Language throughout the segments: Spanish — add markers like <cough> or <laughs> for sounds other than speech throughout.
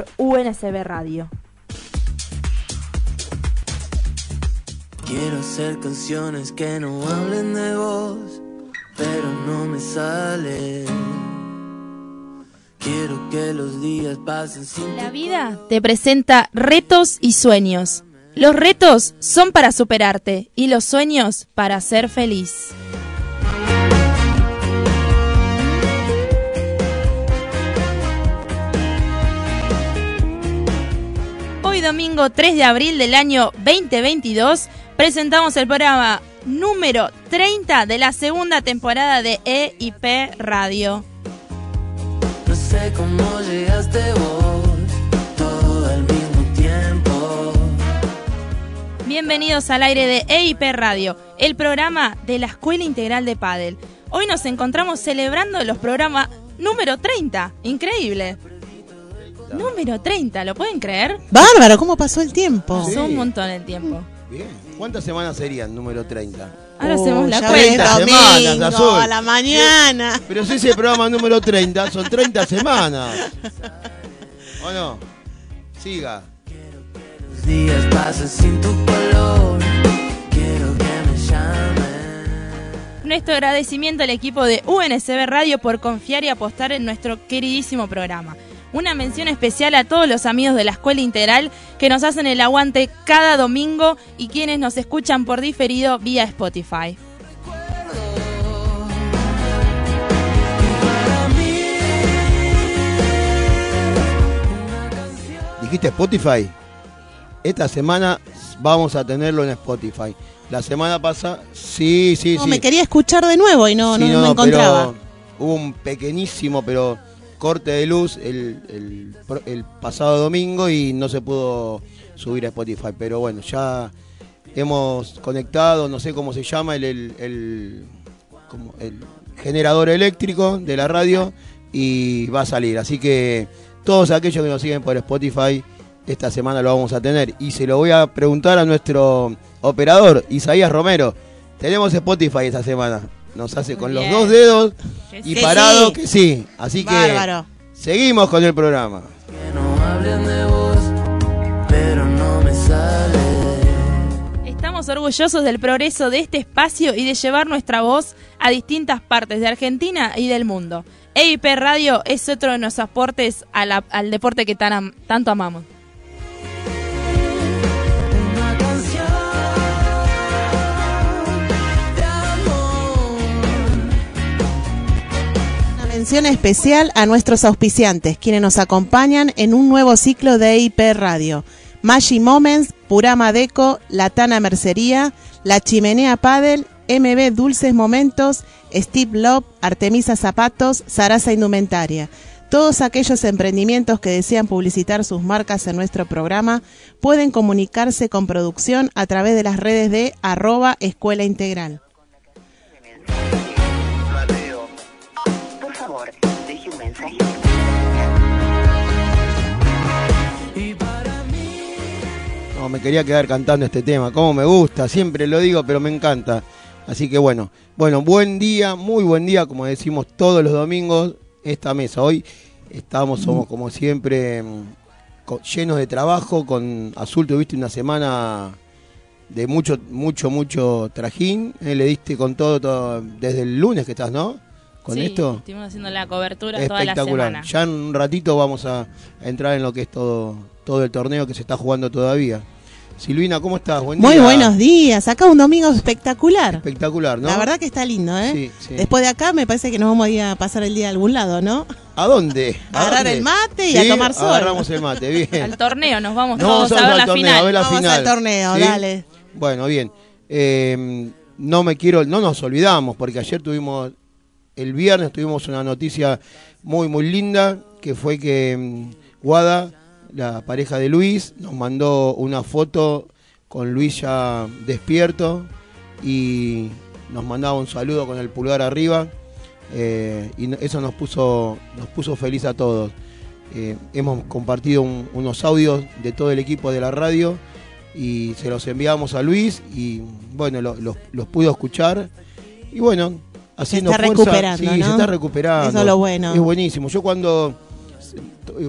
por UNSB Radio. Quiero hacer canciones que no hablen de vos, pero no me sale. Quiero que los días pasen sin La vida te presenta retos y sueños. Los retos son para superarte y los sueños para ser feliz. Hoy domingo 3 de abril del año 2022 presentamos el programa número 30 de la segunda temporada de EIP Radio. No sé cómo llegaste vos, todo al mismo tiempo. Bienvenidos al aire de EIP Radio, el programa de la Escuela Integral de Padel. Hoy nos encontramos celebrando los programas número 30. Increíble. Número 30, ¿lo pueden creer? Bárbaro, ¿cómo pasó el tiempo? Pasó un montón el tiempo. Bien. ¿Cuántas semanas serían número 30? Ahora Oh, hacemos la cuenta. ves, 30 domingo, semanas, Azul. a la mañana. Pero si ese programa número 30 son 30 semanas. ¿O no? Siga. Los días pasan sin tu color. Quiero que me llamen. Nuestro agradecimiento al equipo de UNSB Radio por confiar y apostar en nuestro queridísimo programa. Una mención especial a todos los amigos de la Escuela Integral que nos hacen el aguante cada domingo y quienes nos escuchan por diferido vía Spotify. ¿Dijiste Spotify? Esta semana vamos a tenerlo en Spotify. La semana pasada, sí, sí, No, sí. me quería escuchar de nuevo y no, Sí, no, me encontraba. pero hubo un pequeñísimo, pero corte de luz el, el el pasado domingo y no se pudo subir a Spotify. Pero bueno, ya hemos conectado, no sé cómo se llama, el, el, el- como el generador eléctrico de la radio y va a salir. Así que todos aquellos que nos siguen por Spotify, esta semana lo vamos a tener. Y se lo voy a preguntar a nuestro operador, Isaías Romero. Tenemos Spotify esta semana. Nos hace con los dos dedos Que y sí. parado Que que sí. Así que Bárbaro. seguimos con el programa. Que no hablen de vos, pero no me sale. Estamos orgullosos del progreso de este espacio y de llevar nuestra voz a distintas partes de Argentina y del mundo. EIP Radio es otro de nuestros aportes a la- al deporte que tan am- tanto amamos. Mención especial a nuestros auspiciantes, quienes nos acompañan en un nuevo ciclo de IP Radio. Maggi Moments, Purama Deco, Latana Mercería, La Chimenea Padel, MB Dulces Momentos, Steve Love, Artemisa Zapatos, Sarasa Indumentaria. Todos aquellos emprendimientos que desean publicitar sus marcas en nuestro programa pueden comunicarse con producción a través de las redes de arroba Escuela Integral. Me quería quedar cantando este tema. Como me gusta, siempre lo digo, pero me encanta. Así que bueno, bueno, buen día, muy buen día, como decimos todos los domingos, esta mesa. Hoy estamos, somos como siempre mm, llenos de trabajo. Con Azul tuviste una semana de mucho, mucho, mucho trajín. eh, le diste con todo, todo desde el lunes que estás, ¿no? Con Sí, esto. Estuvimos haciendo la cobertura toda la Espectacular. semana. Ya en un ratito vamos a entrar en lo que es todo, todo el torneo que se está jugando todavía. Silvina, ¿cómo estás? Buen Muy día. buenos días. Acá un domingo espectacular. Espectacular, ¿no? La verdad que está lindo, ¿eh? Sí, sí. Después de acá me parece que nos vamos a ir a pasar el día a algún lado, ¿no? ¿A dónde? ¿A Agarrar dónde? el mate y a tomar sol. Agarramos el mate, <laughs> bien. Al torneo nos vamos No, todos vamos a ver al la torneo, final. a ver la Vamos final. al torneo, ¿Sí? dale. Bueno, bien. Eh, no me quiero, no nos olvidamos, porque ayer tuvimos, el viernes tuvimos una noticia muy, muy linda, que fue que mm, Guada, la pareja de Luis, nos mandó una foto con Luis ya despierto y nos mandaba un saludo con el pulgar arriba. eh, y eso nos puso, nos puso feliz a todos. Eh, hemos compartido un- unos audios de todo el equipo de la radio y se los enviamos a Luis y bueno, lo- los, los pudo escuchar y bueno, haciendo está fuerza, recuperando, sí, ¿no? se está recuperando. Eso es lo bueno. Es buenísimo. Yo cuando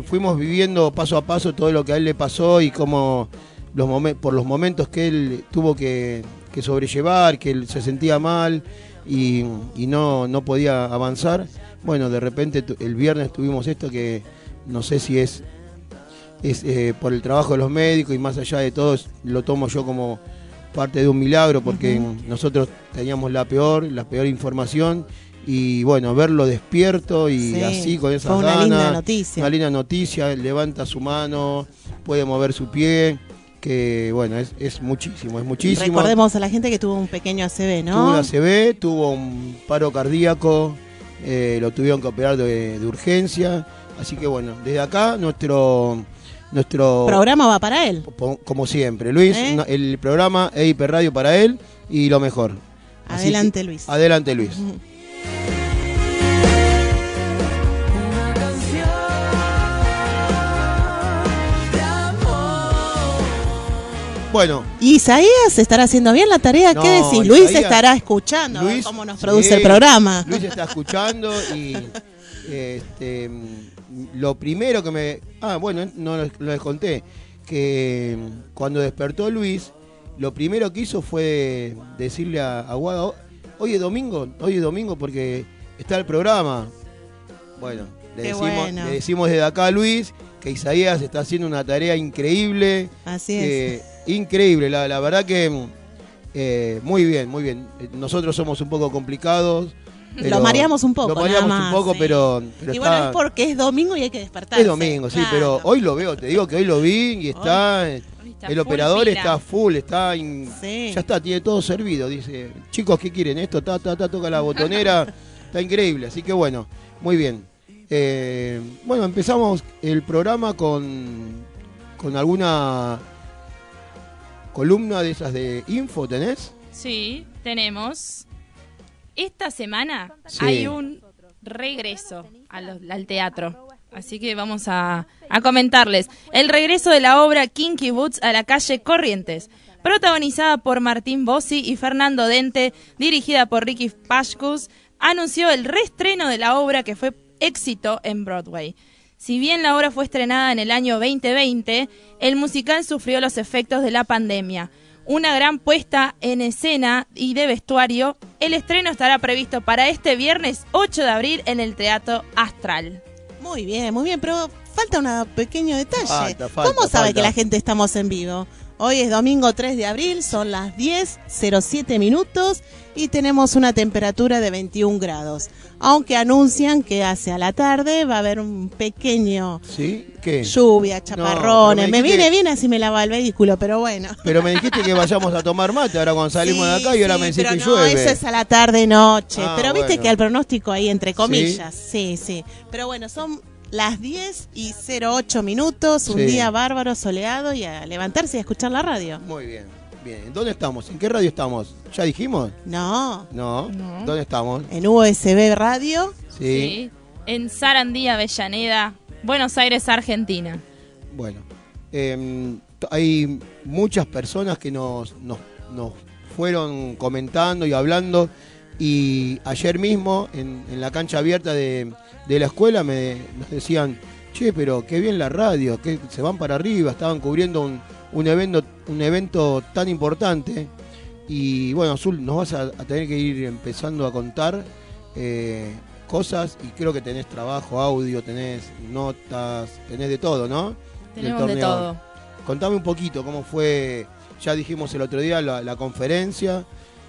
fuimos viviendo paso a paso todo lo que a él le pasó y cómo los por los momentos que él tuvo que, que sobrellevar, que él se sentía mal y, y no, no podía avanzar. Bueno, de repente el viernes tuvimos esto que no sé si es, es eh, por el trabajo de los médicos y más allá de todo lo tomo yo como parte de un milagro porque nosotros teníamos la peor, la peor información y bueno, verlo despierto y Sí, así con esas fue una ganas, linda noticia. Una linda noticia, levanta su mano, puede mover su pie, que bueno, es, es muchísimo, es muchísimo. Recordemos a la gente que tuvo un pequeño ACV, Tuvo ¿no? una ACV, tuvo un paro cardíaco, eh, lo tuvieron que operar de, de urgencia. Así que bueno, desde acá nuestro nuestro Programa va para él. como siempre, Luis, ¿Eh? el programa EIP Radio para él y lo mejor. Así Adelante, que- Luis. Adelante, Luis. <laughs> Bueno, ¿Y Isaías estará haciendo bien la tarea? No, ¿Qué decís? Luis Isaías- estará escuchando a ver Luis, cómo nos sí, produce el programa. Luis está escuchando y este, lo primero que me... Ah, bueno, no lo, les conté, que cuando despertó Luis, lo primero que hizo fue decirle a, a Guada, "Oh, hoy es domingo, hoy es domingo porque está el programa. Bueno, le decimos, bueno. le decimos desde acá a Luis que Isaías está haciendo una tarea increíble. Así es. Increíble, la, la verdad que mm, eh, muy bien, muy bien. Eh, Nosotros somos un poco complicados. lo mareamos un poco. Lo mareamos nada un poco, sí. pero, pero y está- bueno, es porque es domingo y hay que despertar. es domingo, sí, pero hoy lo veo, te digo que hoy lo vi y está, Hoy está el operador pila. está full, está in- Sí. ya está, tiene todo servido, dice, chicos, ¿qué quieren? Esto, ta, ta, ta, toca la <laughs> botonera, está increíble, así que bueno, muy bien. Eh, bueno, empezamos el programa con, con alguna columna de esas de info, ¿tenés? Sí, tenemos. Esta semana Sí. hay un regreso al teatro. Así que vamos a, a comentarles. El regreso de la obra Kinky Boots a la calle Corrientes. Protagonizada por Martín Bossi y Fernando Dente, dirigida por Ricky Pashkus, anunció el reestreno de la obra que fue éxito en Broadway. Si bien la obra fue estrenada en el año 2020, el musical sufrió los efectos de la pandemia. Una gran puesta en escena y de vestuario, el estreno estará previsto para este viernes 8 de abril en el Teatro Astral. Muy bien, muy bien, pero falta un pequeño detalle. Falta, falta, ¿Cómo sabe falta. que la gente estamos en vivo? Hoy es domingo 3 de abril, son las 10.07 minutos y tenemos una temperatura de 21 grados. Aunque anuncian que hacia la tarde va a haber un pequeño ¿Sí? ¿Qué? lluvia, chaparrones. me me viene bien así me lava el vehículo, pero bueno. Pero me dijiste que vayamos a tomar mate ahora cuando salimos de acá y ahora sí, me decís pero que no, llueve. eso es a la tarde noche. Ah, pero viste bueno. que el pronóstico ahí entre comillas. Sí, sí. Pero bueno, son las 10 y 08 minutos, un Sí. día bárbaro, soleado y a levantarse y a escuchar la radio. Muy bien, bien. ¿Dónde estamos? ¿En qué radio estamos? ¿Ya dijimos? No, No. No. ¿Dónde estamos? en USB Radio. Sí. En Sarandí, Avellaneda, Buenos Aires, Argentina. Bueno, em, hay muchas personas que nos, nos, nos fueron comentando y hablando y ayer mismo en, en la cancha abierta de, de la escuela me nos decían, che, pero qué bien la radio, que se van para arriba, estaban cubriendo un, un evento, un evento tan importante y bueno, Azul, nos vas a, a tener que ir empezando a contar eh, cosas y creo que tenés trabajo, audio, tenés notas, tenés de todo, ¿no? Tenemos de todo. Contame un poquito cómo fue, ya dijimos el otro día, la, la conferencia.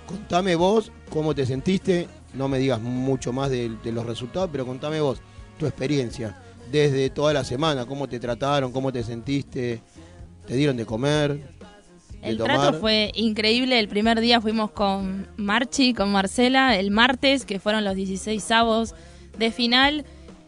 Contame vos cómo te sentiste, no me digas mucho más de, de los resultados, pero contame vos tu experiencia desde toda la semana, cómo te trataron, cómo te sentiste, te dieron de comer, de El tomar. trato fue increíble. El primer día fuimos con Marchi, con Marcela, el martes, que fueron los 16 avos de final.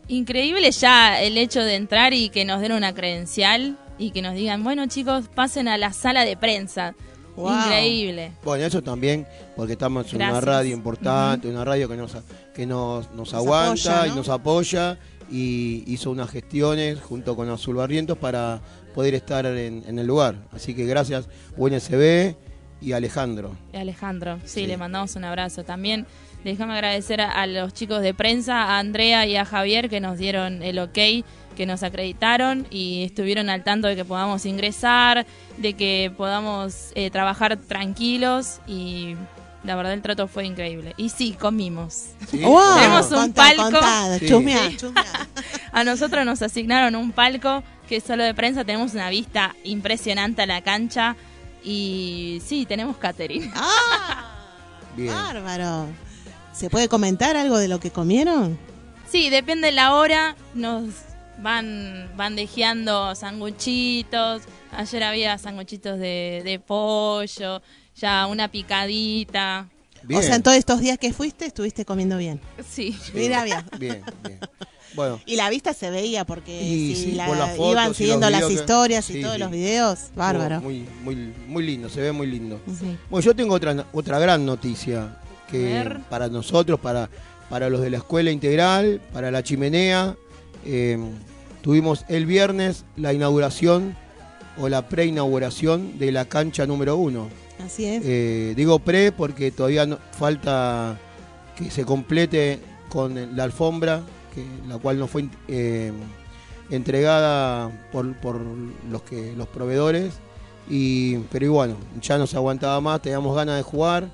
Increíble ya el hecho de entrar y que nos den una credencial y que nos digan, bueno chicos, pasen a la sala de prensa. Wow. Increíble. Bueno, eso también, porque estamos en una radio importante, una radio que nos, que nos, nos Nos aguanta apoya, y ¿no? nos apoya y hizo unas gestiones junto con Azul Barrientos para poder estar en, en el lugar. Así que gracias UNSB y Alejandro. Alejandro, sí, Sí. le mandamos un abrazo. También Déjame agradecer a, a los chicos de prensa, a Andrea y a Javier que nos dieron el ok, que nos acreditaron y estuvieron al tanto de que podamos ingresar, de que podamos eh, trabajar tranquilos y la verdad el trato fue increíble. Y sí, comimos. Sí. <laughs> Wow, Tenemos un contá, palco. contá, Sí. chusmeá, chusmeá. <laughs> A nosotros nos asignaron un palco que es solo de prensa, tenemos una vista impresionante a la cancha y sí, tenemos catering. ¡Ah! Bien. Bárbaro. ¿Se puede comentar algo de lo que comieron? Sí, depende de la hora, nos van bandejeando sanguchitos. Ayer había sanguchitos de, de pollo, ya una picadita. Bien. O sea, en todos estos días que fuiste, estuviste comiendo bien. Sí. Mira bien. <laughs> Bien, bien. Bueno, Y la vista se veía porque Y si sí, la- por las fotos y iban siguiendo las que- historias y sí, todos sí. los videos, bárbaro. muy, muy, muy lindo, se ve muy lindo. Sí. Bueno, yo tengo otra, otra gran noticia que para nosotros, para, para los de la escuela integral, para la chimenea, eh, tuvimos el viernes la inauguración o la preinauguración de la cancha número uno. Así es. Eh, digo pre porque todavía no- falta que se complete con la alfombra, que, la cual no fue eh, entregada por, por los que los proveedores. Y, pero y bueno, ya no se aguantaba más, teníamos ganas de jugar.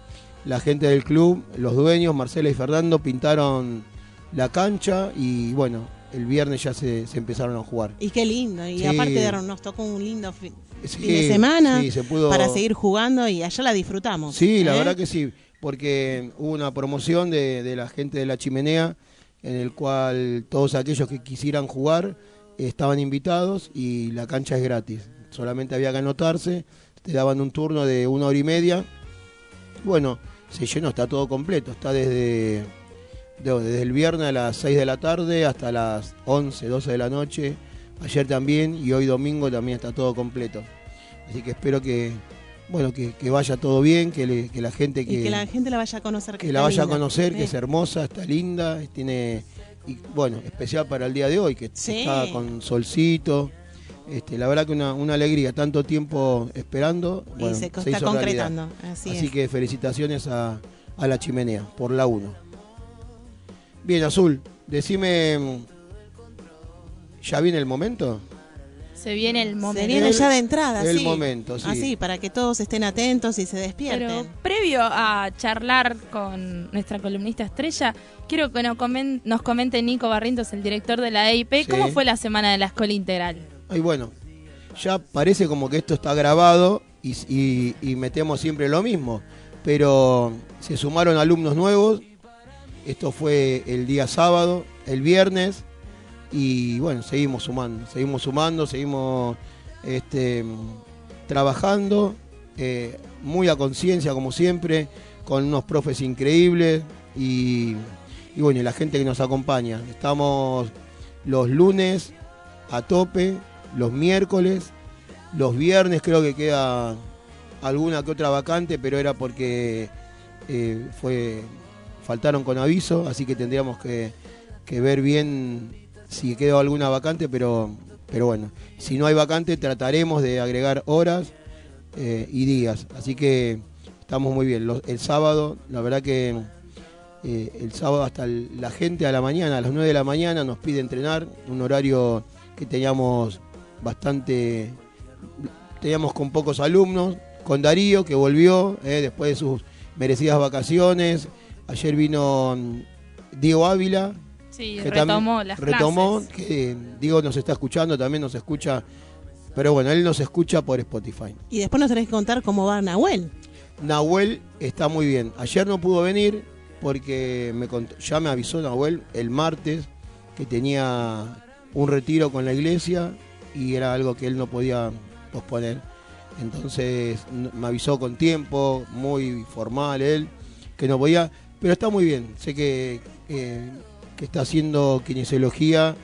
La gente del club, los dueños, Marcela y Fernando, pintaron la cancha y bueno, el viernes ya se, se empezaron a jugar. Y qué lindo. Y Sí. aparte nos tocó un lindo fin, Sí, fin de semana sí, se pudo- para seguir jugando y allá la disfrutamos. Sí, la ¿eh? verdad que sí, porque hubo una promoción de, de la gente de la chimenea en el cual todos aquellos que quisieran jugar estaban invitados y la cancha es gratis. Solamente había que anotarse, te daban un turno de una hora y media. Bueno, se llenó, está todo completo, está desde, de- desde el viernes a las 6 de la tarde hasta las 11, 12 de la noche. Ayer también y hoy domingo también está todo completo. Así que espero que, bueno, que, que vaya todo bien, que, le- que la gente que, Y que la gente la vaya a conocer. que la vaya a conocer, que es hermosa, está linda, tiene y bueno, especial para el día de hoy, que Sí. está con solcito. Este, la verdad que una, una alegría, tanto tiempo esperando. Y bueno, se, se está realidad. concretando. Así, Así es. que felicitaciones a, a la chimenea por la 1. Bien, Azul, decime, ¿ya viene el momento? Se viene el momento. Se viene ya de entrada, el sí. momento, sí. Así, para que todos estén atentos y se despierten. Pero previo a charlar con nuestra columnista estrella, quiero que nos comen- nos comente Nico Barrientos, el director de la EIP, Sí. cómo fue la semana de la escuela integral. Y bueno, ya parece como que esto está grabado y, metemos siempre lo mismo, pero se sumaron alumnos nuevos, esto fue el día sábado, el viernes, y bueno, seguimos sumando, seguimos sumando, seguimos este, trabajando, eh, muy a conciencia como siempre, con unos profes increíbles. Y, y bueno, y la gente que nos acompaña. Estamos los lunes a tope, los miércoles, los viernes creo que queda alguna que otra vacante, pero era porque eh, fue faltaron con aviso, así que tendríamos que, que ver bien si quedó alguna vacante, pero, pero bueno, si no hay vacante trataremos de agregar horas eh, y días, así que estamos muy bien. El sábado, la verdad que eh, el sábado hasta la gente a la mañana, a las 9 de la mañana nos pide entrenar, un horario que teníamos bastante, teníamos con pocos alumnos, con Darío que volvió eh, después de sus merecidas vacaciones, ayer vino mm, Diego Ávila, Sí, que retomó también- las retomó, clases. que Diego nos está escuchando, también nos escucha, pero bueno, él nos escucha por Spotify. Y después nos tenés que contar cómo va Nahuel. Nahuel está muy bien. Ayer no pudo venir porque me ya me avisó Nahuel el martes que tenía un retiro con la iglesia y era algo que él no podía posponer. Entonces me avisó con tiempo, muy formal él, que no podía, pero está muy bien. Sé que, eh, que está haciendo kinesiología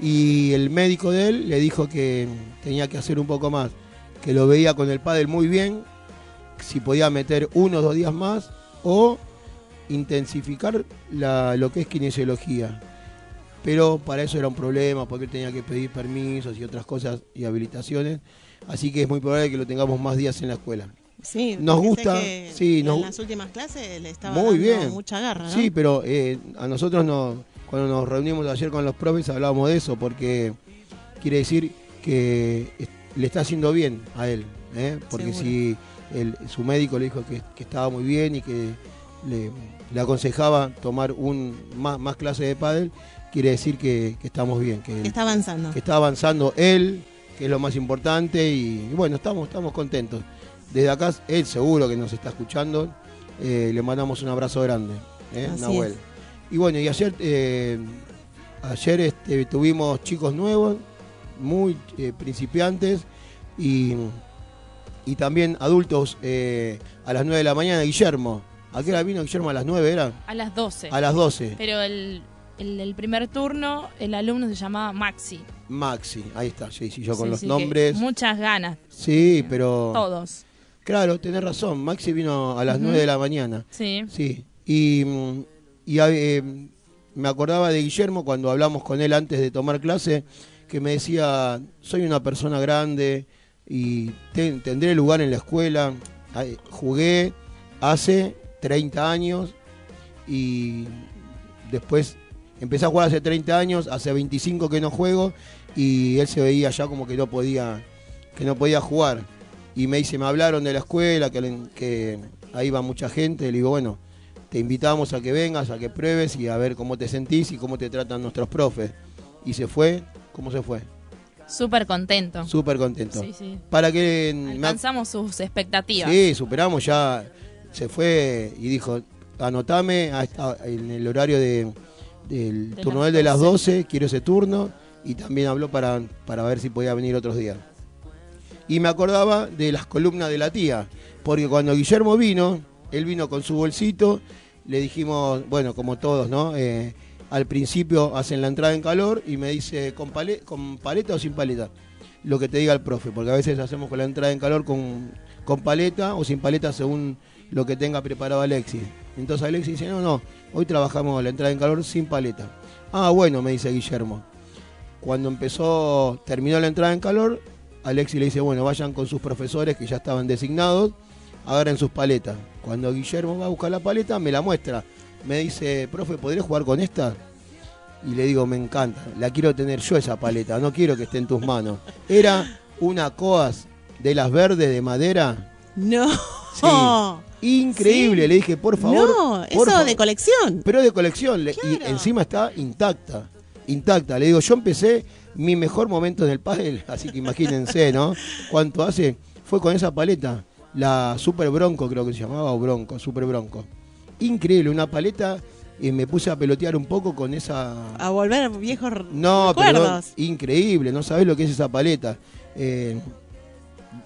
y el médico de él le dijo que tenía que hacer un poco más, que lo veía con el pádel muy bien, si podía meter uno o dos días más o intensificar la- lo que es kinesiología. Pero para eso era un problema, porque él tenía que pedir permisos y otras cosas y habilitaciones. Así que es muy probable que lo tengamos más días en la escuela. Sí, nos gusta, sí, en nos- las últimas clases le estaba Muy dando bien. mucha garra, ¿no? Sí, pero eh, a nosotros nos, cuando nos reunimos ayer con los profes hablábamos de eso, porque quiere decir que le está haciendo bien a él, ¿eh? porque Seguro. si el- su médico le dijo que, que estaba muy bien y que le, le aconsejaba tomar un más, más clases de pádel, quiere decir que, que estamos bien, que, que está avanzando. que está avanzando él, que es lo más importante, y, y bueno, estamos, estamos contentos. Desde acá, él seguro que nos está escuchando, eh, le mandamos un abrazo grande, ¿eh? Así Nahuel. es. Y bueno, y ayer, eh, ayer este, tuvimos chicos nuevos, muy eh, principiantes, y, y también adultos eh, a las 9 de la mañana, Guillermo. ¿A qué hora vino Guillermo? ¿A las 9 era? A las 12. A las 12. Pero el, el, el primer turno, el alumno se llamaba Maxi. Maxi, ahí está, sí, sí, yo con Sí, los sí, nombres. Muchas ganas, Sí, pero... todos. Claro, tenés razón. Maxi vino a las. 9 de la mañana. Sí. Sí. Y, y, eh, me acordaba de Guillermo cuando hablamos con él antes de tomar clase, que me decía, soy una persona grande y ten- tendré lugar en la escuela. Jugué hace 30 años y después empecé a jugar hace 30 años, hace 25 que no juego y él se veía ya como que no podía, que no podía jugar. Y me dice, me hablaron de la escuela, que, ahí va mucha gente. Le digo, bueno, te invitamos a que vengas, a que pruebes y a ver cómo te sentís y cómo te tratan nuestros profes. Y se fue, ¿cómo se fue? Súper contento. Súper contento. Sí, sí. Para que... me Alcanzamos sus expectativas. Sí, superamos ya. Se fue y dijo, anotame a en el horario de, del De turno las de las 12. 12, quiero ese turno. Y también habló para, para ver si podía venir otros días. Y me acordaba de las columnas de la tía, porque cuando Guillermo vino, él vino con su bolsito, le dijimos, bueno, como todos, ¿no? Eh, al principio hacen la entrada en calor y me dice, ¿con, pale- ¿con paleta o sin paleta? Lo que te diga el profe, porque a veces hacemos con la entrada en calor con, con paleta o sin paleta según lo que tenga preparado Alexis. Entonces Alexis dice, no, no, hoy trabajamos la entrada en calor sin paleta. Ah, bueno, me dice Guillermo. Cuando empezó, terminó la entrada en calor, Alexis le dice, bueno, vayan con sus profesores que ya estaban designados, agarren sus paletas. Cuando Guillermo va a buscar la paleta, me la muestra. Me dice, profe, ¿podré jugar con esta? Y le digo, me encanta, la quiero tener yo esa paleta, no quiero que esté en tus manos. Era una coas de las verdes de madera. No. Sí. Increíble, Sí. le dije, por favor. no, por eso favor". de colección. Pero de colección, le- y encima está intacta, intacta. Le digo, yo empecé mi mejor momento en el pádel, <laughs> así que imagínense, ¿no? Cuánto hace, fue con esa paleta, la Super Bronco creo que se llamaba, o Bronco, Super Bronco. Increíble, una paleta, y me puse a pelotear un poco con esa... A volver viejos No, recuerdos. increíble, no sabés lo que es esa paleta. Eh,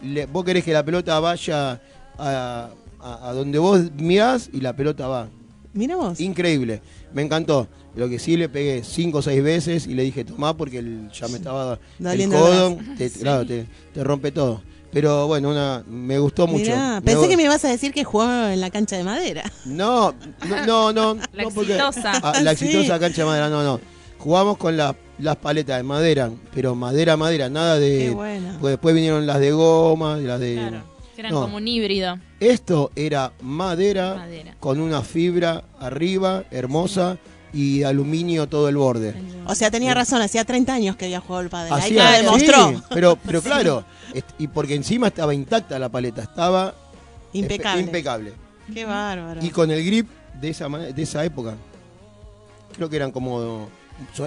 le- vos querés que la pelota vaya a, a- a donde vos mirás y la pelota va. Mira vos. Increíble, me encantó. Lo que sí le pegué cinco o seis veces y le dije, tomá porque el- ya me estaba el Doliendo el codo, te, claro, te, te rompe todo. Pero bueno, una, me gustó mucho. Mirá, pensé que me ibas a decir que jugaba en la cancha de madera. No, no, no, no. La no, porque- exitosa. Ah, la Sí. exitosa cancha de madera, no, no. Jugamos con la- las paletas de madera, pero madera, madera, nada de... Qué bueno. Pues después vinieron las de goma, las de... Claro. Que eran No. como un híbrido. Esto era madera, Madera. con una fibra arriba, hermosa, y aluminio todo el borde. O sea, tenía razón, hacía 30 años que había jugado el padre. Ahí Hacía- lo demostró. sí, pero, pero <laughs> claro, y porque encima estaba intacta la paleta, estaba Impecable. impecable. Qué bárbaro. Y con el grip de esa de esa época. Creo que eran como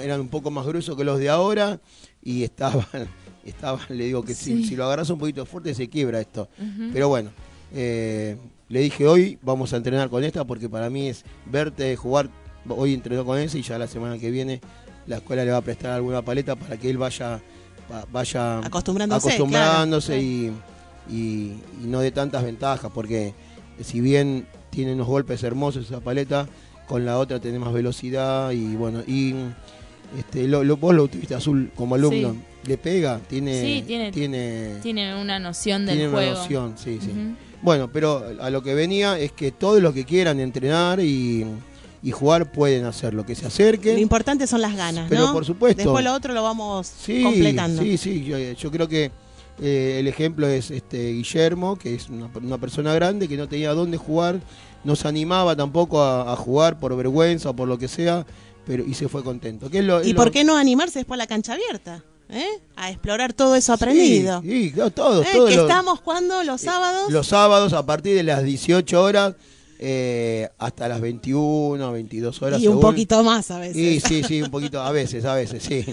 eran un poco más gruesos que los de ahora y estaban <laughs> estaban le digo que si, Sí. si lo agarras un poquito fuerte se quiebra esto. Pero bueno, eh, le dije hoy vamos a entrenar con esta porque para mí es verte jugar. Hoy entrenó con ese y ya la semana que viene la escuela le va a prestar alguna paleta para que él vaya va- vaya Acostumbrándose, acostumbrándose claro. y, y- y no de tantas ventajas porque si bien tiene unos golpes hermosos esa paleta con la otra tiene más velocidad y bueno y este lo, lo- vos lo tuviste azul como alumno Sí. le pega tiene Sí, tiene- tiene, Tiene una noción del tiene una juego. noción sí sí bueno, pero a lo que venía es que todos los que quieran entrenar y, y jugar pueden hacerlo, que se Lo acerquen. importante son las ganas, Pero ¿no? por supuesto. Después lo otro lo vamos Sí, completando. sí, sí, yo, yo creo que Eh, el ejemplo es este Guillermo, que es una, una persona grande que no tenía dónde jugar, no se animaba tampoco a, a jugar por vergüenza o por lo que sea, pero y se fue contento. Que es lo- es ¿Y lo- por qué no animarse después a la cancha abierta? ¿eh? A explorar todo eso aprendido. Sí, sí, claro, todos, ¿Eh? todos que los- estamos cuando los sábados. Los sábados a partir de las 18 horas eh, hasta las 21, 22 horas. y un poquito más a veces. Sí, sí, sí, un poquito, a veces, a veces, sí.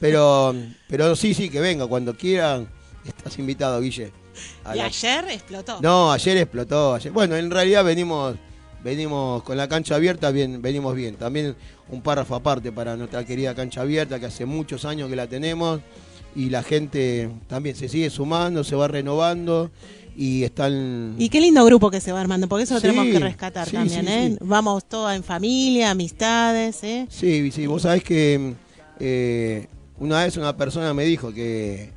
Pero, pero sí, sí, que venga, cuando quieran, estás invitado, Guille. <laughs> Y la- ayer explotó. No, ayer explotó. ayer- Bueno, en realidad venimos venimos con la cancha abierta, bien, venimos bien. También un párrafo aparte para nuestra querida cancha abierta, que hace muchos años que la tenemos. Y la gente también se sigue sumando, se va renovando y están... Y qué lindo grupo que se va armando, porque eso lo tenemos que rescatar sí, también, sí, ¿eh? Vamos todos en familia, amistades, ¿eh? Sí, sí, vos sabés que eh, una vez una persona me dijo que,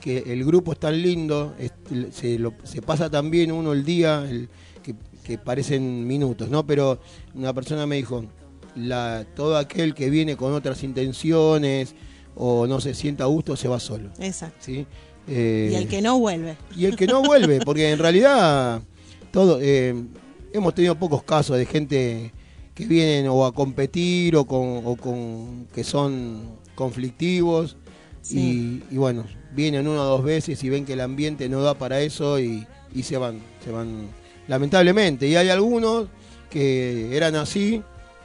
que el grupo es tan lindo, es- se, lo- se pasa tan bien uno el día, el- que, que parecen minutos, ¿no? Pero una persona me dijo, la, todo aquel que viene con otras intenciones o no se sienta a gusto se va solo, Exacto. ¿sí? Eh, Y el que no vuelve. y el que no vuelve, porque en realidad todo eh, hemos tenido pocos casos de gente que vienen o a competir o con, o con que son conflictivos Sí. y, y bueno, vienen una o dos veces y ven que el ambiente no da para eso y, y se van, se van lamentablemente. Y hay algunos que eran así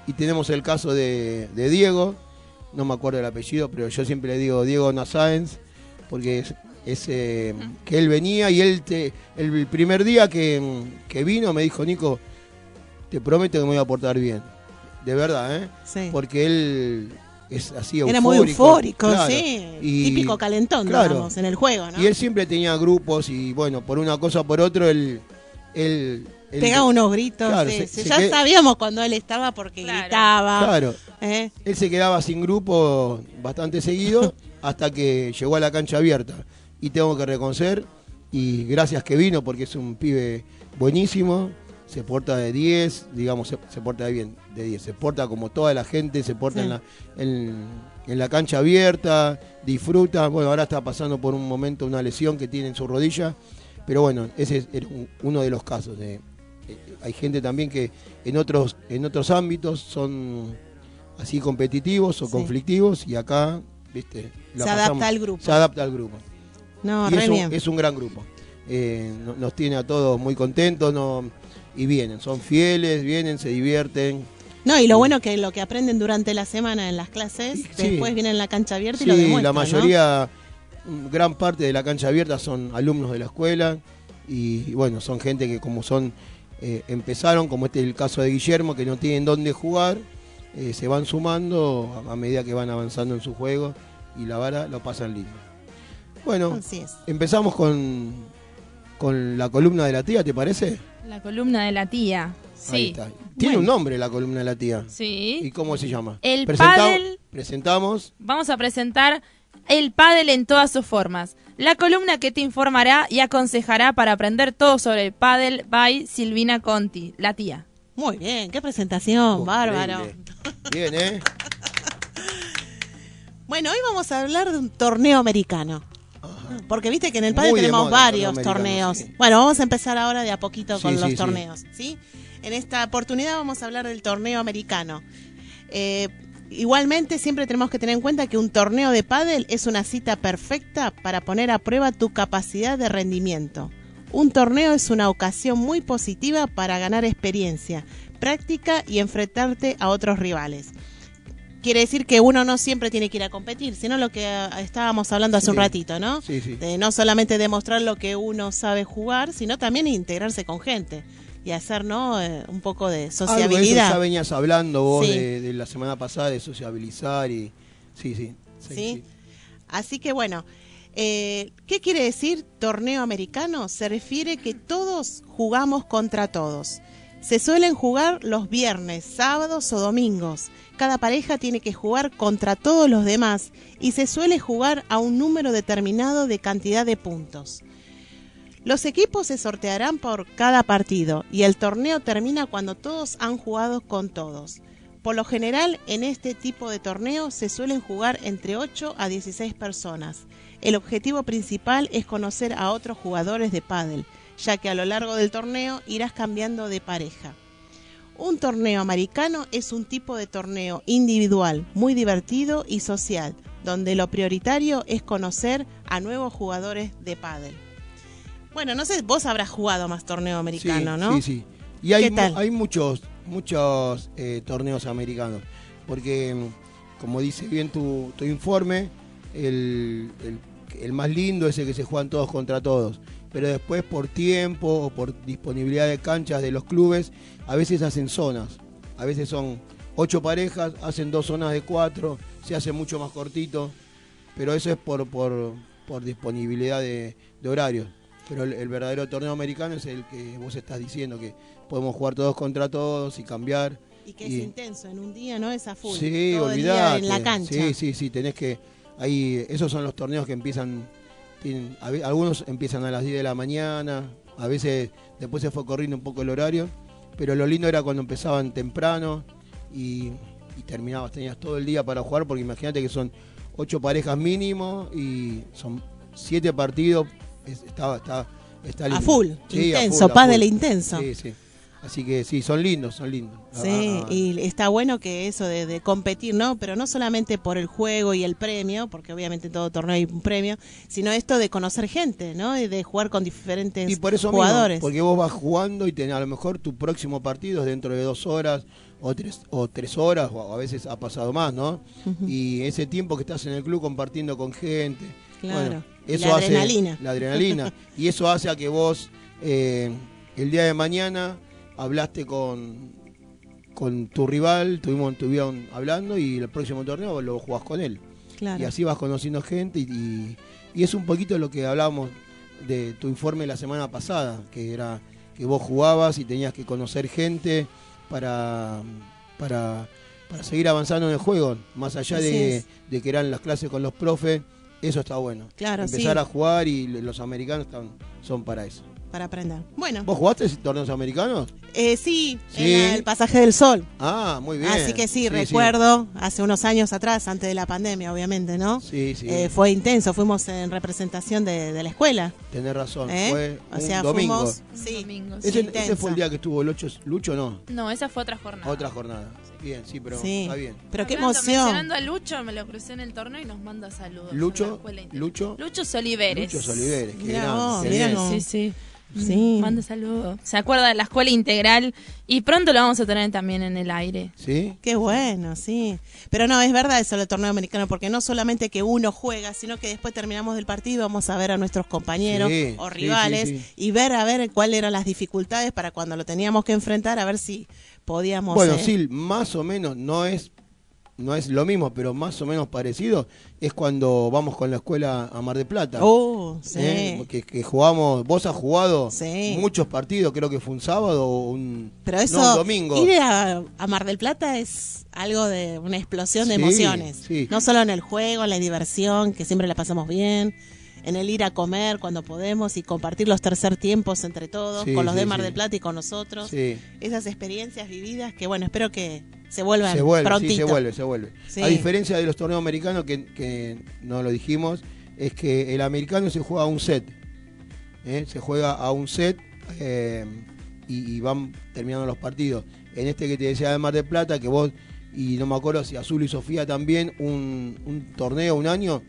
y tenemos el caso de, de Diego, no me acuerdo el apellido, pero yo siempre le digo Diego Nasáenz, porque es, es, eh, que él venía y él te, el primer día que, que vino me dijo, Nico, te prometo que me voy a portar bien. De verdad, ¿eh? Sí. Porque él es así Era muy eufórico, claro. sí. Y- Típico calentón, claro. digamos, en el juego, ¿no? Y él siempre tenía grupos y bueno, por una cosa o por otro, él... él, él- Pegaba unos gritos, Claro, sí, se- sí. se ya sabíamos cuando él estaba porque Claro. gritaba. Claro, ¿eh? él se quedaba sin grupo bastante seguido <laughs> hasta que llegó a la cancha abierta. Y tengo que reconocer, y gracias que vino porque es un pibe buenísimo, se porta de 10, digamos, se, se porta de bien, de 10, se porta como toda la gente, se porta Sí. en, la, en, en la cancha abierta, disfruta, bueno, ahora está pasando por un momento una lesión que tiene en su rodilla, pero bueno, ese es uno de los casos. de- eh, hay gente también que en otros, en otros ámbitos son así competitivos o Sí. conflictivos y acá, viste, la Se adapta al grupo. Se adapta al grupo. No, y re es un, bien. es un gran grupo. Eh, no- nos tiene a todos muy contentos no, y vienen, son fieles, vienen, se divierten. No, y lo bueno que lo que aprenden durante la semana en las clases, Sí. después vienen en la cancha abierta y lo Sí, demuestran, la ¿no? mayoría, mm, gran parte de la cancha abierta son alumnos de la escuela y, y bueno, son gente que como son, eh, empezaron, como este es el caso de Guillermo, que no tienen dónde jugar, eh, se van sumando a, a medida que van avanzando en su juego y la vara lo pasan lindo. Bueno, Así es. empezamos con, con la columna de la tía, ¿te parece? La columna de la tía. Ahí Sí. está. Tiene Bueno. un nombre la columna de la tía. ¿Y Sí. cómo se llama? El Presenta- pádel. Presentamos. Vamos a presentar el pádel en todas sus formas. La columna que te informará y aconsejará para aprender todo sobre el pádel by Silvina Conti, la tía. Muy bien, qué presentación, Oh, bárbaro. Bien, ¿eh? <laughs> Bueno, hoy vamos a hablar de un torneo americano. Porque viste que en el padre tenemos moda varios torneos. sí. Bueno, vamos a empezar ahora de a poquito con sí, los sí. torneos, ¿sí? En esta oportunidad vamos a hablar del torneo americano. Eh, igualmente siempre tenemos que tener en cuenta que un torneo de pádel es una cita perfecta para poner a prueba tu capacidad de rendimiento. Un torneo es una ocasión muy positiva para ganar experiencia, práctica y enfrentarte a otros rivales quiere decir que uno no siempre tiene que ir a competir, sino lo que eh, estábamos hablando hace un ratito, ¿no? Sí, sí. De no solamente demostrar lo que uno sabe jugar, sino también integrarse con gente y hacer, ¿no? Eh, un poco de Algo de eso sociabilidad. ya venías hablando vos de, de la semana pasada de sociabilizar y. Sí, sí. sí, ¿Sí? sí. Así que bueno, eh, ¿qué quiere decir torneo americano? Se refiere que todos jugamos contra todos. Se suelen jugar los viernes, sábados o domingos. Cada pareja tiene que jugar contra todos los demás y se suele jugar a un número determinado de cantidad de puntos. Los equipos se sortearán por cada partido y el torneo termina cuando todos han jugado con todos. Por lo general, en este tipo de torneos se suelen jugar entre 8 a 16 personas. el objetivo principal es conocer a otros jugadores de pádel, ya que a lo largo del torneo irás cambiando de pareja. Un torneo americano es un tipo de torneo individual, muy divertido y social, donde lo prioritario es conocer a nuevos jugadores de pádel. Bueno, no sé, vos habrás jugado más torneo americano, sí, ¿no? Sí, sí. Y hay, hay muchos, muchos eh, torneos americanos. Porque, mm, como dice bien tu, tu informe, el, el- el más lindo es el que se juegan todos contra todos. Pero después, por tiempo o por disponibilidad de canchas de los clubes, a veces hacen zonas. A veces son ocho parejas, hacen dos zonas de cuatro, se hace mucho más cortito. Pero eso es por, por, por disponibilidad de, de horarios. Pero el, el verdadero torneo americano es el que vos estás diciendo, que podemos jugar todos contra todos y cambiar. Y que es intenso, en un día no es a full. Sí, el día olvidate. en la cancha. Sí, sí, sí, tenés que... Ahí, esos son los torneos que empiezan... tienen- a algunos empiezan a las 10 de la mañana, a veces después se fue corriendo un poco el horario, pero lo lindo era cuando empezaban temprano y, y terminabas, tenías todo el día para jugar, porque imagínate que son ocho parejas mínimo y son siete partidos, es- estaba, está, está A lindo. full, Sí, a intenso, full, a full. intenso. Sí, sí. Así que sí, son lindos, son lindos. Sí, Ah, y está bueno que eso de, de competir, ¿no? Pero no solamente por el juego y el premio, porque obviamente en todo torneo hay un premio, sino esto de conocer gente, ¿no? Y de jugar con diferentes Y por eso jugadores. mismo, porque vos vas jugando y tenés, a lo mejor tu próximo partido es dentro de dos horas o tres, o tres horas, o a veces ha pasado más, ¿no? Y ese tiempo que estás en el club compartiendo con gente, Claro. bueno, eso la hace adrenalina. la adrenalina <laughs> y eso hace a que vos eh, el día de mañana hablaste con con tu rival, tuvimos estuvieron hablando y el próximo torneo lo jugás con él. Claro. Y así vas conociendo gente y, y- y es un poquito lo que hablábamos de tu informe la semana pasada, que era que vos jugabas y tenías que conocer gente para, para, para seguir avanzando en el juego, más allá de, de que eran las clases con los profes, eso está bueno. Claro, Empezar sí. a jugar y los americanos están, son para eso. Para aprender. Bueno, ¿Vos jugaste torneos americanos? Eh, sí, Sí. en el pasaje del sol. Ah, muy bien. Así que sí, recuerdo, hace unos años atrás, antes de la pandemia, obviamente, ¿no? Sí, sí, Eh, fue intenso, fuimos en representación de, de la escuela. tenés razón. ¿eh? Fue o un sea, domingo. fuimos. Un Sí, domingo, Ese, fue el día que estuvo Lucho, Lucho no, No, esa fue otra jornada. otra jornada. Bien, sí, pero sí. está bien. Pero qué Hablando- emoción. Mencionando a Lucho, me lo crucé en el torneo y nos manda saludos. Lucho. Lucho, Lucho Soliveres. Lucho Oliveres, qué Mirá vos, mirá cómo- Sí, sí. Sí. Manda saludos. Se acuerda de la escuela integral y pronto lo vamos a tener también en el aire. ¿Sí? Qué bueno, sí. Pero no, es verdad eso del torneo americano, porque no solamente que uno juega, sino que después terminamos del partido, vamos a ver a nuestros compañeros Sí, o sí, rivales sí, sí. y ver a ver cuáles eran las dificultades para cuando lo teníamos que enfrentar, a ver si podíamos... Bueno, eh, sí, más o menos, no es, no es lo mismo, pero más o menos parecido, es cuando vamos con la escuela a Mar de Plata. Oh, sí. ¿eh? que, que jugamos, vos has jugado Sí. muchos partidos, creo que fue un sábado o un, Pero eso, no, un domingo. ir a, a Mar del Plata es algo de una explosión de Sí, emociones. sí. No solo en el juego, en la diversión, que siempre la pasamos bien, en el ir a comer cuando podemos y compartir los tercer tiempos entre todos, con los de Mar del Plata y con nosotros. Sí. Esas experiencias vividas que, bueno, espero que se vuelvan Se vuelve, prontito. sí, se vuelve, se vuelve. Sí. A diferencia de los torneos americanos, que, que no lo dijimos, es que el americano se juega a un set. ¿eh? Se juega a un set eh, y, y van terminando los partidos. En este que te decía de Mar del Plata, que vos, y no me acuerdo si Azul y Sofía también, un, un torneo, un año,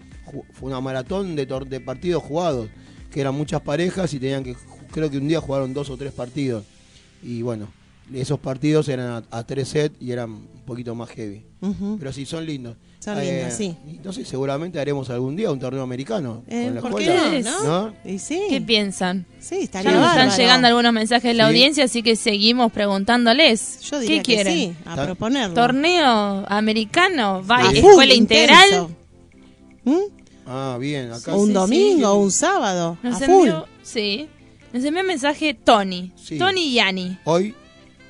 fue una maratón de, de partidos jugados, que eran muchas parejas y tenían que, creo que un día jugaron dos o tres partidos. Y bueno, esos partidos eran a, a tres sets y eran un poquito más heavy. Pero sí, son lindos. Eh, Son lindos, sí. sé, seguramente haremos algún día un torneo americano Eh, con la ¿Por qué escuela. no? ¿no? ¿no? Y sí. ¿Qué piensan? Sí, Ya estaría nos están llegando algunos mensajes de la Sí. audiencia, así que seguimos preguntándoles. Yo diría ¿Qué que quieren? sí, a Está- proponerlo. ¿Torneo americano? ¿Va A full, escuela integral? ¿Mm? Ah, bien, acá un sí, domingo, sí. un sábado, Nos a full. envió, sí. Nos envió un mensaje Tony. Sí. Tony y Yani. hoy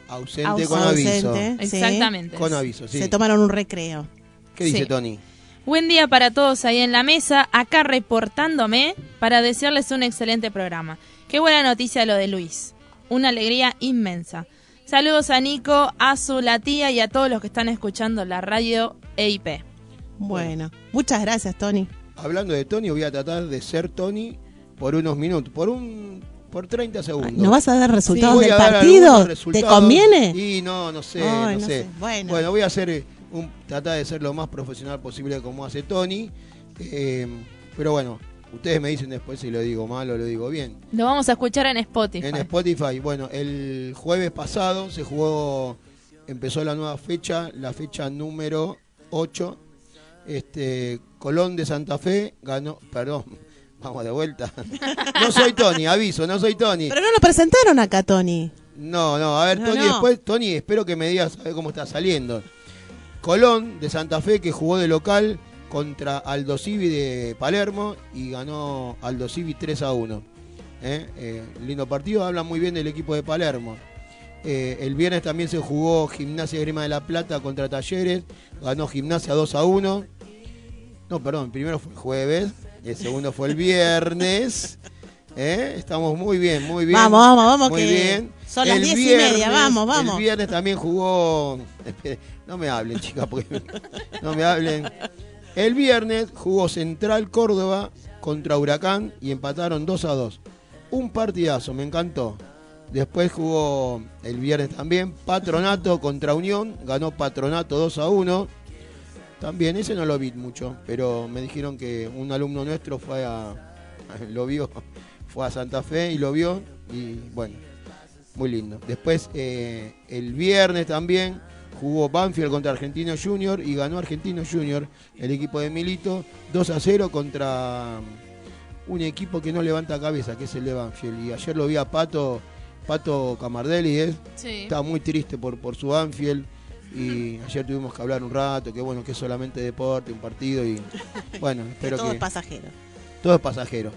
ausente Aus- con aviso. ausente. Sí. Exactamente. Con aviso, sí. Se tomaron un recreo. ¿Qué dice Sí. Tony? Buen día para todos ahí en la mesa, acá reportándome para desearles un excelente programa. Qué buena noticia lo de Luis. Una alegría inmensa. Saludos a Nico, a su la tía y a todos los que están escuchando la radio EIP. Bueno, muchas gracias, Tony. hablando de Tony, voy a tratar de ser Tony por unos minutos, por un por 30 segundos. ¿No vas a dar resultados del dar partido? ¿Te conviene? Y no, no sé, Ay, no, no sé. sé. Bueno. voy a hacer eh, un, tratar de ser lo más profesional posible como hace Tony. Eh, pero bueno, ustedes me dicen después si lo digo mal o lo digo bien. Lo vamos a escuchar en Spotify. En Spotify, bueno, el jueves pasado se jugó, empezó la nueva fecha, la fecha número 8. Este, Colón de Santa Fe ganó, perdón, vamos de vuelta. <laughs> No soy Tony, aviso, no soy Tony. Pero no lo presentaron acá, Tony. No, no, a ver, No, Tony, no. después, Tony, espero que me digas a ver cómo está saliendo. Colón de Santa Fe que jugó de local contra Aldo Civi de Palermo y ganó Aldo Civi 3 a 1. ¿Eh? Eh, lindo partido, habla muy bien del equipo de Palermo. Eh, el viernes también se jugó Gimnasia Grima de la Plata contra Talleres, ganó Gimnasia 2 a 1. No, perdón, primero fue el jueves, el segundo fue el viernes. ¿Eh? Estamos muy bien, muy bien. Vamos, vamos, vamos, Muy que bien. son las El diez y media, vamos, vamos. El viernes también jugó. <laughs> No me hablen, chicas, porque <laughs> no me hablen. El viernes jugó Central Córdoba contra Huracán y empataron 2 a 2. Un partidazo, me encantó. Después jugó el viernes también Patronato contra Unión, ganó Patronato 2 a 1. También ese no lo vi mucho, pero me dijeron que un alumno nuestro fue a <laughs> lo vio, <laughs> fue a Santa Fe y lo vio y bueno, muy lindo. Después eh, el viernes también jugó Banfield contra Argentino Junior y ganó Argentino Junior, el equipo de Milito, 2 a 0 contra un equipo que no levanta cabeza, que es el de Banfield. Y ayer lo vi a Pato, Pato Camardelli, ¿eh? Sí. está muy triste por, por su Banfield. Y ayer tuvimos que hablar un rato, que bueno, que es solamente deporte, un partido y <laughs> bueno, espero Todo que es pasajero. todo es pasajero.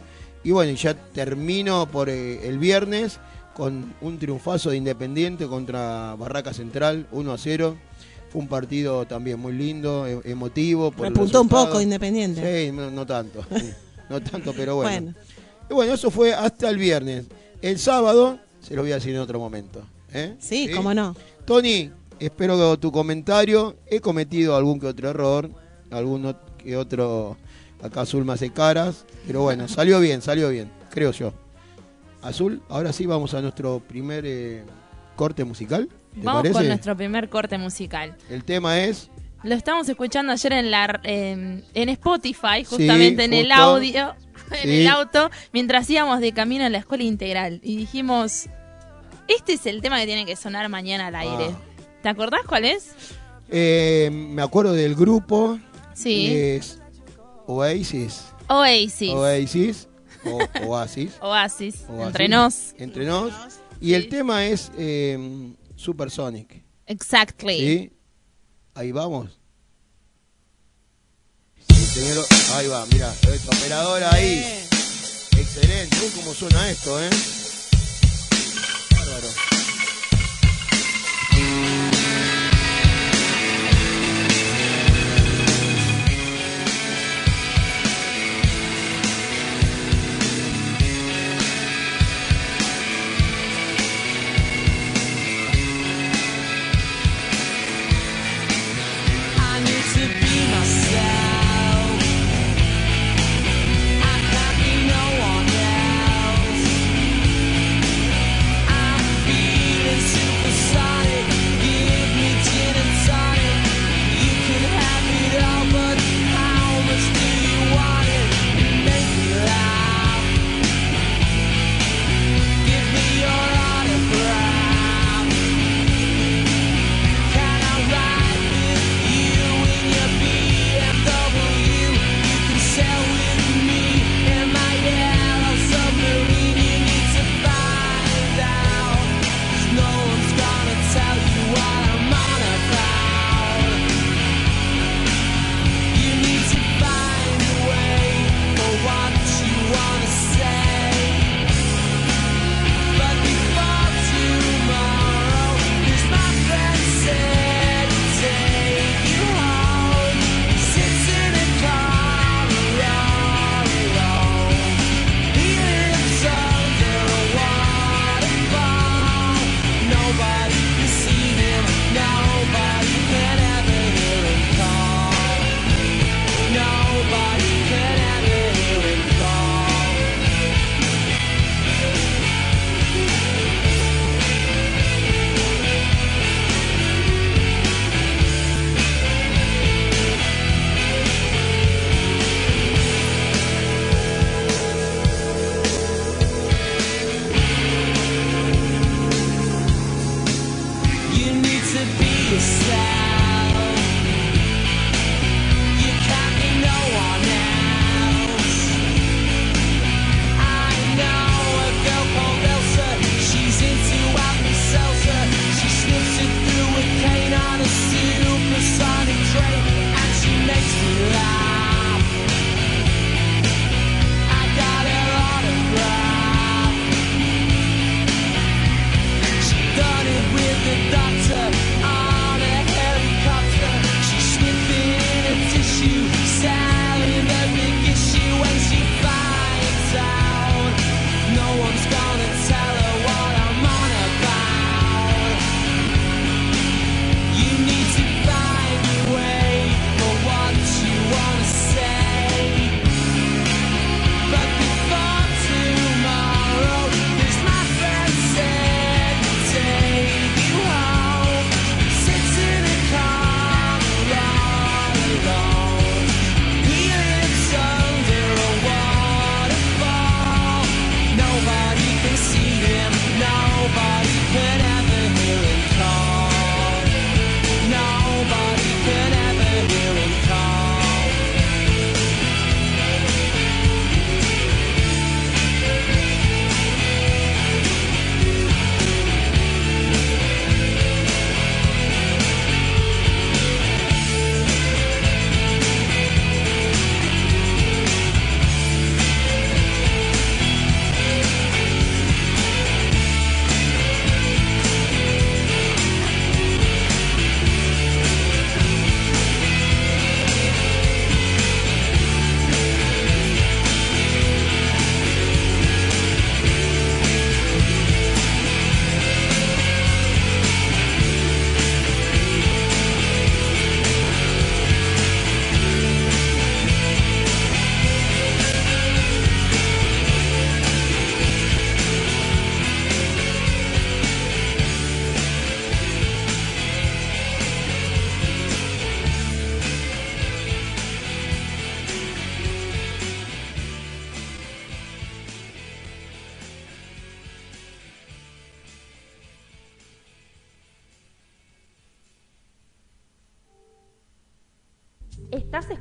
Y bueno, ya termino por eh, el viernes con un triunfazo de Independiente contra Barraca Central, 1 a 0. Fue un partido también muy lindo, e- emotivo. Por Repuntó un poco Independiente. Sí, no, no tanto. sí, no tanto, pero bueno. Bueno. Y bueno, eso fue hasta el viernes. El sábado, se lo voy a decir en otro momento. ¿eh? Sí, cómo no. Tony, espero tu comentario. He cometido algún que otro error, algún que otro. Acá Azul me hace caras, pero bueno, <laughs> salió bien, salió bien, creo yo. Azul, ahora sí vamos a nuestro primer eh, corte musical. ¿Te Vamos parece? con nuestro primer corte musical. El tema es. Lo estamos escuchando ayer en la en, en Spotify, justamente en el audio, <laughs> en Sí. el auto, mientras íbamos de camino a la escuela integral. Y dijimos, este es el tema que tiene que sonar mañana al aire. Ah. ¿Te acordás cuál es? eh, me acuerdo del grupo. Sí. Es Oasis. Oasis. Oasis. O, Oasis. <laughs> Oasis. Oasis. Entre nos. Entre nos. Y el tema es eh, Supersonic. Exactly. ¿Sí? Ahí vamos. Sí, señor. Ahí va, mira, esta operadora ahí. Excelente. Uy, cómo suena esto, ¿eh? Bárbaro.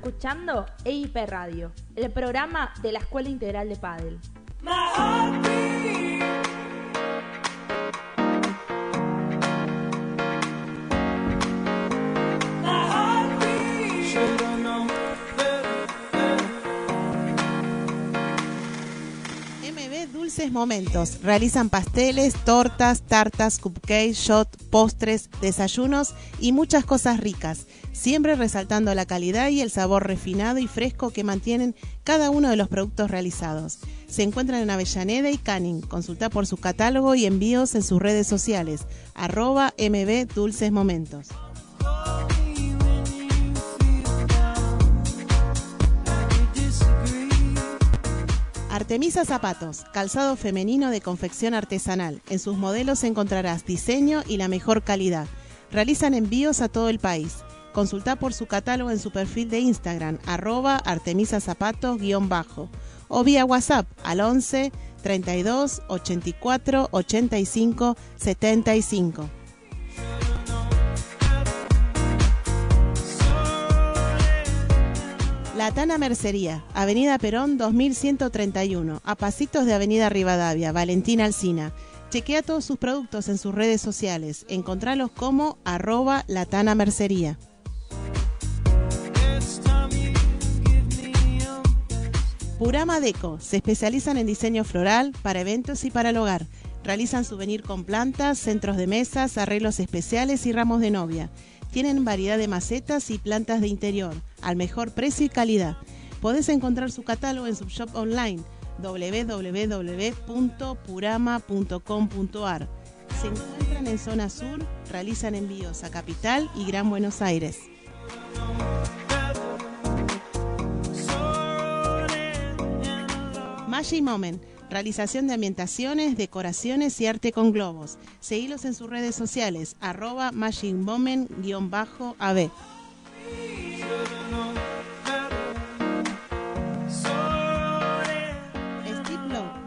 Escuchando EIP Radio, el programa de la Escuela Integral de Padel. MB Dulces Momentos. Realizan pasteles, tortas, tartas, cupcakes, shot, postres, desayunos y muchas cosas ricas. Siempre resaltando la calidad y el sabor refinado y fresco que mantienen cada uno de los productos realizados. Se encuentran en Avellaneda y Canning. Consulta por su catálogo y envíos en sus redes sociales. Arroba MB Dulces Momentos. Artemisa Zapatos, calzado femenino de confección artesanal. En sus modelos encontrarás diseño y la mejor calidad. Realizan envíos a todo el país. Consulta por su catálogo en su perfil de Instagram, arroba Artemisa Zapatos bajo o vía WhatsApp al 11 32 84 85 75. La Tana Mercería, Avenida Perón 2131, a pasitos de Avenida Rivadavia, Valentina Alsina. Chequea todos sus productos en sus redes sociales. Encontralos como arroba Latana Mercería. Purama Deco, se especializan en diseño floral para eventos y para el hogar. Realizan souvenir con plantas, centros de mesas, arreglos especiales y ramos de novia. Tienen variedad de macetas y plantas de interior, al mejor precio y calidad. Podés encontrar su catálogo en su shop online www.purama.com.ar. Se encuentran en zona sur, realizan envíos a Capital y Gran Buenos Aires. Magic Moment, realización de ambientaciones, decoraciones y arte con globos. Seguilos en sus redes sociales, arroba Magic Moment-AB.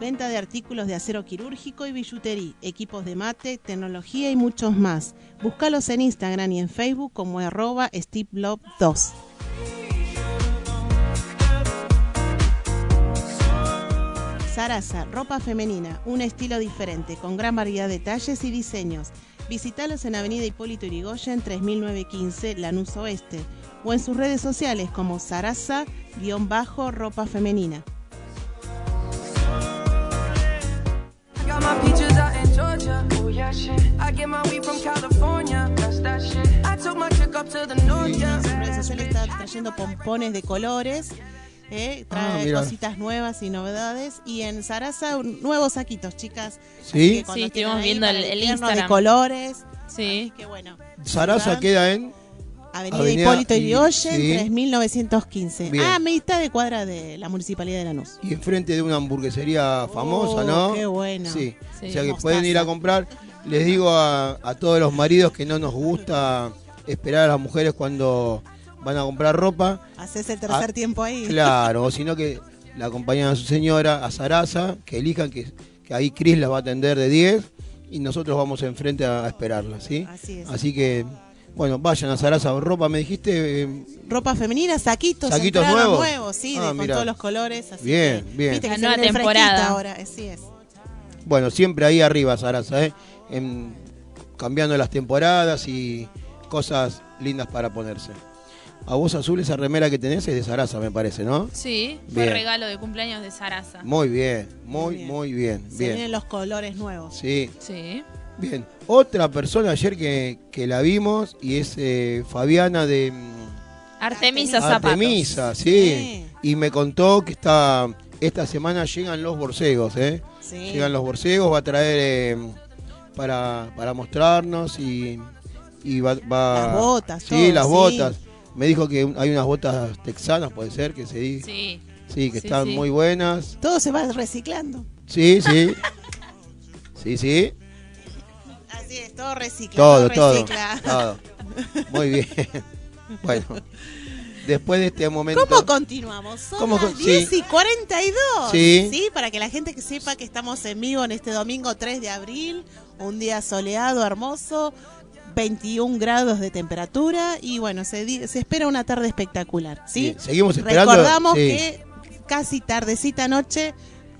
Venta de artículos de acero quirúrgico y billutería, equipos de mate, tecnología y muchos más. Búscalos en Instagram y en Facebook como arroba Steve Love 2. Sarasa, ropa femenina, un estilo diferente, con gran variedad de talles y diseños. Visítalos en Avenida Hipólito Yrigoyen 3915, Lanús Oeste, o en sus redes sociales como Sarasa-ropa femenina. En sus redes sociales está trayendo pompones de colores. Eh, trae Ah, mira. cositas nuevas y novedades. Y en Sarasa, nuevos saquitos, chicas. ¿Sí? Sí, estuvimos viendo el- el invierno de Instagram. colores. Sí. Que bueno. Sarasa ¿verdad? queda en. Avenida, Avenida Hipólito y- Yrigoyen, sí. 3915. Bien. Ah, mitad de cuadra de la Municipalidad de Lanús. Y enfrente de una hamburguesería famosa, Oh, ¿no? qué bueno. Sí. Sí. O sea que Mostaza. pueden ir a comprar. Les digo a, a todos los maridos que no nos gusta esperar a las mujeres cuando van a comprar ropa. Haces el tercer Ah, tiempo ahí. Claro, o <laughs> sino que la acompañan a su señora, a Sarasa, que elijan que, que ahí Cris la va a atender de 10 y nosotros vamos enfrente a, a esperarla, ¿sí? Así es. Así que, bueno, vayan a Sarasa Ropa, me dijiste, eh, Ropa femenina, saquitos, ¿Saquitos entraron nuevos? sí, Ah, de- con mirá. todos los colores. Así Bien, que, bien. Viste que La se nueva temporada. ahora, así es. bueno, siempre ahí arriba Sarasa, ¿eh? En- cambiando las temporadas y cosas lindas para ponerse. A vos azul esa remera que tenés es de Sarasa, me parece, ¿no? Sí, fue Bien. regalo de cumpleaños de Sarasa. Muy bien, muy, Bien. muy bien, Se bien. vienen los colores nuevos. Sí, Sí. bien. Otra persona ayer que, que la vimos y es eh, Fabiana de mm, Artemisa Zapatos. Artemisa, sí. Sí. Y me contó que está, esta semana llegan los borcegos, ¿eh? Sí. Llegan los borcegos, va a traer eh, para, para mostrarnos y, y va, va- Las botas, Sí, todo, las sí. botas. Me dijo que hay unas botas texanas, puede ser, que se dice. Sí. Sí, que Sí, están sí. muy buenas. Todo se va reciclando. Sí, sí. Sí, sí. Así es, todo reciclado. Todo, todo. recicla. todo. Muy bien. <laughs> Bueno, después de este momento. ¿Cómo continuamos? Son ¿Cómo las con- 10 sí. y 42. Sí. Para que la gente que sepa que estamos en vivo en este domingo 3 de abril, un día soleado, hermoso, 21 grados de temperatura y bueno, se, se espera una tarde espectacular. ¿sí? Sí, seguimos esperando. Recordamos sí. que casi tardecita noche,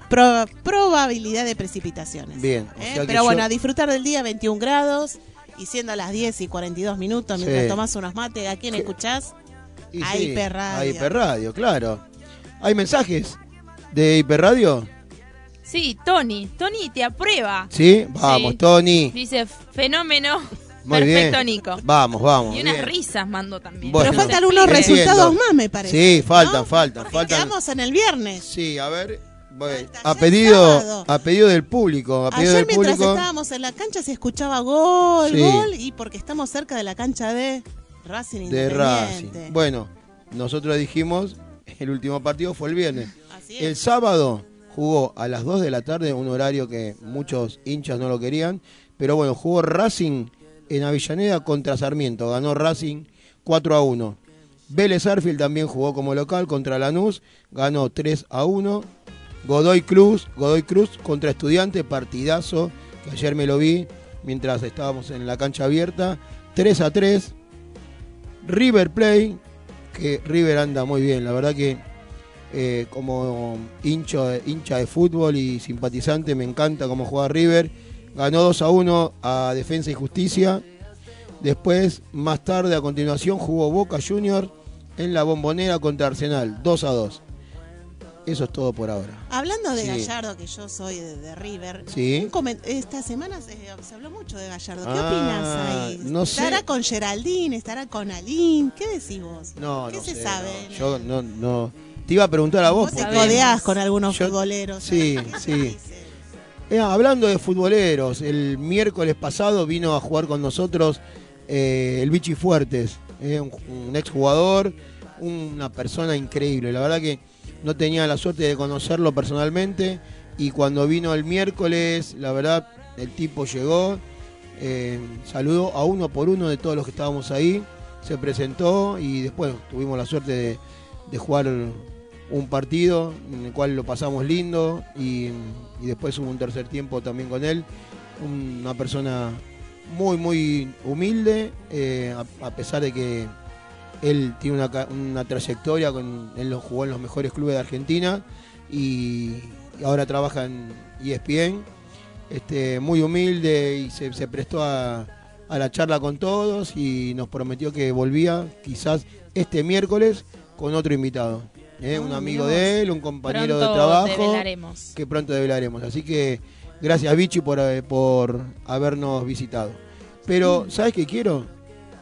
pro- probabilidad de precipitaciones. Bien, o ¿eh? sea Pero yo- bueno, a disfrutar del día, 21 grados. Y siendo las 10 y 42 minutos, Sí. mientras tomás unos mates, ¿a quién ¿Qué? escuchás? Y a sí, Hiperradio. A Hiperradio, claro. ¿Hay mensajes de Hiperradio? Sí, Tony. Tony te aprueba. Sí, vamos, Sí. Tony. Dice fenómeno. Muy Perfecto, bien. Nico. Vamos, vamos. Y unas bien. risas mandó también. Bueno. Pero faltan unos resultados más, me parece. Sí, faltan, ¿no? faltan, Porque faltan. Quedamos en el viernes. Sí, a ver. Falta A pedido, a pedido del público, a pedido Ayer del mientras público. estábamos en la cancha se escuchaba gol, Sí. gol, y porque estamos cerca de la cancha de Racing De. Racing. Bueno, nosotros dijimos, el último partido fue el viernes. Así El sábado jugó a las 2 de la tarde, un horario que muchos hinchas no lo querían, pero bueno, jugó Racing en Avellaneda contra Sarmiento, ganó Racing 4 a 1. Vélez Arfield también jugó como local contra Lanús, ganó 3 a 1. Godoy Cruz, Godoy Cruz contra Estudiante, partidazo, que ayer me lo vi mientras estábamos en la cancha abierta, 3 a 3. River Play, que River anda muy bien, la verdad que eh, como hincho, hincha de fútbol y simpatizante me encanta cómo juega River. Ganó 2 a 1 a Defensa y Justicia. Después, más tarde, a continuación, jugó Boca Junior en la bombonera contra Arsenal, 2 a 2. Eso es todo por ahora. Hablando de Sí. Gallardo, que yo soy de, de River, Sí. esta semana se, se habló mucho de Gallardo. ¿Qué Ah, opinas ahí? no sé. ¿Estará con Geraldine? ¿Estará con Aline? ¿Qué decís vos? No, ¿Qué no se sé, sabe? no. Yo no, no. Te iba a preguntar a vos. Vos te codeás con algunos Yo- futboleros. sí, ¿Qué se sí. <laughs> Eh, hablando de futboleros, el miércoles pasado vino a jugar con nosotros eh, el Bichi Fuertes, eh, un, exjugador, una persona increíble. La verdad que no tenía la suerte de conocerlo personalmente y cuando vino el miércoles, la verdad, el tipo llegó, saludó a uno por uno de todos los que estábamos ahí, se presentó y después tuvimos la suerte de jugar un partido en el cual lo pasamos lindo y, después hubo un tercer tiempo también con él. Una persona muy, muy humilde, eh, a, pesar de que él tiene una, una trayectoria, con, él lo jugó en los mejores clubes de Argentina y, ahora trabaja en ESPN. Este, muy humilde y se, se prestó a, a la charla con todos y nos prometió que volvía quizás este miércoles con otro invitado. ¿Eh? Un amigo de él, un compañero Pronto de trabajo develaremos. que pronto develaremos. Así que gracias Vichy por, eh, por habernos visitado. Pero, ¿sabes qué quiero?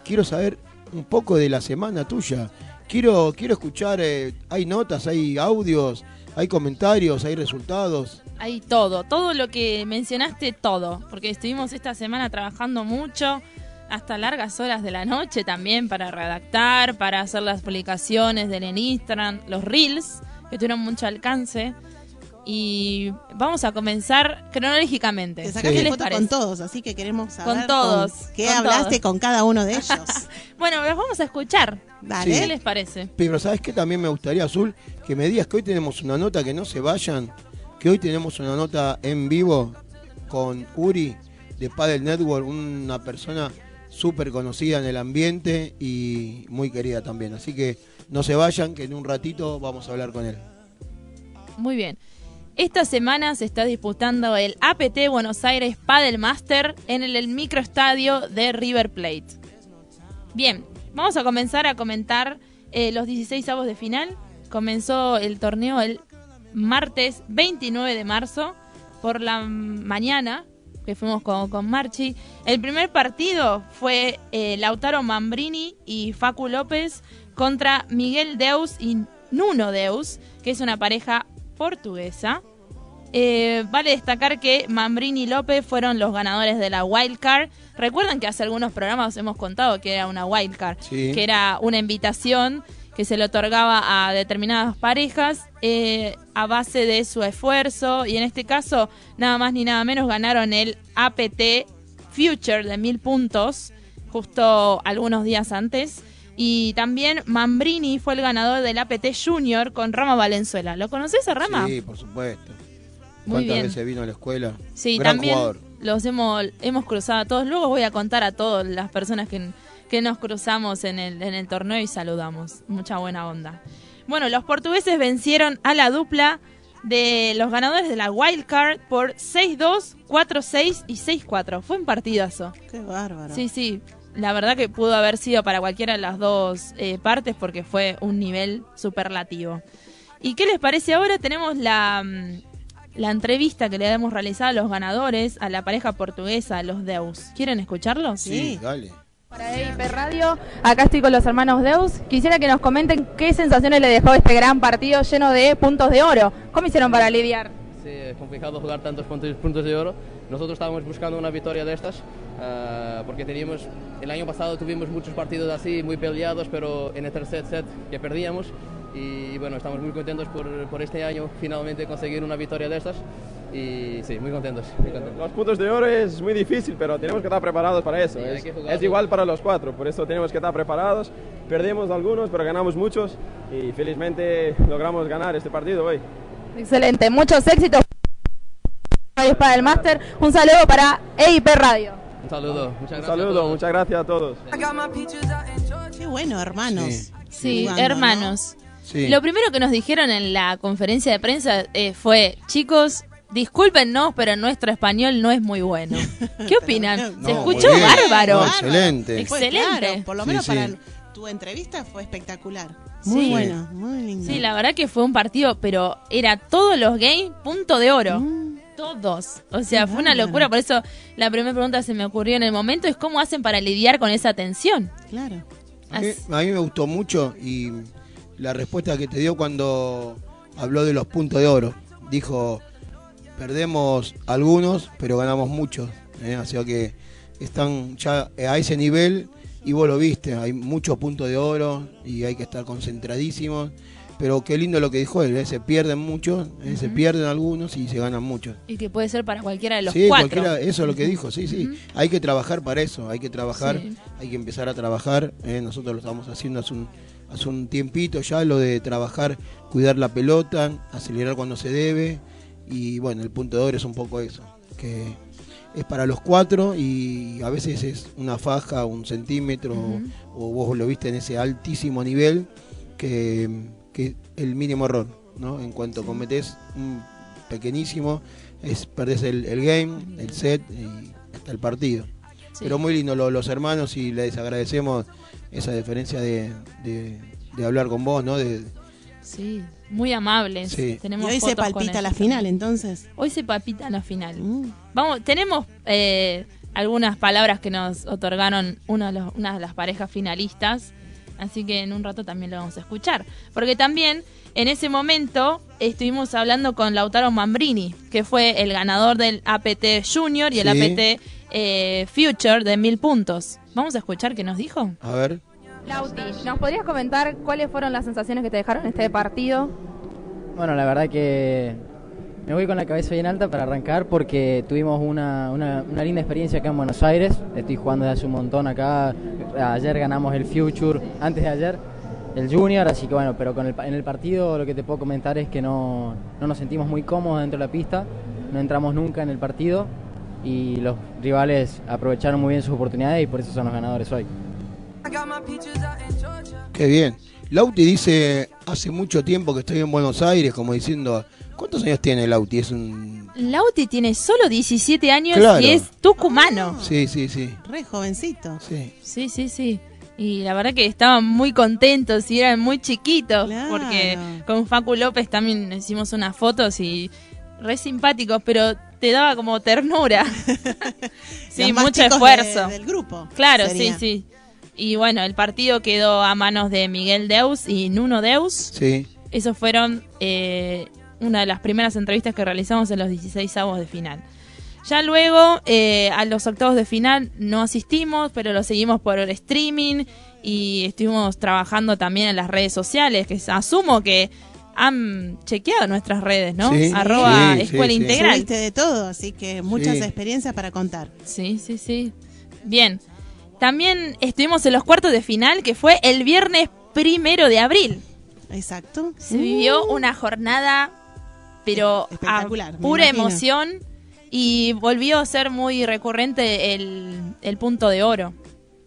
Quiero saber un poco de la semana tuya. Quiero, quiero escuchar, eh, hay notas, hay audios, hay comentarios, hay resultados. Hay todo, todo lo que mencionaste, todo. Porque estuvimos esta semana trabajando mucho, hasta largas horas de la noche también para redactar, para hacer las publicaciones del en Instagram, los reels, que tuvieron mucho alcance. Y vamos a comenzar cronológicamente. Te ¿Qué sacaste les foto parece? con todos, así que queremos saber Con todos, qué con hablaste todos. con cada uno de <laughs> ellos. Bueno, los vamos a escuchar. Dale. ¿Qué les parece? Pero ¿sabes qué? También me gustaría, Azul, que me digas que hoy tenemos una nota que no se vayan, que hoy tenemos una nota en vivo con Uri de Paddle Network, una persona súper conocida en el ambiente y muy querida también. Así que no se vayan, que en un ratito vamos a hablar con él. Muy bien. Esta semana se está disputando el APT Buenos Aires Paddle Master en el, el microestadio de River Plate. Bien, vamos a comenzar a comentar eh, los 16 avos de final. Comenzó el torneo el martes 29 de marzo por la mañana, que fuimos con, con Marchi. El primer partido fue eh, Lautaro Mambrini y Facu López contra Miguel Deus y Nuno Deus, que es una pareja portuguesa. Eh, vale destacar que Mambrini y López fueron los ganadores de la Wild Card. Recuerdan que hace algunos programas hemos contado que era una Wild Card, Sí. que era una invitación que se le otorgaba a determinadas parejas eh, a base de su esfuerzo y en este caso nada más ni nada menos ganaron el APT Future de mil puntos justo algunos días antes y también Mambrini fue el ganador del APT Junior con Rama Valenzuela. ¿Lo conoces a Rama? Sí, por supuesto. Muy ¿Cuántas bien. veces vino a la escuela? Sí, Gran también jugador. los hemos, hemos cruzado a todos. Luego voy a contar a todas las personas que, que nos cruzamos en el, en el torneo y saludamos. Mucha buena onda. Bueno, los portugueses vencieron a la dupla de los ganadores de la Wild Card por 6-2, 4-6 y 6-4. Fue un partidazo. Qué bárbaro. Sí, sí. La verdad que pudo haber sido para cualquiera de las dos eh, partes porque fue un nivel superlativo. ¿Y qué les parece ahora? Tenemos la, mm, la entrevista que le hemos realizado a los ganadores, a la pareja portuguesa, a los Deus. ¿Quieren escucharlo? Sí, dale. Para EIP Radio, acá estoy con los hermanos Deus. Quisiera que nos comenten qué sensaciones le dejó este gran partido lleno de puntos de oro. ¿Cómo hicieron para lidiar? Sí, es complicado jugar tantos puntos, de oro. Nosotros estábamos buscando una victoria de estas ah, porque teníamos, el año pasado tuvimos muchos partidos así, muy peleados, pero en el tercer set que perdíamos. Y bueno, estamos muy contentos por, por este año finalmente conseguir una victoria de estas. Y sí, muy contentos. Muy contentos. Los puntos de oro es muy difícil, pero tenemos que estar preparados para eso. Sí, es, es igual para los cuatro, por eso tenemos que estar preparados. Perdimos algunos, pero ganamos muchos y felizmente logramos ganar este partido hoy. Excelente, muchos éxitos para el máster. Un saludo para EIP Radio. Un saludo, muchas Un gracias. a saludo, muchas gracias a todos. Qué bueno, hermanos. Sí. Sí, Jugando, ¿no? hermanos. Sí. Lo primero que nos dijeron en la conferencia de prensa eh, fue, chicos, discúlpennos, pero nuestro español no es muy bueno. <laughs> ¿Qué opinan? No, Se escuchó bien. bárbaro. No, excelente. Excelente. claro, por lo menos sí. para tu entrevista fue espectacular. Muy Sí. bueno, muy lindo. Sí, la verdad que fue un partido, pero era todos los games punto de oro. Mm. Todos. O sea, fue una locura. Por eso la primera pregunta que se me ocurrió en el momento es cómo hacen para lidiar con esa tensión. Claro. A mí, a mí me gustó mucho y la respuesta que te dio cuando habló de los puntos de oro. Dijo, perdemos algunos, pero ganamos muchos. ¿eh? O sea que están ya a ese nivel y vos lo viste, hay muchos puntos de oro y hay que estar concentradísimos. Pero qué lindo lo que dijo él, ¿eh? se pierden muchos, ¿eh? se pierden algunos y se ganan muchos. Y que puede ser para cualquiera de los sí, cuatro. cualquiera, eso es lo que dijo, sí, sí. Hay que trabajar para eso, hay que trabajar, Sí. hay que empezar a trabajar. ¿eh? Nosotros lo estamos haciendo hace un, hace un tiempito ya, lo de trabajar, cuidar la pelota, acelerar cuando se debe. Y bueno, el punto de oro es un poco eso, que es para los cuatro y a veces es una faja, un centímetro, o vos lo viste en ese altísimo nivel, que, que el mínimo error, ¿no? En cuanto cometés un pequeñísimo, es perdés el, el game, el set y hasta el partido. Sí. Pero muy lindo lo- los hermanos y les agradecemos esa diferencia de, de- de hablar con vos, ¿no? De, Sí, muy amables. Sí. Y Tenemos hoy se palpita la final, entonces. Hoy se palpita la final. Mm. Vamos, tenemos eh, algunas palabras que nos otorgaron uno de los- una de las parejas finalistas, así que en un rato también lo vamos a escuchar. Porque también en ese momento estuvimos hablando con Lautaro Mambrini, que fue el ganador del APT Junior y el. APT eh, Future de mil puntos. Vamos a escuchar qué nos dijo. a ver, Lauti, ¿nos podrías comentar cuáles fueron las sensaciones que te dejaron este partido? Bueno, la verdad que me voy con la cabeza bien alta para arrancar porque tuvimos una, una, una linda experiencia acá en Buenos Aires. Estoy jugando desde hace un montón acá. Ayer ganamos el Future, antes de ayer. El junior, así que bueno, pero con el, en el partido lo que te puedo comentar es que no, no nos sentimos muy cómodos dentro de la pista, no entramos nunca en el partido y los rivales aprovecharon muy bien sus oportunidades y por eso son los ganadores hoy. Qué bien. Lauti dice, hace mucho tiempo que estoy en Buenos Aires, como diciendo, ¿cuántos años tiene Lauti? Es un... Lauti tiene solo 17 años Claro. y es tucumano. Sí, sí, sí. Re jovencito. sí. Sí, sí, sí. Y la verdad que estaban muy contentos y eran muy chiquitos. Claro. Porque con Facu López también hicimos unas fotos y re simpáticos, pero te daba como ternura. <laughs> sí, Los más mucho esfuerzo. de- del grupo. Claro, sería. sí, sí. Y bueno, el partido quedó a manos de Miguel Deus y Nuno Deus. Sí. Esos fueron eh, una de las primeras entrevistas que realizamos en los 16 avos de final. Ya luego, eh, a los octavos de final no asistimos, pero lo seguimos por streaming y estuvimos trabajando también en las redes sociales, que asumo que han chequeado nuestras redes, ¿no? Sí. Arroba Sí, Escuela sí. Integral. Subiste de todo, así que muchas Sí. experiencias para contar. Sí, sí, sí. Bien. También estuvimos en los cuartos de final, que fue el viernes primero de abril. Exacto. Se vivió una jornada, pero Espectacular, pura emoción y volvió a ser muy recurrente el, el punto de oro.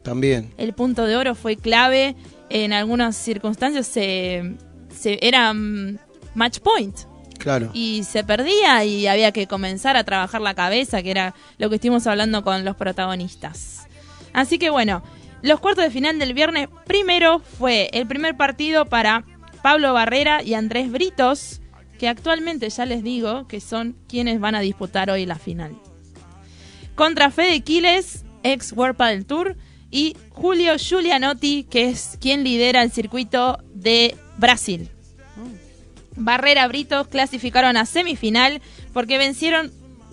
También. El punto de oro fue clave. En algunas circunstancias se, se- era mm, match point Claro. y se perdía y había que comenzar a trabajar la cabeza, que era lo que estuvimos hablando con los protagonistas. Así que bueno, los cuartos de final del viernes primero fue el primer partido para Pablo Barrera y Andrés Britos, que actualmente ya les digo que son quienes van a disputar hoy la final. Contra Fede Quiles, ex World Padel Tour, y Julio Giulianotti, que es quien lidera el circuito de Brasil. Barrera Britos clasificaron a semifinal porque vencieron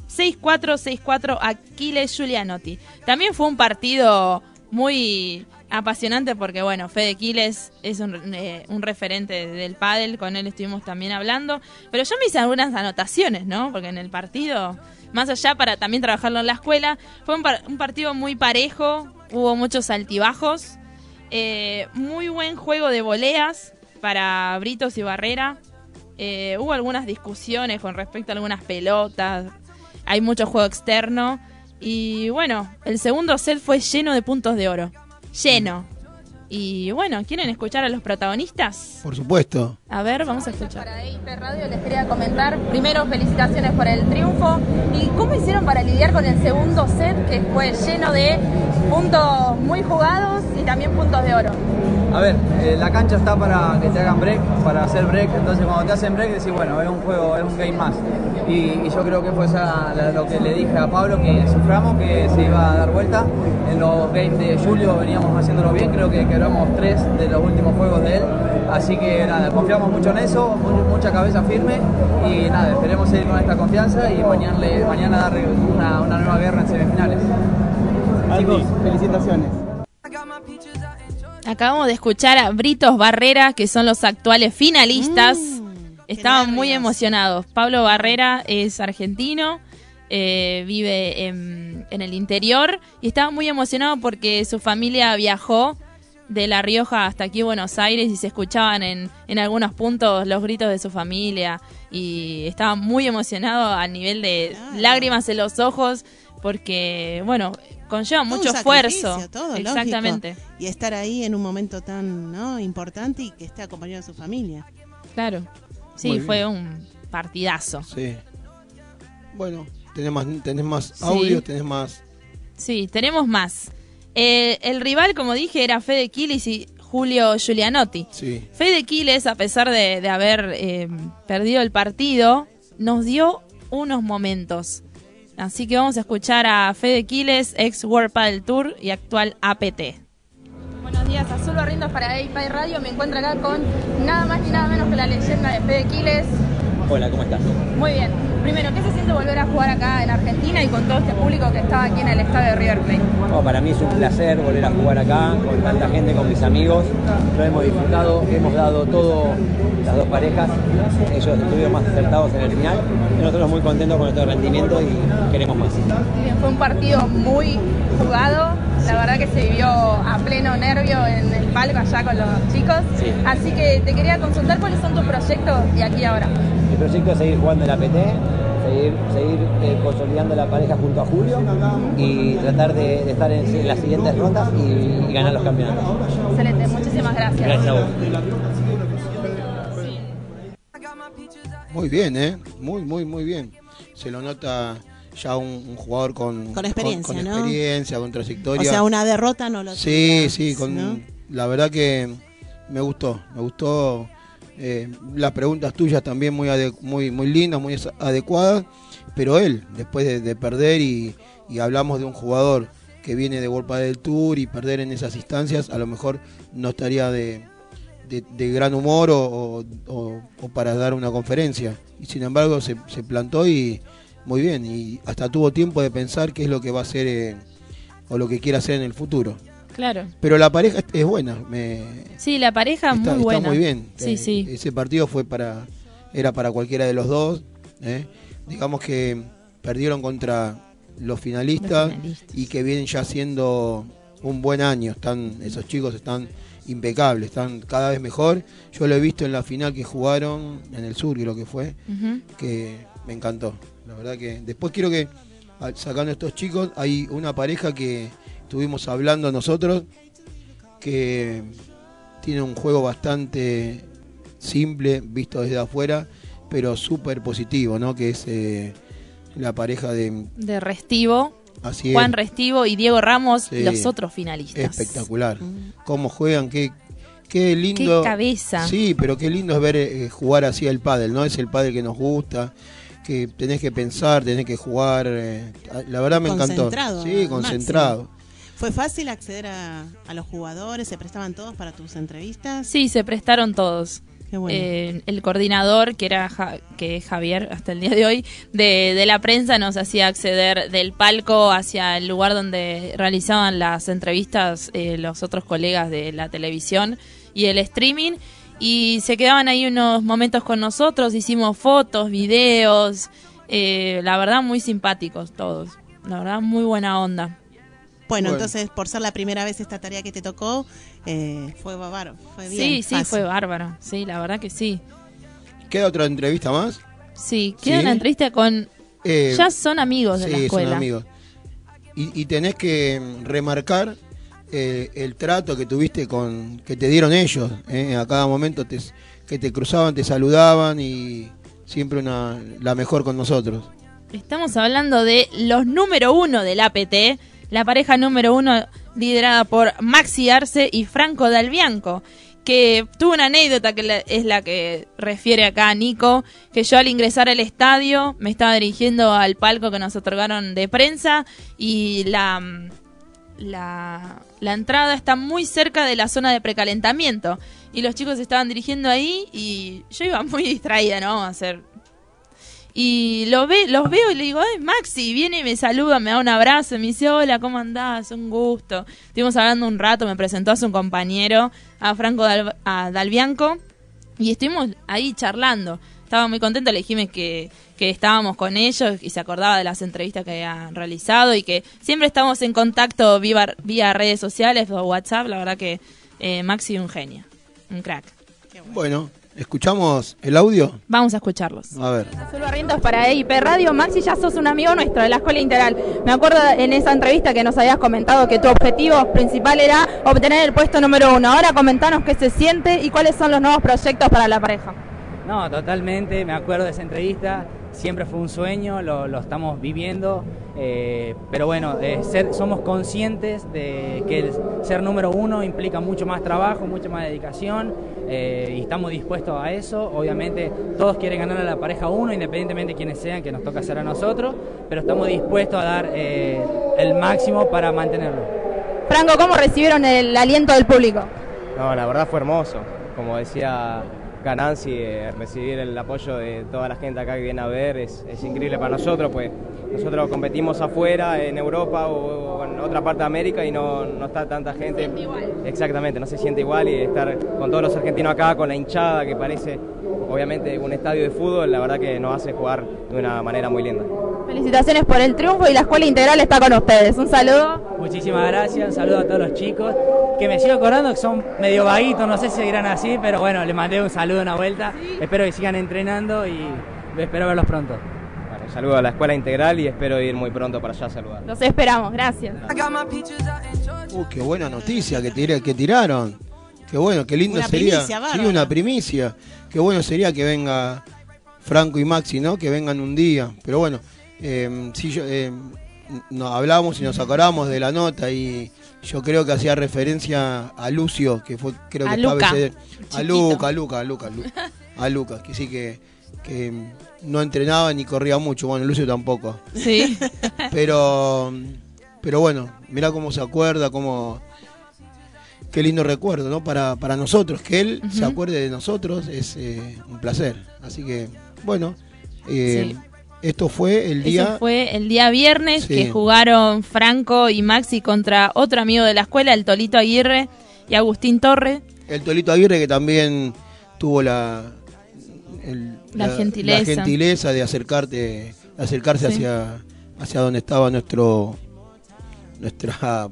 6-4, 6-4 a Aquiles Giulianotti. También fue un partido muy apasionante porque, bueno, Fede Quiles es un, eh, un referente del pádel, con él estuvimos también hablando. Pero yo me hice algunas anotaciones, ¿no? Porque en el partido, más allá para también trabajarlo en la escuela, fue un, par- un partido muy parejo, hubo muchos altibajos, eh, muy buen juego de voleas para Britos y Barrera. Eh, hubo algunas discusiones con respecto a algunas pelotas. Hay mucho juego externo. Y bueno, el segundo set fue lleno de puntos de oro. Lleno. Y bueno, ¿quieren escuchar a los protagonistas? Por supuesto. A ver, vamos a escuchar. Para EIP Radio les quería comentar, primero felicitaciones por el triunfo y cómo hicieron para lidiar con el segundo set que fue lleno de puntos muy jugados y también puntos de oro. A ver, eh, la cancha está para que te hagan break, para hacer break, entonces cuando te hacen break decís, bueno, es un juego, es un game más. Y, y yo creo que fue esa- la- lo que le dije a Pablo, que suframos, que se iba a dar vuelta. En los games de Julio veníamos haciéndolo bien, creo que quebramos tres de los últimos juegos de él. Así que nada, confiamos mucho en eso, mu- mucha cabeza firme y nada, esperemos seguir con esta confianza y mañana, mañana dar una, una nueva guerra en semifinales. Chicos, felicitaciones. Acabamos de escuchar a Britos Barrera, que son los actuales finalistas. Estaban muy emocionados. Pablo Barrera es argentino, eh, vive en, en el interior y estaba muy emocionado porque su familia viajó de La Rioja hasta aquí Buenos Aires y se escuchaban en, en algunos puntos los gritos de su familia y estaba muy emocionado a nivel de lágrimas en los ojos porque, bueno, conlleva Todo mucho esfuerzo. todo, lógico. Exactamente. Y estar ahí en un momento tan ¿no? importante y que esté acompañado de su familia. Claro. Sí, fue un partidazo. Sí. Bueno, tenés más, tenés más Sí. audio, tenés más. Sí, tenemos más. Eh, el rival, como dije, era Fede Quiles y Julio Giulianotti. Sí. Fede Quiles, a pesar de, de haber eh, perdido el partido, nos dio unos momentos. Así que vamos a escuchar a Fede Quiles, ex World Padel Tour y actual APT. Buenos días, Azul Barrientos para EIP Radio. Me encuentro acá con nada más ni nada menos que la leyenda de Fede Quiles. Hola, ¿cómo estás? Muy bien. Primero, ¿qué se siente volver a jugar acá en Argentina y con todo este público que está aquí en el estadio de River Plate? No, para mí es un placer volver a jugar acá con tanta gente, con mis amigos. Lo hemos disfrutado, hemos dado todo, las dos parejas. Ellos estuvieron más acertados en el final. Y nosotros muy contentos con nuestro rendimiento y queremos más. Bien, fue un partido muy jugado. La verdad que se vivió a pleno nervio en el palco allá con los chicos. Sí. Así que te quería consultar cuáles son tus proyectos de aquí ahora. Proyecto es seguir jugando en la PT, seguir, seguir eh, consolidando la pareja junto a Julio y tratar de, de estar en, en las siguientes rondas y, y ganar los campeonatos. Excelente, muchísimas gracias. Gracias a vos. Muy bien, ¿eh? Muy, muy, muy bien. Se lo nota ya un, un jugador con, Con experiencia, con, ¿no? experiencia, con O trayectoria. sea, una derrota no lo Sí, sí, con, ¿no? la verdad que me gustó, me gustó. Eh, las preguntas tuyas también muy, muy, muy lindas, muy as- adecuadas, pero él, después de, de perder y, hablamos de un jugador que viene de World del Tour y perder en esas instancias, a lo mejor no estaría de, de- gran humor o- o para dar una conferencia. Y sin embargo se, se plantó y muy bien, y hasta tuvo tiempo de pensar qué es lo que va a hacer eh, o lo que quiere hacer en el futuro. Claro. Pero la pareja es- buena, me, Sí, la pareja está, muy está buena. muy bien. Sí, Eh, sí. Ese partido fue para era para cualquiera de los dos. ¿eh? Digamos que perdieron contra los finalistas, Los finalistas. y que vienen ya siendo un buen año. Están esos chicos están impecables, están cada vez mejor. Yo lo he visto en la final que jugaron en el sur, creo que fue, que me encantó. La verdad que después quiero que sacando estos chicos hay una pareja que estuvimos hablando nosotros que tiene un juego bastante simple visto desde afuera, pero súper positivo, ¿no? Que es eh, la pareja de De Restivo, así es, Juan Restivo y Diego Ramos, Sí. los otros finalistas. espectacular. Cómo juegan, qué qué lindo. Qué cabeza. Sí, pero qué lindo es ver eh, jugar así el pádel, ¿no? Es el pádel que nos gusta, que tenés que pensar, tenés que jugar. eh, la verdad me encantó. Concentrado, Sí, concentrado. ¿Fue fácil acceder a, a los jugadores? ¿Se prestaban todos para tus entrevistas? Sí, se prestaron todos. Qué bueno. Eh, el coordinador, que era Ja- que es Javier hasta el día de hoy, de, de la prensa nos hacía acceder del palco hacia el lugar donde realizaban las entrevistas eh, los otros colegas de la televisión y el streaming. Y se quedaban ahí unos momentos con nosotros, hicimos fotos, videos, eh, la verdad muy simpáticos todos, la verdad muy buena onda. Bueno, Bueno. entonces, por ser la primera vez esta tarea que te tocó, eh, fue bárbaro, fue bien. Sí, sí, fácil. fue bárbaro, sí, la verdad que sí. ¿Queda otra entrevista más? Sí, queda Sí. una entrevista con... Eh, ya son amigos de sí, la escuela. son amigos. Y, y tenés que remarcar eh, el trato que tuviste con, que te dieron ellos. eh, A cada momento te, que te cruzaban, te saludaban y siempre una, la mejor con nosotros. Estamos hablando de los número uno del APT, la pareja número uno liderada por Maxi Arce y Franco Dalbianco, que tuvo una anécdota que es la que refiere acá Nico, que yo al ingresar al estadio me estaba dirigiendo al palco que nos otorgaron de prensa y la, la, la entrada está muy cerca de la zona de precalentamiento y los chicos estaban dirigiendo ahí y yo iba muy <laughs> distraída, ¿no? A hacer y lo ve, los veo y le digo, ay, Maxi, viene y me saluda, me da un abrazo, me dice, hola, ¿cómo andás? Un gusto. Estuvimos hablando un rato, me presentó a su compañero, a Franco Dal, a Dalbianco, y estuvimos ahí charlando. Estaba muy contento, le dijimos que, que estábamos con ellos y se acordaba de las entrevistas que habían realizado y que siempre estamos en contacto vía, vía redes sociales o WhatsApp. La verdad que eh, Maxi un genio, un crack. Bueno, ¿escuchamos el audio? Vamos a escucharlos. A ver. Azul Barrientos para EIP Radio. Maxi, ya sos un amigo nuestro de la Escuela Integral. Me acuerdo en esa entrevista que nos habías comentado que tu objetivo principal era obtener el puesto número uno. Ahora comentanos qué se siente y cuáles son los nuevos proyectos para la pareja. No, totalmente, me acuerdo de esa entrevista, siempre fue un sueño, lo, lo estamos viviendo, eh, pero bueno, eh, ser, somos conscientes de que el ser número uno implica mucho más trabajo, mucha más dedicación, eh, y estamos dispuestos a eso, obviamente todos quieren ganar a la pareja uno, independientemente de quienes sean, que nos toca hacer a nosotros, pero estamos dispuestos a dar eh, el máximo para mantenerlo. Franco, ¿cómo recibieron el aliento del público? No, la verdad fue hermoso. Como decía ganancia y eh, recibir el apoyo de toda la gente acá que viene a ver es, es increíble para nosotros, pues nosotros competimos afuera, en Europa o, o en otra parte de América y no, no está tanta gente. Exactamente, no se siente igual y estar con todos los argentinos acá, con la hinchada que parece obviamente un estadio de fútbol, la verdad que nos hace jugar de una manera muy linda. Felicitaciones por el triunfo y la escuela integral está con ustedes. Un saludo. Muchísimas gracias, un saludo a todos los chicos, que me sigo acordando que son medio vaguitos, no sé si seguirán así, pero bueno, les mandé un saludo, una vuelta, espero que sigan entrenando y espero verlos pronto. Bueno, un saludo a la escuela integral y espero ir muy pronto para allá a saludar. Los esperamos. Gracias. Uh, qué buena noticia que, tir- que tiraron. Qué bueno, qué lindo Una sería. primicia, sí, una primicia. Qué bueno sería que venga Franco y Maxi, ¿no? Que vengan un día. Pero bueno, eh, sí, yo, eh, nos hablamos y nos acordamos de la nota y yo creo que hacía referencia a Lucio, que fue, creo A que Luca, estaba ese- a. Luca, a Luca, a Luca, a Luca, a Luca, que sí que, que no entrenaba ni corría mucho. Bueno, Lucio tampoco. Sí. Pero, pero bueno, mirá cómo se acuerda, cómo... Qué lindo recuerdo, ¿no? Para, para nosotros, que él se acuerde de nosotros es eh, un placer. Así que, bueno, eh, Sí. esto fue el día... Eso fue el día viernes Sí. que jugaron Franco y Maxi contra otro amigo de la escuela, el Tolito Aguirre y Agustín Torre. El Tolito Aguirre que también tuvo la... el- La gentileza. la gentileza de acercarte, de acercarse Sí. hacia, hacia donde estaba nuestro nuestra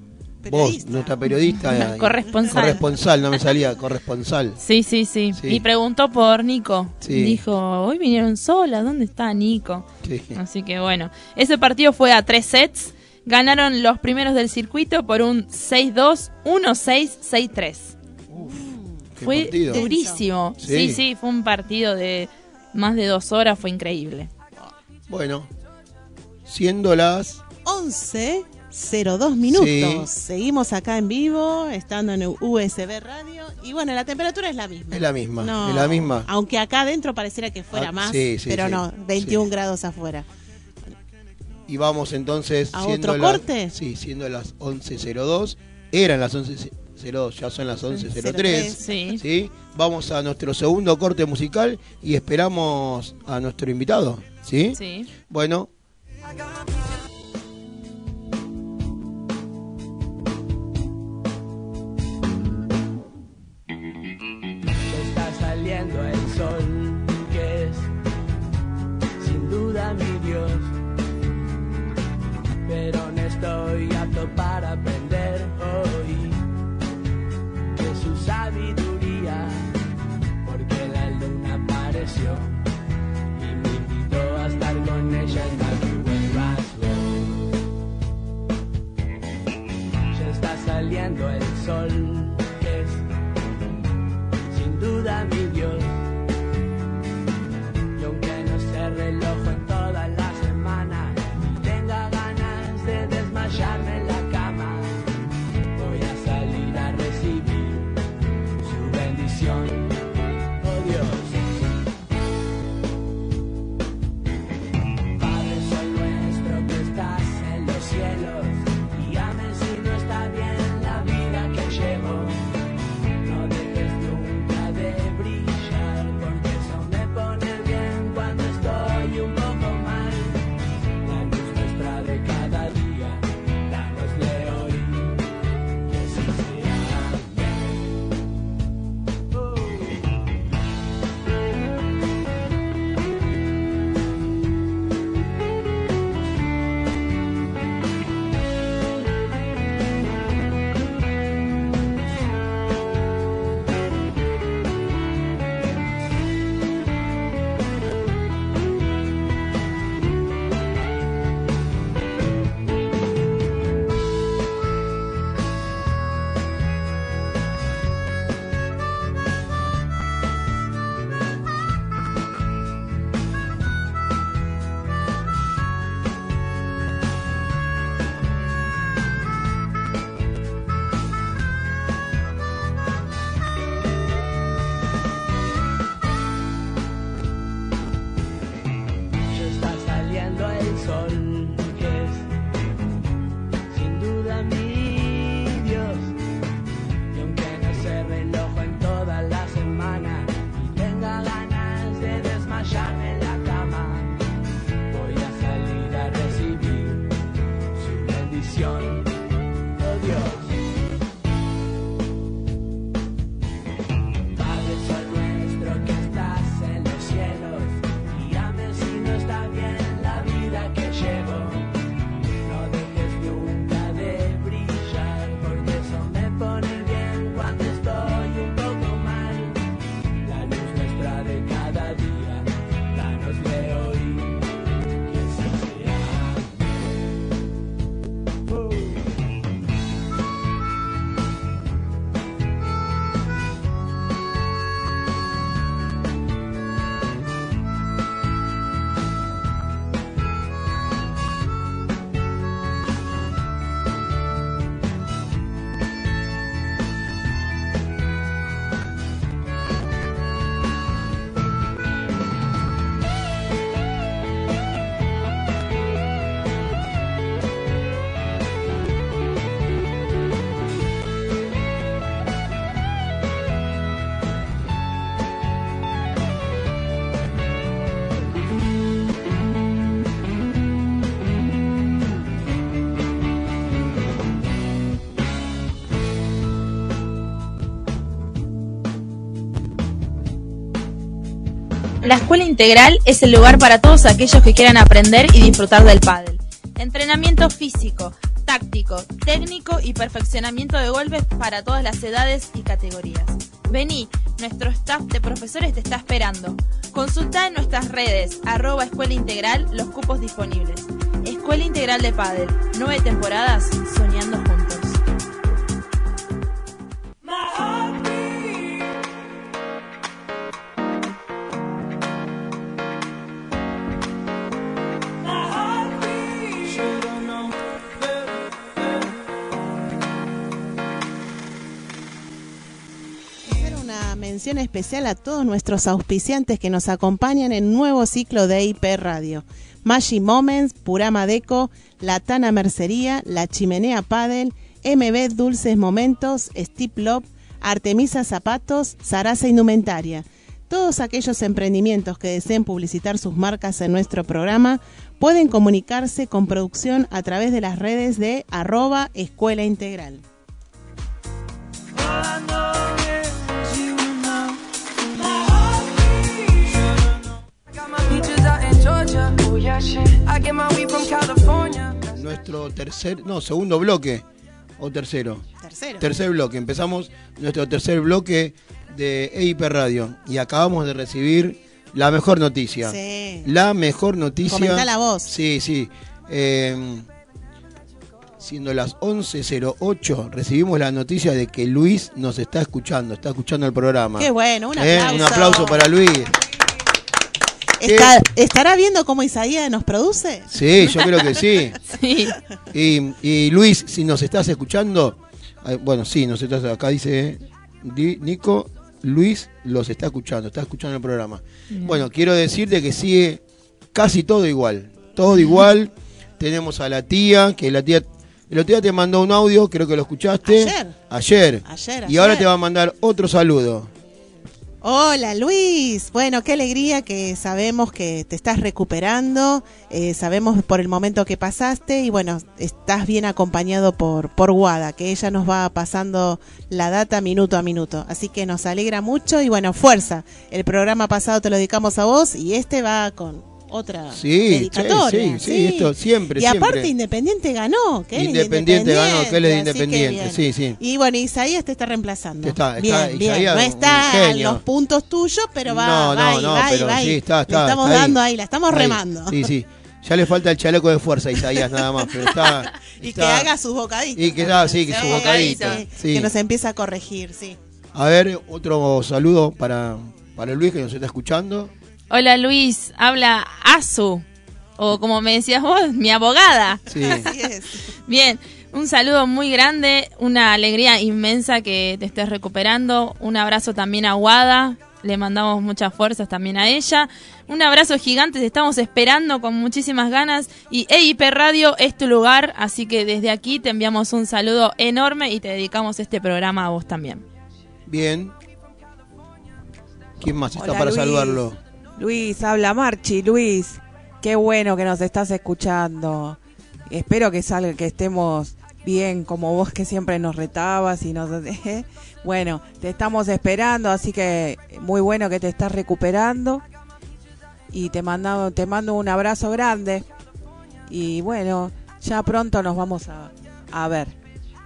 voz, nuestra periodista <laughs> eh, Corresponsal. corresponsal, no me salía, corresponsal. Sí, sí, sí, Sí. Y preguntó por Nico. Sí. Dijo, hoy vinieron solas, ¿dónde está Nico? Sí. Así que bueno, ese partido fue a tres sets. Ganaron los primeros del circuito por un 6-2, 1-6, 6-3. Qué Fue partido. durísimo. Sí. Sí. sí, fue un partido de más de dos horas, fue increíble. Bueno, siendo las 11 02 minutos. Sí. Seguimos acá en vivo, estando en USB Radio. Y bueno, la temperatura es la misma. es la misma, No, es la misma. Aunque acá adentro pareciera que fuera Ah, más, sí, sí, pero sí, no, 21 grados afuera. Y vamos entonces ¿A siendo otro las- corte? Sí, siendo las 11.02. Eran las 11.02, ya son las 11.03. Sí. ¿sí? Vamos a nuestro segundo corte musical y esperamos a nuestro invitado. ¿Sí? Sí. Bueno, saliendo el sol, que es sin duda mi Dios. Pero no estoy apto para aprender hoy de su sabiduría, porque la luna apareció y me invitó a estar con ella en está saliendo el sol, sin Escuela Integral es el lugar para todos aquellos que quieran aprender y disfrutar del pádel. Entrenamiento físico, táctico, técnico y perfeccionamiento de golpes para todas las edades y categorías. Vení, nuestro staff de profesores te está esperando. Consulta en nuestras redes, arroba Escuela Integral, los cupos disponibles. Escuela Integral de Padel, nueve temporadas, soñando especial a todos nuestros auspiciantes que nos acompañan en nuevo ciclo de IP Radio. Maggi Moments, Purama Deco, La Tana Mercería, La Chimenea Padel, MB Dulces Momentos, Steve Love, Artemisa Zapatos, Sarasa Indumentaria. Todos aquellos emprendimientos que deseen publicitar sus marcas en nuestro programa pueden comunicarse con producción a través de las redes de arroba Escuela Integral. Nuestro tercer, no, segundo bloque. ¿O tercero? Tercero. Tercer bloque. Empezamos nuestro tercer bloque de EIP Radio. Y acabamos de recibir la mejor noticia. Sí. La mejor noticia. Comentá la voz. Sí, sí. Eh, siendo las 11.08, recibimos la noticia de que Luis nos está escuchando, está escuchando el programa. Qué bueno, un Eh, aplauso. Un aplauso para Luis. Está- ¿Estará viendo cómo Isaías nos produce? Sí, yo creo que sí. <laughs> Sí. Y, y Luis, si nos estás escuchando, eh, bueno, sí, nos estás, acá dice eh, Di- Nico, Luis los está escuchando, está escuchando el programa. Bien. Bueno, quiero decirte que sigue casi todo igual, todo igual. <laughs> Tenemos a la tía, que la tía, el otro día te mandó un audio, creo que lo escuchaste. Ayer. Ayer. Ayer, Y ahora te va a mandar otro saludo. Hola Luis, bueno, qué alegría que sabemos que te estás recuperando, eh, sabemos por el momento que pasaste y bueno, estás bien acompañado por, por Guada, que ella nos va pasando la data minuto a minuto, así que nos alegra mucho y bueno, fuerza, el programa pasado te lo dedicamos a vos y este va con otra Sí, dedicatoria. sí, sí, sí, esto siempre, Y aparte siempre. Independiente ganó, que Independiente ganó, que él es Independiente, sí, sí. Y bueno, Isaías te está reemplazando. Está- está- bien, No está en los puntos tuyos, pero va, No, va, no, y no, va, y pero va, y sí, está, Le está, estamos ahí. dando ahí, la estamos Ahí. remando. Sí, sí. Ya le falta el chaleco de fuerza a Isaías nada más, pero está... <laughs> y que haga sus bocaditos. Y que da, sí, que Sí, su bocadito. sí, sí. Que nos empieza a corregir, sí. A ver, otro saludo para, para Luis que nos está escuchando. Hola Luis, habla Azu, o como me decías vos, mi abogada. Sí. <laughs> Así es. Bien, un saludo muy grande, una alegría inmensa que te estés recuperando, un abrazo también a Guada, le mandamos muchas fuerzas también a ella, un abrazo gigante, te estamos esperando con muchísimas ganas y EIP Radio es tu lugar, así que desde aquí te enviamos un saludo enorme y te dedicamos este programa a vos también. Bien. ¿Quién más está Hola, para Luis. saludarlo? Luis, habla Marchi. Luis, qué bueno que nos estás escuchando. Espero que salga, que estemos bien como vos que siempre nos retabas y nos... <laughs> Bueno, te estamos esperando, así que muy bueno que te estás recuperando. Y te, mando, te mando un abrazo grande. Y bueno, ya pronto nos vamos a, a ver.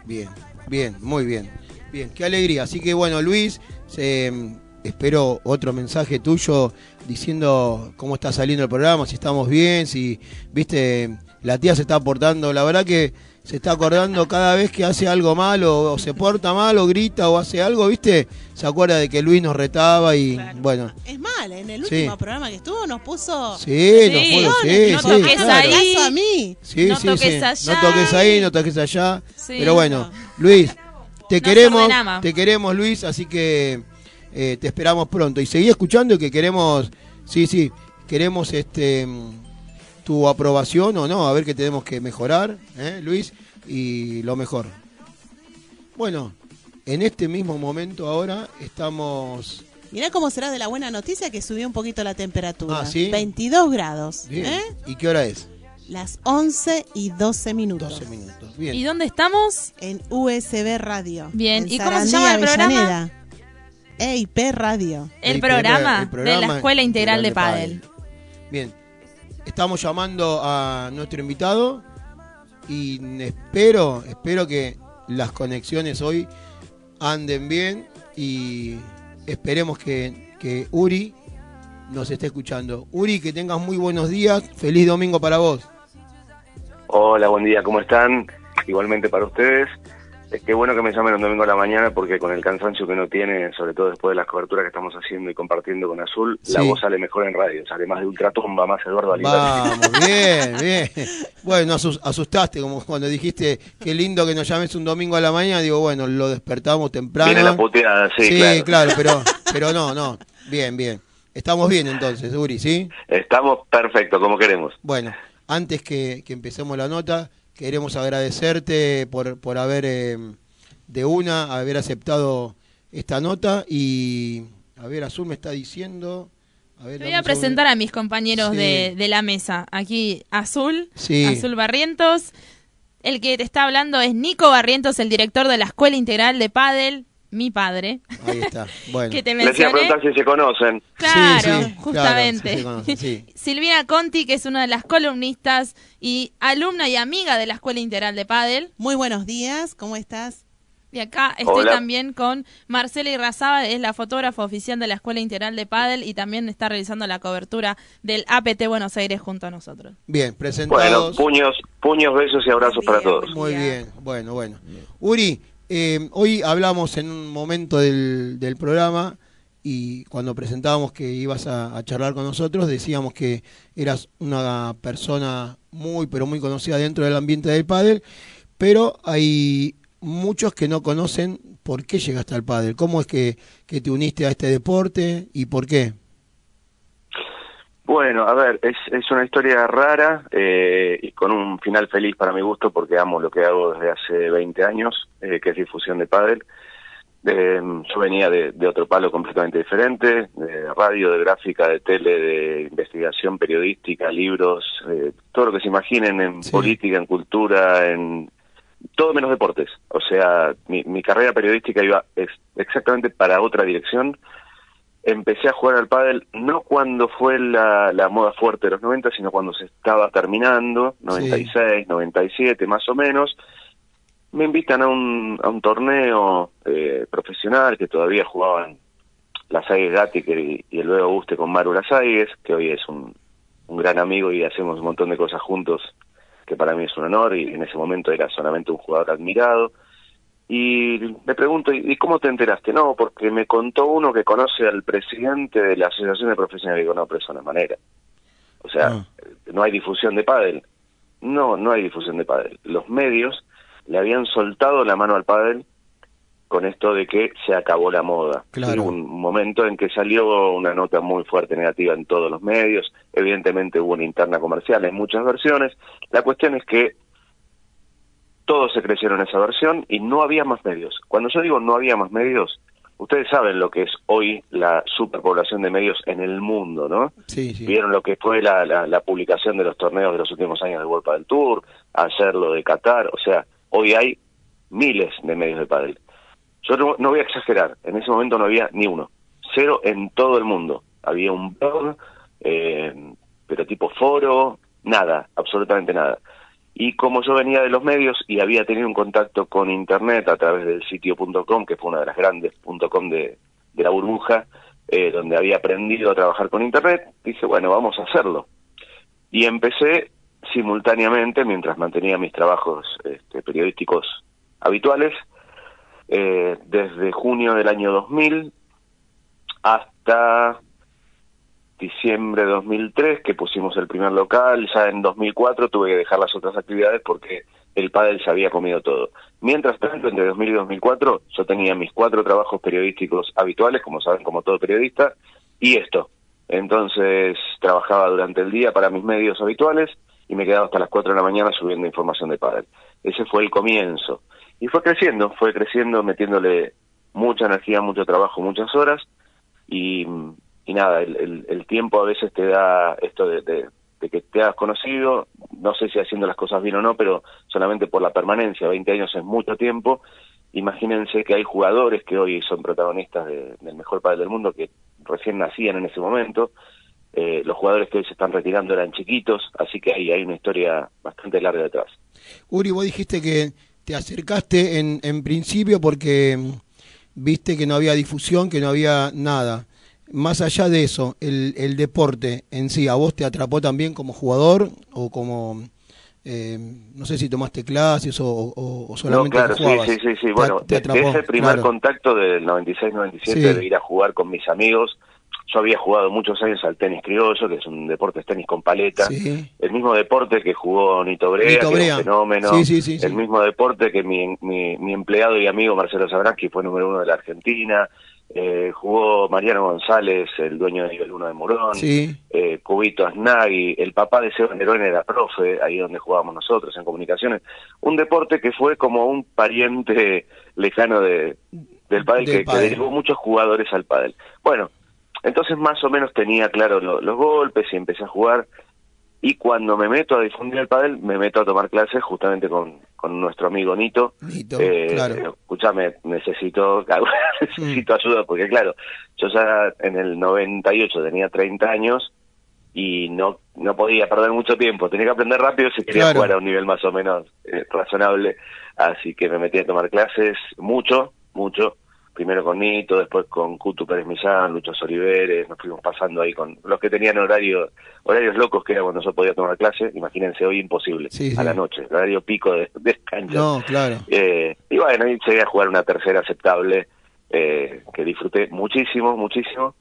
Bien, bien, muy bien. Bien, qué alegría. Así que bueno, Luis, eh, espero otro mensaje tuyo diciendo cómo está saliendo el programa, si estamos bien, si, viste, la tía se está aportando. La verdad que se está acordando cada vez que hace algo mal o, se porta mal o grita o hace algo, viste, se acuerda de que Luis nos retaba y bueno. Es mal, en el Sí. último programa que estuvo nos puso... Sí, nos puso, sí, no toques claro. ahí. a mí. Sí, no sí, toques allá. No toques ahí, no toques allá. Sí. Pero bueno, Luis, te queremos, te queremos, Luis, así que eh, te esperamos pronto. Y seguí escuchando que queremos, sí, sí, queremos este tu aprobación o no, a ver qué tenemos que mejorar, ¿eh, Luis, y lo mejor. Bueno, en este mismo momento ahora estamos... Mirá cómo será de la buena noticia que subió un poquito la temperatura. Ah, ¿sí? 22 grados. Bien. ¿eh? ¿Y qué hora es? Las 11 y 12 minutos. 12 minutos. Bien. ¿Y dónde estamos? En USB Radio. Bien, en ¿y cómo se llama el programa? Avellaneda. EIP Radio. El, programa, el programa de la Escuela Integral, de Pádel. Padel. Bien, estamos llamando a nuestro invitado y espero, espero que las conexiones hoy anden bien y esperemos que, que Uri nos esté escuchando. Uri, que tengas muy buenos días, feliz domingo para vos. Hola, buen día, ¿cómo están? Igualmente para ustedes. Es que bueno que me llamen un domingo a la mañana porque con el cansancio que uno tiene, sobre todo después de las coberturas que estamos haciendo y compartiendo con Azul, la Sí. voz sale mejor en radio, sale más de ultratumba, más Eduardo Aligari. Vamos, <laughs> bien, bien. Bueno, asus- asustaste como cuando dijiste qué lindo que nos llames un domingo a la mañana. Digo, bueno, lo despertamos temprano. Viene la puteada, sí, claro. <laughs> pero, pero no, no. Bien, bien. Estamos bien entonces, Uri, ¿sí? Estamos perfectos, como queremos. Bueno, antes que, que empecemos la nota, queremos agradecerte por, por haber eh, de una, haber aceptado esta nota y, a ver, Azul me está diciendo... A ver, voy a presentar a mis compañeros Sí. de, de la mesa. Aquí Azul, Sí. Azul Barrientos. El que te está hablando es Nico Barrientos, el director de la Escuela Integral de Padel, mi padre. Ahí está, <laughs> bueno. Que te Les iba a mencioné. preguntar si se conocen. Claro, Sí, sí, justamente. claro, sí, se conocen, sí. <laughs> Silvina Conti, que es una de las columnistas y alumna y amiga de la Escuela Integral de Padel. Muy buenos días, ¿cómo estás? Y acá estoy Hola. también con Marcela Irrazaba, es la fotógrafa oficial de la Escuela Integral de Padel y también está realizando la cobertura del APT Buenos Aires junto a nosotros. Bien, Bueno, presentados. puños, puños, besos y abrazos para todos. Muy bien, bueno, bueno. Uri, eh, hoy hablamos en un momento del, programa y cuando presentábamos que ibas a, a charlar con nosotros, decíamos que eras una persona muy, pero muy conocida dentro del ambiente del pádel, pero hay muchos que no conocen por qué llegaste al pádel, cómo es que, que te uniste a este deporte y por qué. Bueno, a ver, es, es una historia rara eh, y con un final feliz para mi gusto porque amo lo que hago desde hace 20 años, eh, que es difusión de pádel. Eh, yo venía de, de otro palo completamente diferente, de radio, de gráfica, de tele, de investigación periodística, libros, eh, todo lo que se imaginen en política, en cultura, en todo menos deportes. O sea, mi, mi carrera periodística iba ex- exactamente para otra dirección empecé a jugar al pádel no cuando fue la, la moda fuerte de los 90, sino cuando se estaba terminando, 96, 97 más o menos. Me invitan a un, a un torneo eh, profesional que todavía jugaban Lasaigues Gattiker y, y el Luego Guste con Maru Lasaigues, que hoy es un, un gran amigo y hacemos un montón de cosas juntos, que para mí es un honor y en ese momento era solamente un jugador admirado. Y me pregunto, ¿y cómo te enteraste? No, porque me contó uno que conoce al presidente de la Asociación de Profesionales. Digo, no, pero eso no es manera. O sea, no hay difusión de pádel. No, no hay difusión de pádel. Los medios le habían soltado la mano al pádel con esto de que se acabó la moda. Claro. Hubo un momento en que salió una nota muy fuerte negativa en todos los medios. Evidentemente hubo una interna comercial en muchas versiones. La cuestión es que todos se creyeron esa versión y no había más medios. Cuando yo digo no había más medios, ustedes saben lo que es hoy la superpoblación de medios en el mundo, ¿no? Sí, sí. Vieron lo que fue la, la, la publicación de los torneos de los últimos años del World Padel Tour, hacer lo de Qatar, o sea, hoy hay miles de medios de pádel. Yo no, no voy a exagerar, en ese momento no había ni uno, cero en todo el mundo. Había un blog, eh, pero tipo foro, nada, absolutamente nada. Y como yo venía de los medios y había tenido un contacto con Internet a través del sitio.com, que fue una de las grandes .com de, la burbuja, eh, donde había aprendido a trabajar con Internet, dije, bueno, vamos a hacerlo. Y empecé simultáneamente, mientras mantenía mis trabajos este, periodísticos habituales, eh, desde junio del año 2000 hasta diciembre de 2003 que pusimos el primer local, ya en 2004 tuve que dejar las otras actividades porque el pádel se había comido todo. Mientras tanto, entre 2000 y 2004, yo tenía mis cuatro trabajos periodísticos habituales, como saben, como todo periodista, y esto. Entonces, trabajaba durante el día para mis medios habituales y me quedaba hasta las 4 de la mañana subiendo información de pádel. Ese fue el comienzo. Y fue creciendo, fue creciendo, metiéndole mucha energía, mucho trabajo, muchas horas, y y nada, el, el, el tiempo a veces te da esto de, que te hagas conocido, no sé si haciendo las cosas bien o no, pero solamente por la permanencia, 20 años es mucho tiempo. Imagínense que hay jugadores que hoy son protagonistas de- del mejor padre del mundo que recién nacían en ese momento. Eh, los jugadores que hoy se están retirando eran chiquitos, así que hay, hay una historia bastante larga detrás. Uri, vos dijiste que te acercaste en, en principio porque mm, viste que no había difusión, que no había nada. Más allá de eso, el, el deporte en sí, ¿a vos te atrapó también como jugador o como, eh, no sé si tomaste clases o, o- o No, solamente claro, sí, jugabas? sí, sí, sí. Te- Bueno, te de- de ese primer claro. contacto del 96-97 Sí. de ir a jugar con mis amigos, yo había jugado muchos años al tenis criollo, que es un deporte es tenis con paleta, Sí. el mismo deporte que jugó Nito Brea, Nito que Brea. un fenómeno, Sí, sí, el mismo deporte que mi, mi, mi empleado y amigo Marcelo Sabransky fue número uno de la Argentina, eh, jugó Mariano González, el dueño de nivel 1 de Morón, Sí. eh, Cubito Aznagui, el papá de Seba Nerón era profe, ahí donde jugábamos nosotros, en comunicaciones. Un deporte que fue como un pariente lejano de, del pádel, Del que, que derivó muchos jugadores al pádel. Bueno, entonces más o menos tenía claro lo- los golpes y empecé a jugar. Y cuando me meto a difundir el pádel, me meto a tomar clases justamente con, con nuestro amigo Nito. Nito, Eh, claro. Escúchame, necesito, <laughs> necesito ayuda, porque claro, yo ya en el 98 tenía 30 años y no no podía perder mucho tiempo, tenía que aprender rápido si quería Claro. jugar a un nivel más o menos eh, razonable, así que me metí a tomar clases mucho, mucho, primero con Nito, después con Cutu Pérez Millán, Lucho Oliveres, nos fuimos pasando ahí con los que tenían horarios horarios locos que era cuando yo podía tomar clase, imagínense hoy imposible, Sí, a la noche, horario pico de, de cancha. No, claro. Eh, y bueno, ahí llegué a jugar una tercera aceptable eh, que disfruté muchísimo, muchísimo.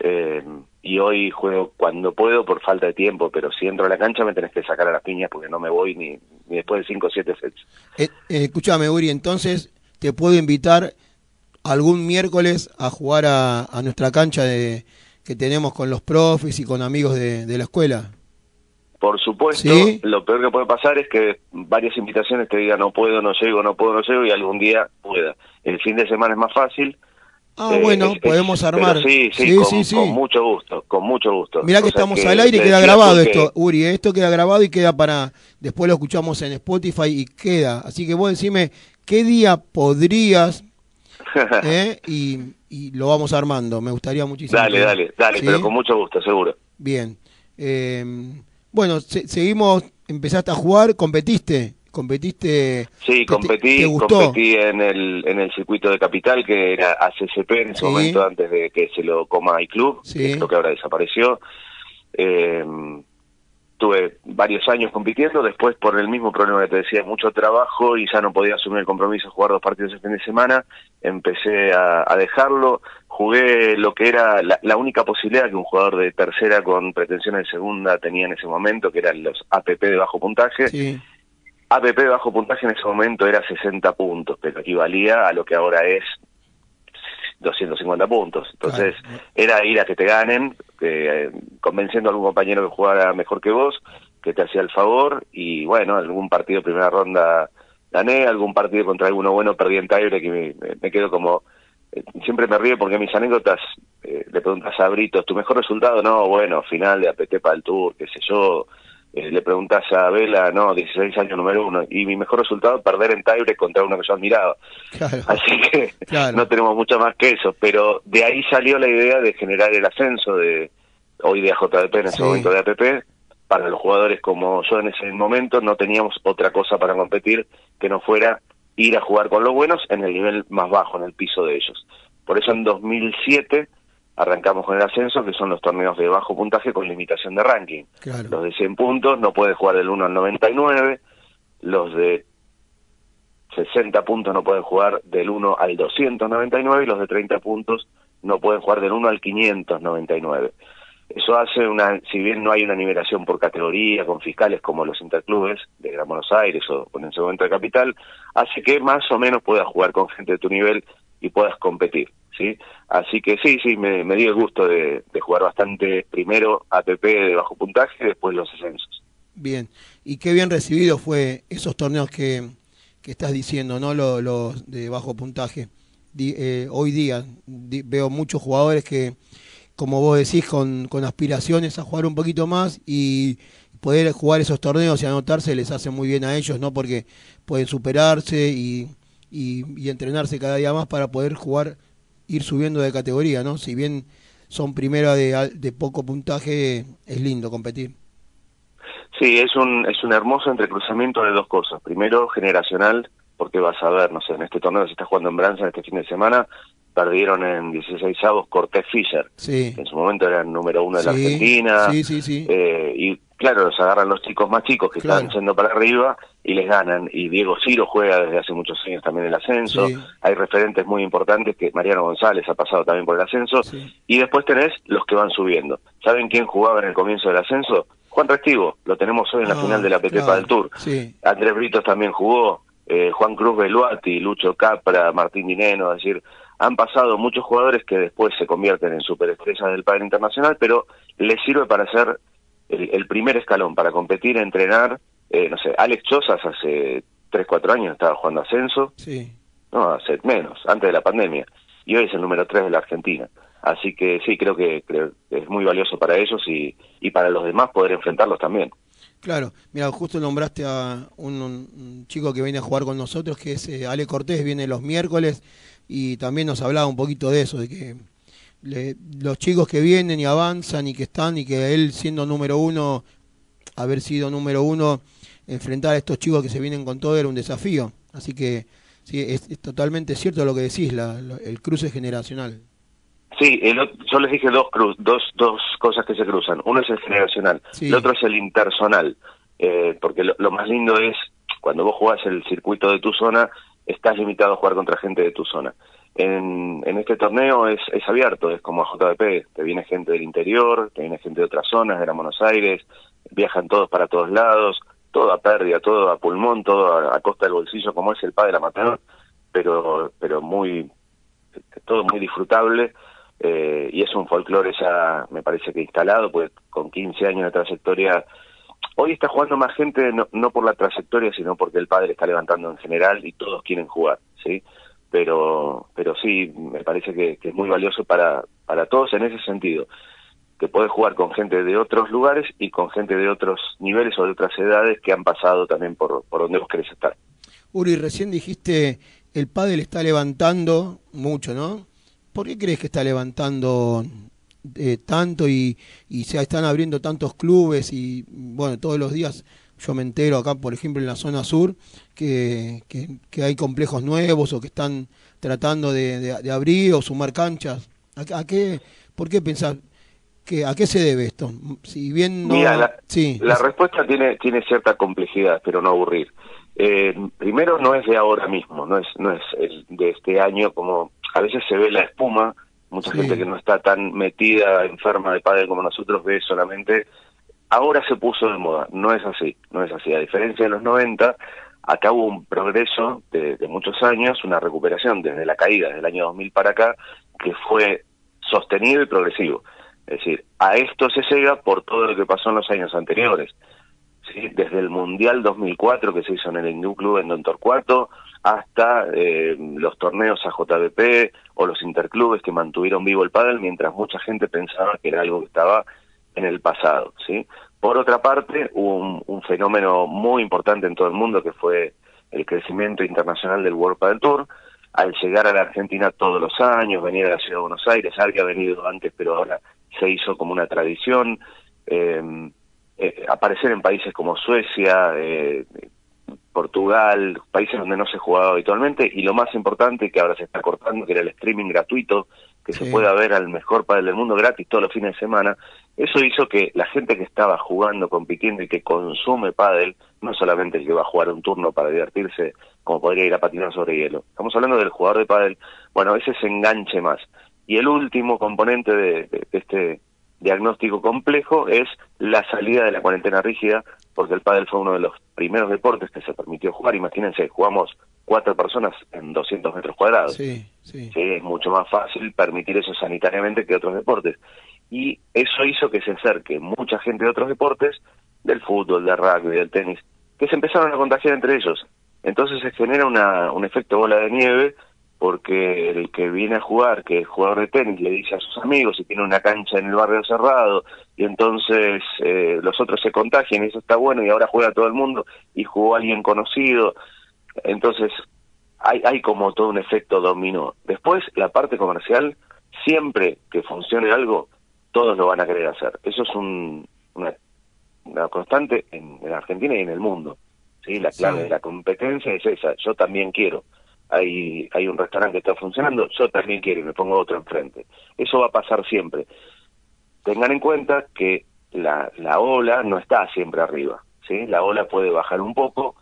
Eh, y hoy juego cuando puedo por falta de tiempo, pero si entro a la cancha me tenés que sacar a las piñas porque no me voy ni, ni después de 5 o 7 sets. Eh, eh, escúchame, Uri, entonces te puedo invitar algún miércoles a jugar a, a nuestra cancha de, que tenemos con los profes y con amigos de, de la escuela. Por supuesto, ¿Sí? lo peor que puede pasar es que varias invitaciones te digan no puedo, no llego, no puedo, no llego y algún día pueda. El fin de semana es más fácil. Ah, Eh, bueno, es- podemos armar. Sí, sí, Sí, con, sí, sí. con mucho gusto, con mucho gusto. Mirá que O sea estamos al aire y queda grabado esto, Uri. eh, Esto queda grabado y queda para. Después lo escuchamos en Spotify y queda. Así que vos decime qué día podrías. <laughs> eh, y, y lo vamos armando. Me gustaría muchísimo. Dale, que- dale, dale, ¿Sí? pero con mucho gusto, seguro. Bien. Eh, bueno, se- seguimos. Empezaste a jugar, competiste. Competiste. Sí, ¿Te- te- competí, ¿Te gustó? competí en el, en el circuito de capital que era ACCP en ese Sí. momento antes de que se lo coma iClub, Sí. que creo que ahora desapareció. Eh, tuve varios años compitiendo, después por el mismo problema que te decía, mucho trabajo y ya no podía asumir el compromiso de jugar dos partidos el fin de semana, empecé a, a dejarlo, jugué lo que era la, la única posibilidad que un jugador de tercera con pretensiones de segunda tenía en ese momento, que eran los APP de bajo puntaje. Sí. APP de bajo puntaje en ese momento era 60 puntos, pero equivalía a lo que ahora es 250 puntos. Entonces, era ir a que te ganen, que, eh, convenciendo a algún compañero que jugara mejor que vos, que te hacía el favor, y bueno, algún partido primera ronda gané, algún partido contra alguno bueno perdí en me, me- me quedo como... eh, Siempre me río porque mis anécdotas, eh, le preguntas a Britos, ¿tu mejor resultado? No, bueno, final de APT para el Tour, qué sé yo. Eh, le preguntas a Vela, no, 16 años número uno. Y mi mejor resultado, perder en tiebreak contra uno que yo admiraba. Claro. Así que Claro. no tenemos mucho más que eso, pero de ahí salió la idea de generar el ascenso de hoy de AJDP, en ese Sí. momento de APP, para los jugadores como yo en ese momento no teníamos otra cosa para competir que no fuera ir a jugar con los buenos en el nivel más bajo, en el piso de ellos. Por eso en 2007 arrancamos con el ascenso, que son los torneos de bajo puntaje con limitación de ranking. Claro. Los de 100 puntos no pueden jugar del 1 al 99, los de 60 puntos no pueden jugar del 1 al 299 y los de 30 puntos no pueden jugar del 1 al 599. Eso hace una, si bien no hay una nivelación por categoría con fiscales como los interclubes de Gran Buenos Aires o en ese momento de capital, hace que más o menos puedas jugar con gente de tu nivel y puedas competir, ¿sí? Así que sí, sí, me, me di el gusto de, jugar bastante primero APP de bajo puntaje y después los ascensos. Bien. Y qué bien recibido fue esos torneos que, que estás diciendo, ¿no? Los, de bajo puntaje. Eh, hoy día veo muchos jugadores que, como vos decís, con aspiraciones a jugar un poquito más y poder jugar esos torneos y anotarse les hace muy bien a ellos, ¿no? Porque pueden superarse y, y, entrenarse cada día más para poder jugar, ir subiendo de categoría, ¿no? Si bien son primero de, de poco puntaje, es lindo competir. Sí, es un, es un hermoso entrecruzamiento de dos cosas. Primero, generacional, porque vas a ver, no sé, en este torneo se está jugando en Branson este fin de semana, perdieron en 16 avos Cortés Fischer, Sí. que en su momento era el número uno de la Sí, Argentina. sí, sí, sí. Eh, y claro, los agarran los chicos más chicos que Claro. están yendo para arriba y les ganan. Y Diego Ciro juega desde hace muchos años también el ascenso. Hay referentes muy importantes que Mariano González ha pasado también por el ascenso. Y después tenés los que van subiendo. ¿Saben quién jugaba en el comienzo del ascenso? Juan Restivo, lo tenemos hoy en la Ah, final de la PP claro. para el Tour. Sí. Andrés Britos también jugó, eh, Juan Cruz Beluati, Lucho Capra, Martín Dineno, es decir, han pasado muchos jugadores que después se convierten en superestrellas del padre internacional, pero les sirve para ser el, el primer escalón, para competir, entrenar. Eh, no sé, Alex Chozas hace 3, 4 años estaba jugando ascenso, Sí. no, hace menos, antes de la pandemia, y hoy es el número 3 de la Argentina. Así que sí, creo que, creo que es muy valioso para ellos y, y para los demás poder enfrentarlos también. Claro, mira, justo nombraste a un, chico que viene a jugar con nosotros, que es eh, Ale Cortés, viene los miércoles y también nos hablaba un poquito de eso, de que los chicos que vienen y avanzan y que están y que él siendo número uno, haber sido número uno, enfrentar a estos chicos que se vienen con todo era un desafío. Así que sí, es, totalmente cierto lo que decís, la- lo- el cruce generacional. Sí, el yo les dije dos, cru- dos, dos cosas que se cruzan. Uno es el generacional, Sí. el otro es el intersonal. Eh, porque lo, lo más lindo es, cuando vos jugás el circuito de tu zona, estás limitado a jugar contra gente de tu zona. En, en este torneo es, es abierto, es como a JVP, te viene gente del interior, te viene gente de otras zonas, de la Buenos Aires, viajan todos para todos lados, todo a pérdida, todo a pulmón, todo a, a costa del bolsillo, como es el padre Amatador, pero, pero muy, todo muy disfrutable eh, y es un folclore ya me parece que instalado, pues con 15 años de trayectoria, hoy está jugando más gente no, no por la trayectoria, sino porque el padre está levantando en general y todos quieren jugar, ¿sí? Pero, pero sí, me parece que, es muy valioso para, para todos en ese sentido, que puedes jugar con gente de otros lugares y con gente de otros niveles o de otras edades que han pasado también por, por donde vos querés estar. Uri, recién dijiste, el pádel está levantando mucho, ¿no? ¿Por qué crees que está levantando eh, tanto y, y se están abriendo tantos clubes y, bueno, todos los días yo me entero acá, por ejemplo, en la zona sur, que, que, que hay complejos nuevos o que están tratando de, de- de abrir o sumar canchas? ¿A, a qué, ¿Por qué pensás que a qué se debe esto? Si bien no... Mira, la, sí, la es- respuesta tiene, tiene cierta complejidad, pero no aburrir. Eh, primero, no es de ahora mismo, no es, no es el de este año, como a veces se ve la espuma, mucha Sí. gente que no está tan metida, enferma de padre como nosotros, ve solamente, ahora se puso de moda, no es así, no es así. A diferencia de los 90, acá hubo un progreso de, de muchos años, una recuperación desde la caída del año 2000 para acá, que fue sostenido y progresivo. Es decir, a esto se llega por todo lo que pasó en los años anteriores. ¿sí? Desde el Mundial 2004 que se hizo en el Hindú Club en Don Torcuato hasta eh, los torneos AJBP o los interclubes que mantuvieron vivo el pádel mientras mucha gente pensaba que era algo que estaba en el pasado, ¿sí? Por otra parte, hubo un, fenómeno muy importante en todo el mundo que fue el crecimiento internacional del World Padel Tour. Al llegar a la Argentina todos los años, venir a la ciudad de Buenos Aires, había venido antes, pero ahora se hizo como una tradición. Eh, eh, aparecer en países como Suecia, eh, Portugal, países donde no se jugaba habitualmente, y lo más importante que ahora se está cortando, que era el streaming gratuito, que se pueda ver al mejor pádel del mundo gratis todos los fines de semana, eso hizo que la gente que estaba jugando, compitiendo y que consume pádel, no solamente el que va a jugar un turno para divertirse, como podría ir a patinar sobre hielo. Estamos hablando del jugador de pádel, bueno, ese se enganche más. Y el último componente de, de- de este diagnóstico complejo es la salida de la cuarentena rígida, porque el pádel fue uno de los primeros deportes que se permitió jugar. Imagínense, jugamos cuatro personas en 200 metros cuadrados. Sí, sí. Sí, es mucho más fácil permitir eso sanitariamente que otros deportes. Y eso hizo que se acerque mucha gente de otros deportes, del fútbol, del rugby, del tenis, que se empezaron a contagiar entre ellos. Entonces se genera una, un efecto bola de nieve porque el que viene a jugar, que es jugador de tenis, le dice a sus amigos y tiene una cancha en el barrio cerrado y entonces eh, los otros se contagian y eso está bueno y ahora juega todo el mundo y jugó alguien conocido. Entonces hay, hay como todo un efecto dominó. Después la parte comercial, siempre que funcione algo, todos lo van a querer hacer. Eso es un, una, una constante en, en Argentina y en el mundo. ¿sí? La clave Sí. de la competencia es esa, yo también quiero. Hay, hay un restaurante que está funcionando, yo también quiero y me pongo otro enfrente. Eso va a pasar siempre. Tengan en cuenta que la, la ola no está siempre arriba. ¿sí? La ola puede bajar un poco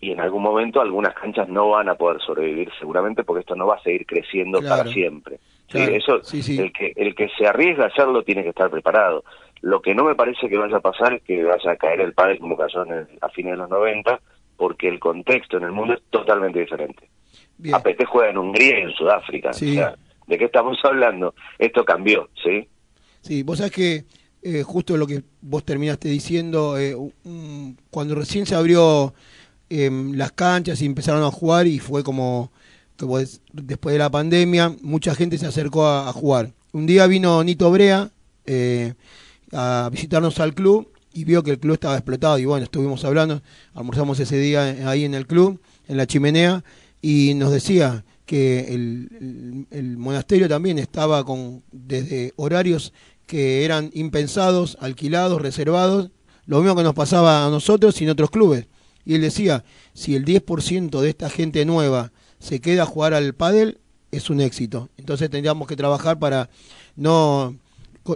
y en algún momento algunas canchas no van a poder sobrevivir seguramente porque esto no va a seguir creciendo Claro. para siempre. ¿sí? Claro. Eso, Sí, sí. El, que, el que se arriesga a hacerlo tiene que estar preparado. Lo que no me parece que vaya a pasar es que vaya a caer el pádel como cayó en el- a fines de los 90 porque el contexto en el mundo es totalmente diferente. APT juega en Hungría y en Sudáfrica. Sí. O sea, ¿de qué estamos hablando? Esto cambió, ¿sí? Sí, vos sabés que eh, justo lo que vos terminaste diciendo, eh, un- cuando recién se abrió em, las canchas y empezaron a jugar y fue como, como es- después de la pandemia, mucha gente se acercó a, a jugar. Un día vino Nito Brea eh, a visitarnos al club y vio que el club estaba explotado y bueno, estuvimos hablando, almorzamos ese día ahí en el club, en la chimenea, y nos decía que el, monasterio también estaba con desde horarios que eran impensados, alquilados, reservados, lo mismo que nos pasaba a nosotros y en otros clubes. Y él decía, si el 10% de esta gente nueva se queda a jugar al pádel, es un éxito. Entonces tendríamos que trabajar para no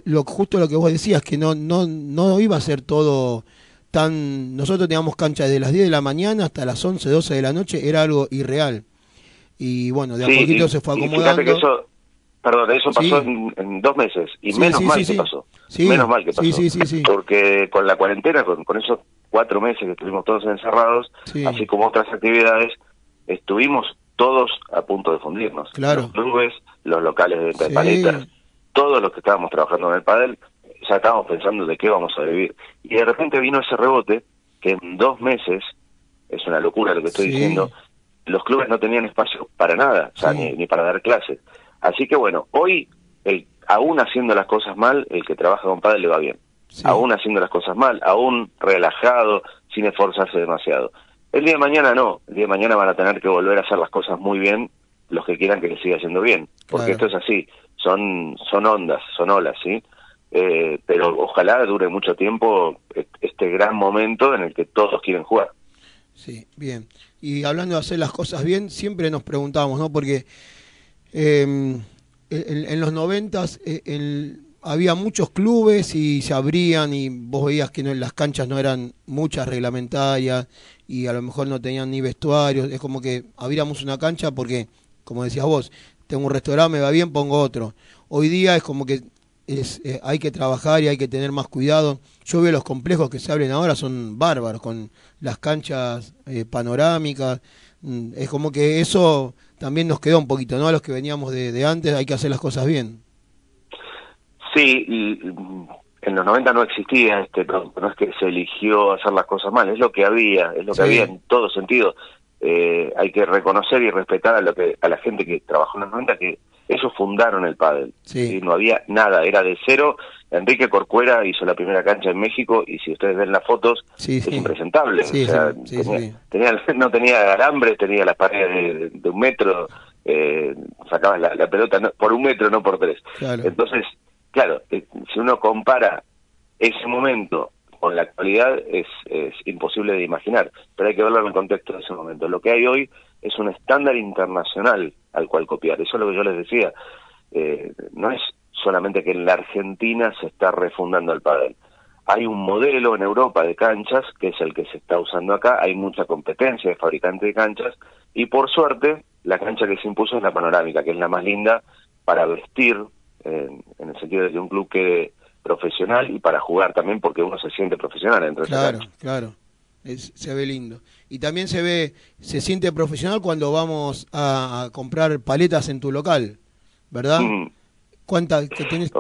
lo justo lo que vos decías que no no no iba a ser todo tan nosotros teníamos cancha desde las 10 de la mañana hasta las 11, 12 de la noche, era algo irreal. Y bueno, de a Sí, poquito y- se fue acomodando. que eso, perdón, eso pasó Sí. en, en dos meses y Sí, menos mal que pasó. Menos mal que pasó. Sí, sí, sí, sí. Porque con la cuarentena, con, con esos cuatro meses que estuvimos todos encerrados, Sí. así como otras actividades, estuvimos todos a punto de fundirnos. Claro. Los clubes, los locales de venta de paletas, todos los que estábamos trabajando en el pádel, ya estábamos pensando de qué vamos a vivir. Y de repente vino ese rebote que en dos meses, es una locura lo que estoy Sí. diciendo, los clubes no tenían espacio para nada, o sea, Sí. ni, ni para dar clases. Así que bueno, hoy, el, aún haciendo las cosas mal, el que trabaja con padre le va bien. Aún haciendo las cosas mal, aún relajado, sin esforzarse demasiado. El día de mañana no, el día de mañana van a tener que volver a hacer las cosas muy bien los que quieran que les siga yendo bien, porque Claro. esto es así, son, son ondas, son olas, ¿sí? Eh, pero ojalá dure mucho tiempo este gran momento en el que todos quieren jugar. Sí, bien. Y hablando de hacer las cosas bien, siempre nos preguntamos, ¿no? Porque eh, en, los noventas eh, había muchos clubes y se abrían y vos veías que no, las canchas no eran muchas reglamentarias y a lo mejor no tenían ni vestuarios. Es como que abríamos una cancha porque, como decías vos, tengo un restaurante, me va bien, pongo otro. Hoy día es como que es, eh, hay que trabajar y hay que tener más cuidado. Yo veo los complejos que se abren ahora, son bárbaros, con las canchas eh, panorámicas. Mm, Es como que eso también nos quedó un poquito, ¿no? A los que veníamos de, de antes hay que hacer las cosas bien. Sí, y, mm, en los 90 no existía este producto, no es que se eligió hacer las cosas mal, es lo que había, es lo que Sí. había en todo sentido. Eh, hay que reconocer y respetar a lo que a la gente que trabajó en los 90 que ellos fundaron el pádel. Sí. No había nada, era de cero. Enrique Corcuera hizo la primera cancha en México y si ustedes ven las fotos Sí, es sí. impresentable. Sí, o sea, tenía, <laughs> no tenía alambres, tenía las paredes de, de un metro, eh, sacabas la, la pelota no- por un metro, no por tres. Claro. Entonces, claro, eh, si uno compara ese momento con la actualidad es, es imposible de imaginar, pero hay que verlo en el contexto de ese momento. Lo que hay hoy es un estándar internacional al cual copiar, eso es lo que yo les decía. Eh, no es solamente que en la Argentina se está refundando el pádel. Hay un modelo en Europa de canchas, que es el que se está usando acá, hay mucha competencia de fabricantes de canchas, y por suerte, la cancha que se impuso es la panorámica, que es la más linda para vestir, en, en el sentido de que un club quede profesional y para jugar también porque uno se siente profesional dentro de esa Claro, cancha. claro. Es- se ve lindo. Y también se ve, se siente profesional cuando vamos a, a comprar paletas en tu local, ¿verdad? Mm. Cuánta, que tienes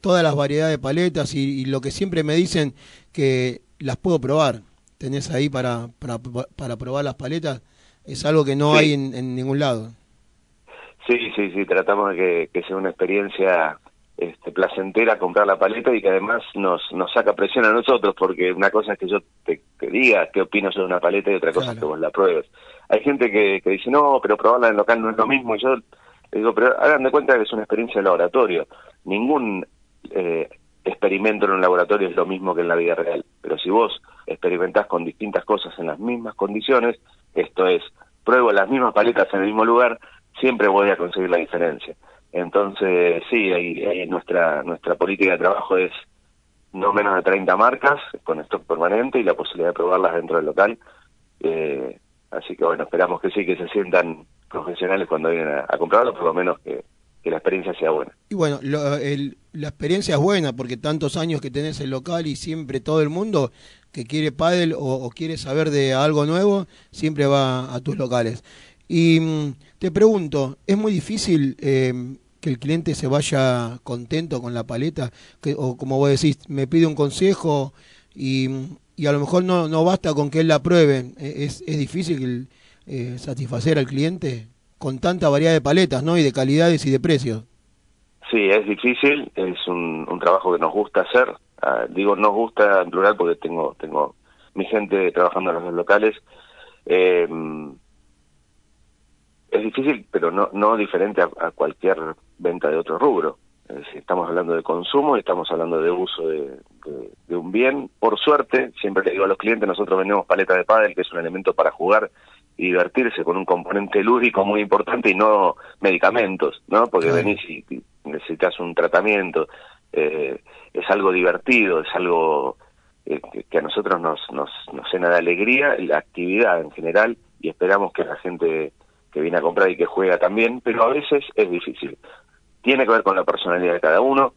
todas las variedades de paletas y, y lo que siempre me dicen que las puedo probar. Tenés ahí para, para, para probar las paletas. Es algo que no Sí. hay en, en ningún lado. Sí, sí, sí, tratamos de que, que sea una experiencia este, placentera comprar la paleta y que además nos, nos saca presión a nosotros, porque una cosa es que yo te, te diga qué opino yo de una paleta y otra cosa es que vos la pruebes. Hay gente que, que dice, no, pero probarla en local no es lo mismo, y yo le digo, pero hagan de cuenta que es una experiencia de laboratorio. Ningún eh, experimento en un laboratorio es lo mismo que en la vida real, pero si vos experimentás con distintas cosas en las mismas condiciones, esto es, pruebo las mismas paletas en el mismo lugar, siempre voy a conseguir la diferencia. Entonces, sí, ahí, nuestra, nuestra política de trabajo es no menos de 30 marcas con stock permanente y la posibilidad de probarlas dentro del local. Eh, así que bueno, esperamos que sí, que se sientan profesionales cuando vienen a, a por lo menos que, la experiencia sea buena. Y bueno, lo- el- la experiencia es buena porque tantos años que tenés el local y siempre todo el mundo que quiere pádel o quiere saber de algo nuevo, siempre va a tus locales. Y mm, te pregunto, ¿es muy difícil eh, que el cliente se vaya contento con la paleta? Que, o como vos decís, me pide un consejo y, y a lo mejor no, no basta con que él la pruebe. Eh, ¿Es, es difícil eh, satisfacer al cliente con tanta variedad de paletas ¿no? y de calidades y de precios? Sí, es difícil, es un, un trabajo que nos gusta hacer. Ah, digo nos gusta en plural porque tengo tengo mi gente trabajando en los locales. Eh, es difícil, pero no no diferente a, a cualquier venta de otro rubro. Es decir, estamos hablando de consumo y estamos hablando de uso de, de- de un bien. Por suerte, siempre le digo a los clientes, nosotros vendemos paletas de pádel, que es un elemento para jugar y divertirse con un componente lúdico muy importante y no medicamentos, ¿no? Porque venís y, y necesitas un tratamiento. eh, es algo divertido, es algo eh, que, que a nosotros nos, nos, nos llena de alegría, la actividad en general, y esperamos que la gente que viene a comprar y que juega también, pero a veces es difícil. Tiene que ver con la personalidad de cada uno.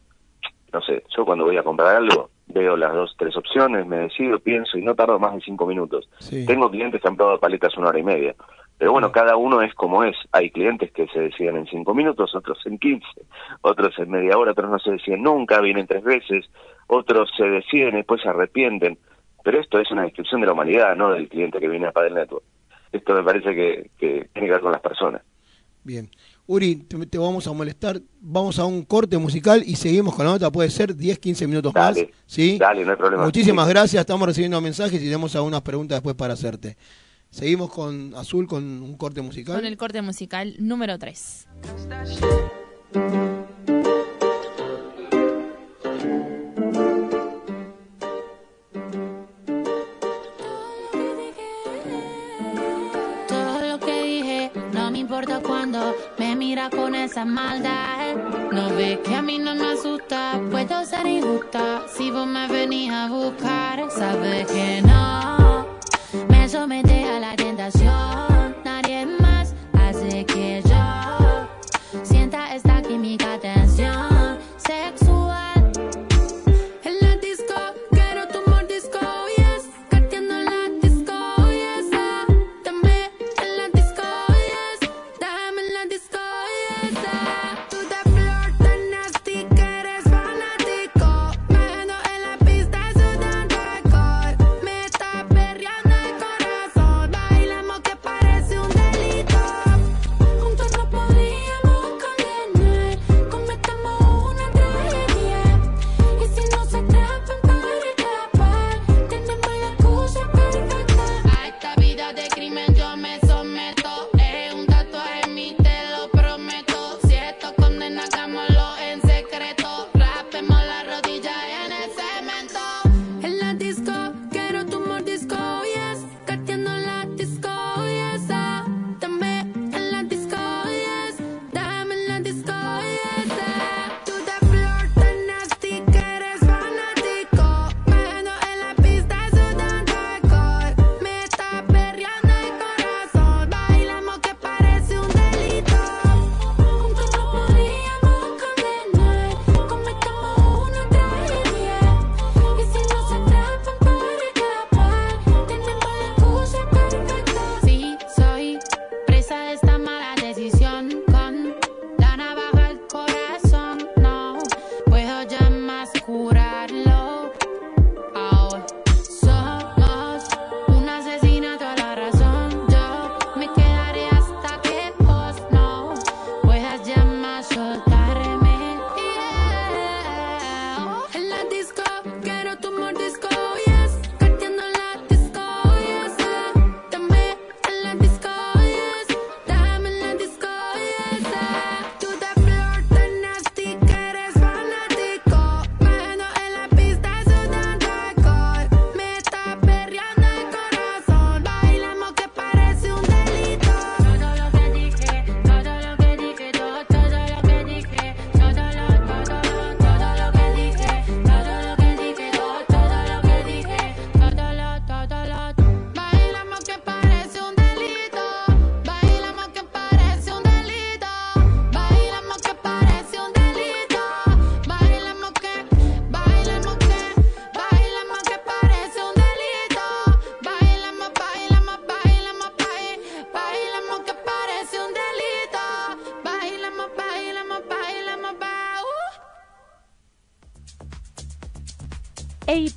No sé, yo cuando voy a comprar algo, veo las dos, tres opciones, me decido, pienso y no tardo más de cinco minutos. Sí. Tengo clientes que han probado paletas una hora y media. Pero bueno, cada uno es como es. Hay clientes que se deciden en cinco minutos, otros en quince, otros en media hora, otros no se deciden nunca, vienen tres veces, otros se deciden y después se arrepienten. Pero esto es una descripción de la humanidad, no del cliente que viene a Padel Network. Esto me parece que, que tiene que ver con las personas. Bien. Uri, te, te vamos a molestar. Vamos a un corte musical y seguimos con la nota. Puede ser 10, 15 minutos más. Dale, ¿sí? dale, no hay problema. Muchísimas Sí. gracias. Estamos recibiendo mensajes y tenemos algunas preguntas después para hacerte. Seguimos con Azul con un corte musical. Con el corte musical número 3. Me mira con esa maldad. No ves que a mí no me asusta, puedo ser injusta. Si vos me venís a buscar, sabes que no me somete a la tentación. Nadie más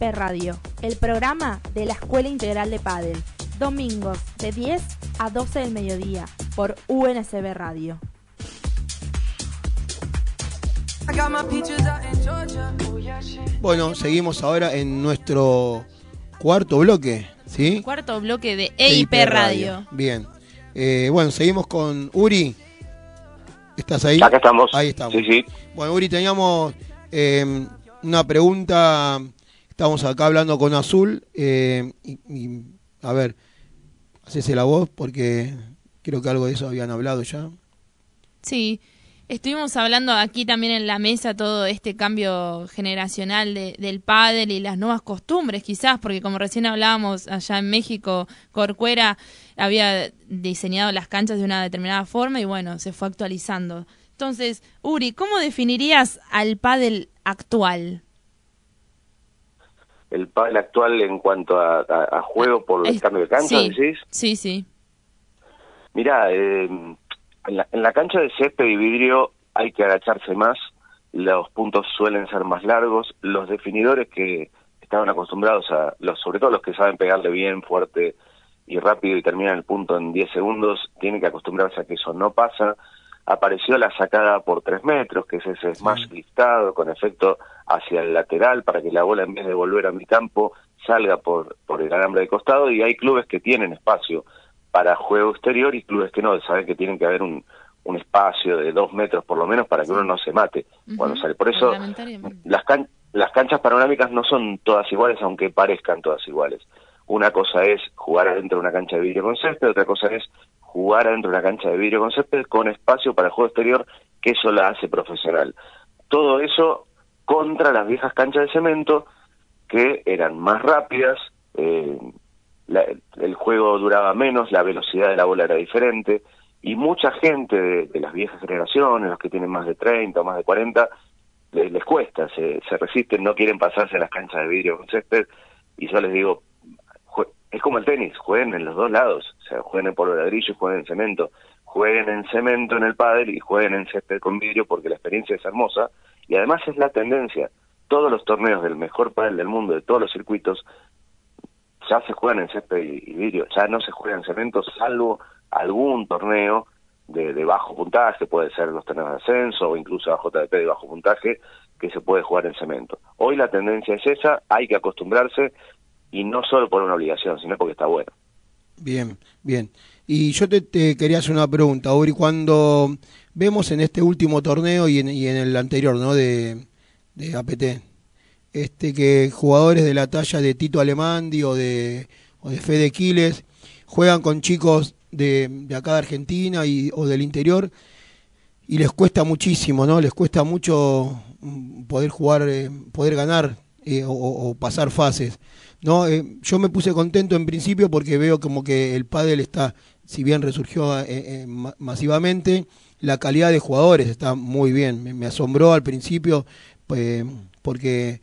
EIP Radio, el programa de la Escuela Integral de Padel. Domingos de 10 a 12 del mediodía por UNSB Radio. Bueno, seguimos ahora en nuestro cuarto bloque, ¿sí? Cuarto bloque de EIP Radio. Bien. Eh, bueno, seguimos con Uri. ¿Estás ahí? Acá estamos. Ahí estamos. Sí, sí. Bueno, Uri, teníamos eh, una pregunta. Estamos acá hablando con Azul. eh, y, y, a ver, hacese la voz porque creo que algo de eso habían hablado ya. Sí, estuvimos hablando aquí también en la mesa todo este cambio generacional de- del pádel y las nuevas costumbres quizás, porque como recién hablábamos allá en México, Corcuera había diseñado las canchas de una determinada forma y bueno, se fue actualizando. Entonces, Uri, ¿cómo definirías al pádel actual? El pádel actual en cuanto a, a- a juego por el cambio de cancha, sí, decís. sí, sí. Mira, eh, en, la, en la cancha de césped y vidrio hay que agacharse más, los puntos suelen ser más largos, los definidores que estaban acostumbrados a, los, sobre todo los que saben pegarle bien, fuerte y rápido y terminan el punto en 10 segundos, tienen que acostumbrarse a que eso no pasa. Apareció la sacada por 3 metros, que es ese smash liftado con efecto hacia el lateral para que la bola en vez de volver a mi campo salga por, por el alambre de costado. Y hay clubes que tienen espacio para juego exterior y clubes que no, saben que tienen que haber un, un espacio de dos metros por lo menos para que uno no se mate cuando sale. Por eso las, can- las canchas panorámicas no son todas iguales, aunque parezcan todas iguales. Una cosa es jugar adentro de una cancha de vidrio con césped, otra cosa es jugar adentro de una cancha de vidrio con césped con espacio para el juego exterior, que eso la hace profesional. Todo eso contra las viejas canchas de cemento, que eran más rápidas, eh, la- el juego duraba menos, la velocidad de la bola era diferente, y mucha gente de, las viejas generaciones, los que tienen más de 30 o más de 40, les, cuesta, se, se resisten, no quieren pasarse a las canchas de vidrio con césped, y yo les digo, es como el tenis, jueguen en los dos lados, o sea, jueguen en polvo de ladrillo y jueguen en cemento, jueguen en cemento en el pádel y jueguen en césped con vidrio porque la experiencia es hermosa, y además es la tendencia, todos los torneos del mejor pádel del mundo, de todos los circuitos, ya se juegan en césped y, vidrio, ya no se juega en cemento salvo algún torneo de, de bajo puntaje, puede ser los torneos de ascenso o incluso la JDP de bajo puntaje, que se puede jugar en cemento. Hoy la tendencia es esa, hay que acostumbrarse y no solo por una obligación, sino porque está bueno. Bien, bien. Y yo te, quería hacer una pregunta, Uri, cuando vemos en este último torneo y en, el anterior, ¿no? De, de APT, este que jugadores de la talla de Tito Alemandi o de, o de Fede Quiles juegan con chicos de, de acá de Argentina y, o del interior y les cuesta muchísimo, ¿no? Les cuesta mucho mm, poder jugar, eh, poder ganar eh, o pasar fases. No, Eh, yo me puse contento en principio porque veo como que el pádel está, si bien resurgió eh, eh, ma- masivamente, la calidad de jugadores está muy bien. Me, asombró al principio pues, porque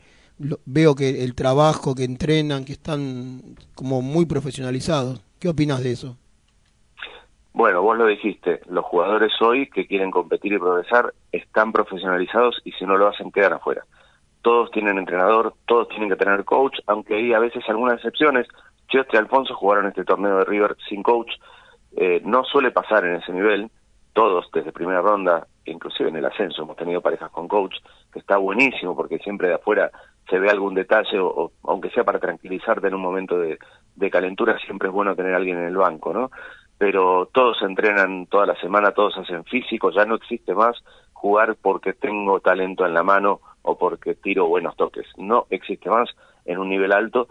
veo que el trabajo que entrenan, que están como muy profesionalizados. ¿Qué opinas de eso? Bueno, vos lo dijiste, los jugadores hoy que quieren competir y progresar están profesionalizados y si no lo hacen quedan afuera. Todos tienen entrenador, todos tienen que tener coach, aunque hay a veces algunas excepciones. Chestre y Alfonso jugaron este torneo de River sin coach. Eh, no suele pasar en ese nivel. Todos desde primera ronda, inclusive en el ascenso, hemos tenido parejas con coach, que está buenísimo porque siempre de afuera se ve algún detalle, o, aunque sea para tranquilizarte en un momento de, de calentura, siempre es bueno tener alguien en el banco, ¿no? pero todos entrenan toda la semana, todos hacen físico, ya no existe más jugar porque tengo talento en la mano o porque tiro buenos toques. No existe más en un nivel alto.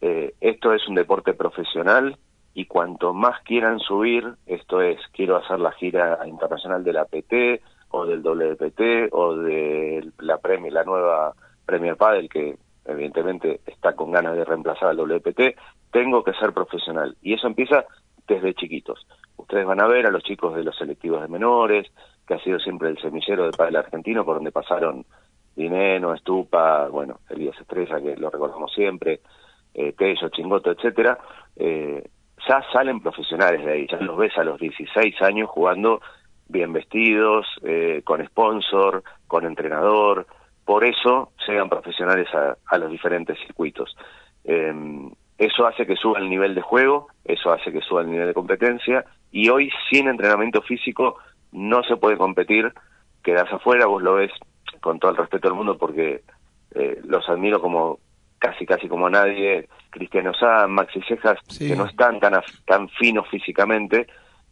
Eh, esto es un deporte profesional y cuanto más quieran subir, esto es, quiero hacer la gira internacional de la PT o del WPT o de la Premier, la nueva Premier Padel que evidentemente está con ganas de reemplazar al WPT, tengo que ser profesional. Y eso empieza desde chiquitos. Ustedes van a ver a los chicos de los selectivos de menores, que ha sido siempre el semillero del padre argentino, por donde pasaron Dineno, Estupa, bueno, Elías Estrella, que lo recordamos siempre, eh, Tello, Chingoto, etcétera, eh, ya salen profesionales de ahí, ya los ves a los 16 años jugando bien vestidos, eh, con sponsor, con entrenador, por eso llegan profesionales a, a los diferentes circuitos. Eh, eso hace que suba el nivel de juego, eso hace que suba el nivel de competencia y hoy sin entrenamiento físico no se puede competir, quedas afuera, vos lo ves con todo el respeto del mundo porque eh, los admiro como casi casi como nadie, Cristiano Sá, Maxi Cejas, que no están tan tan finos físicamente,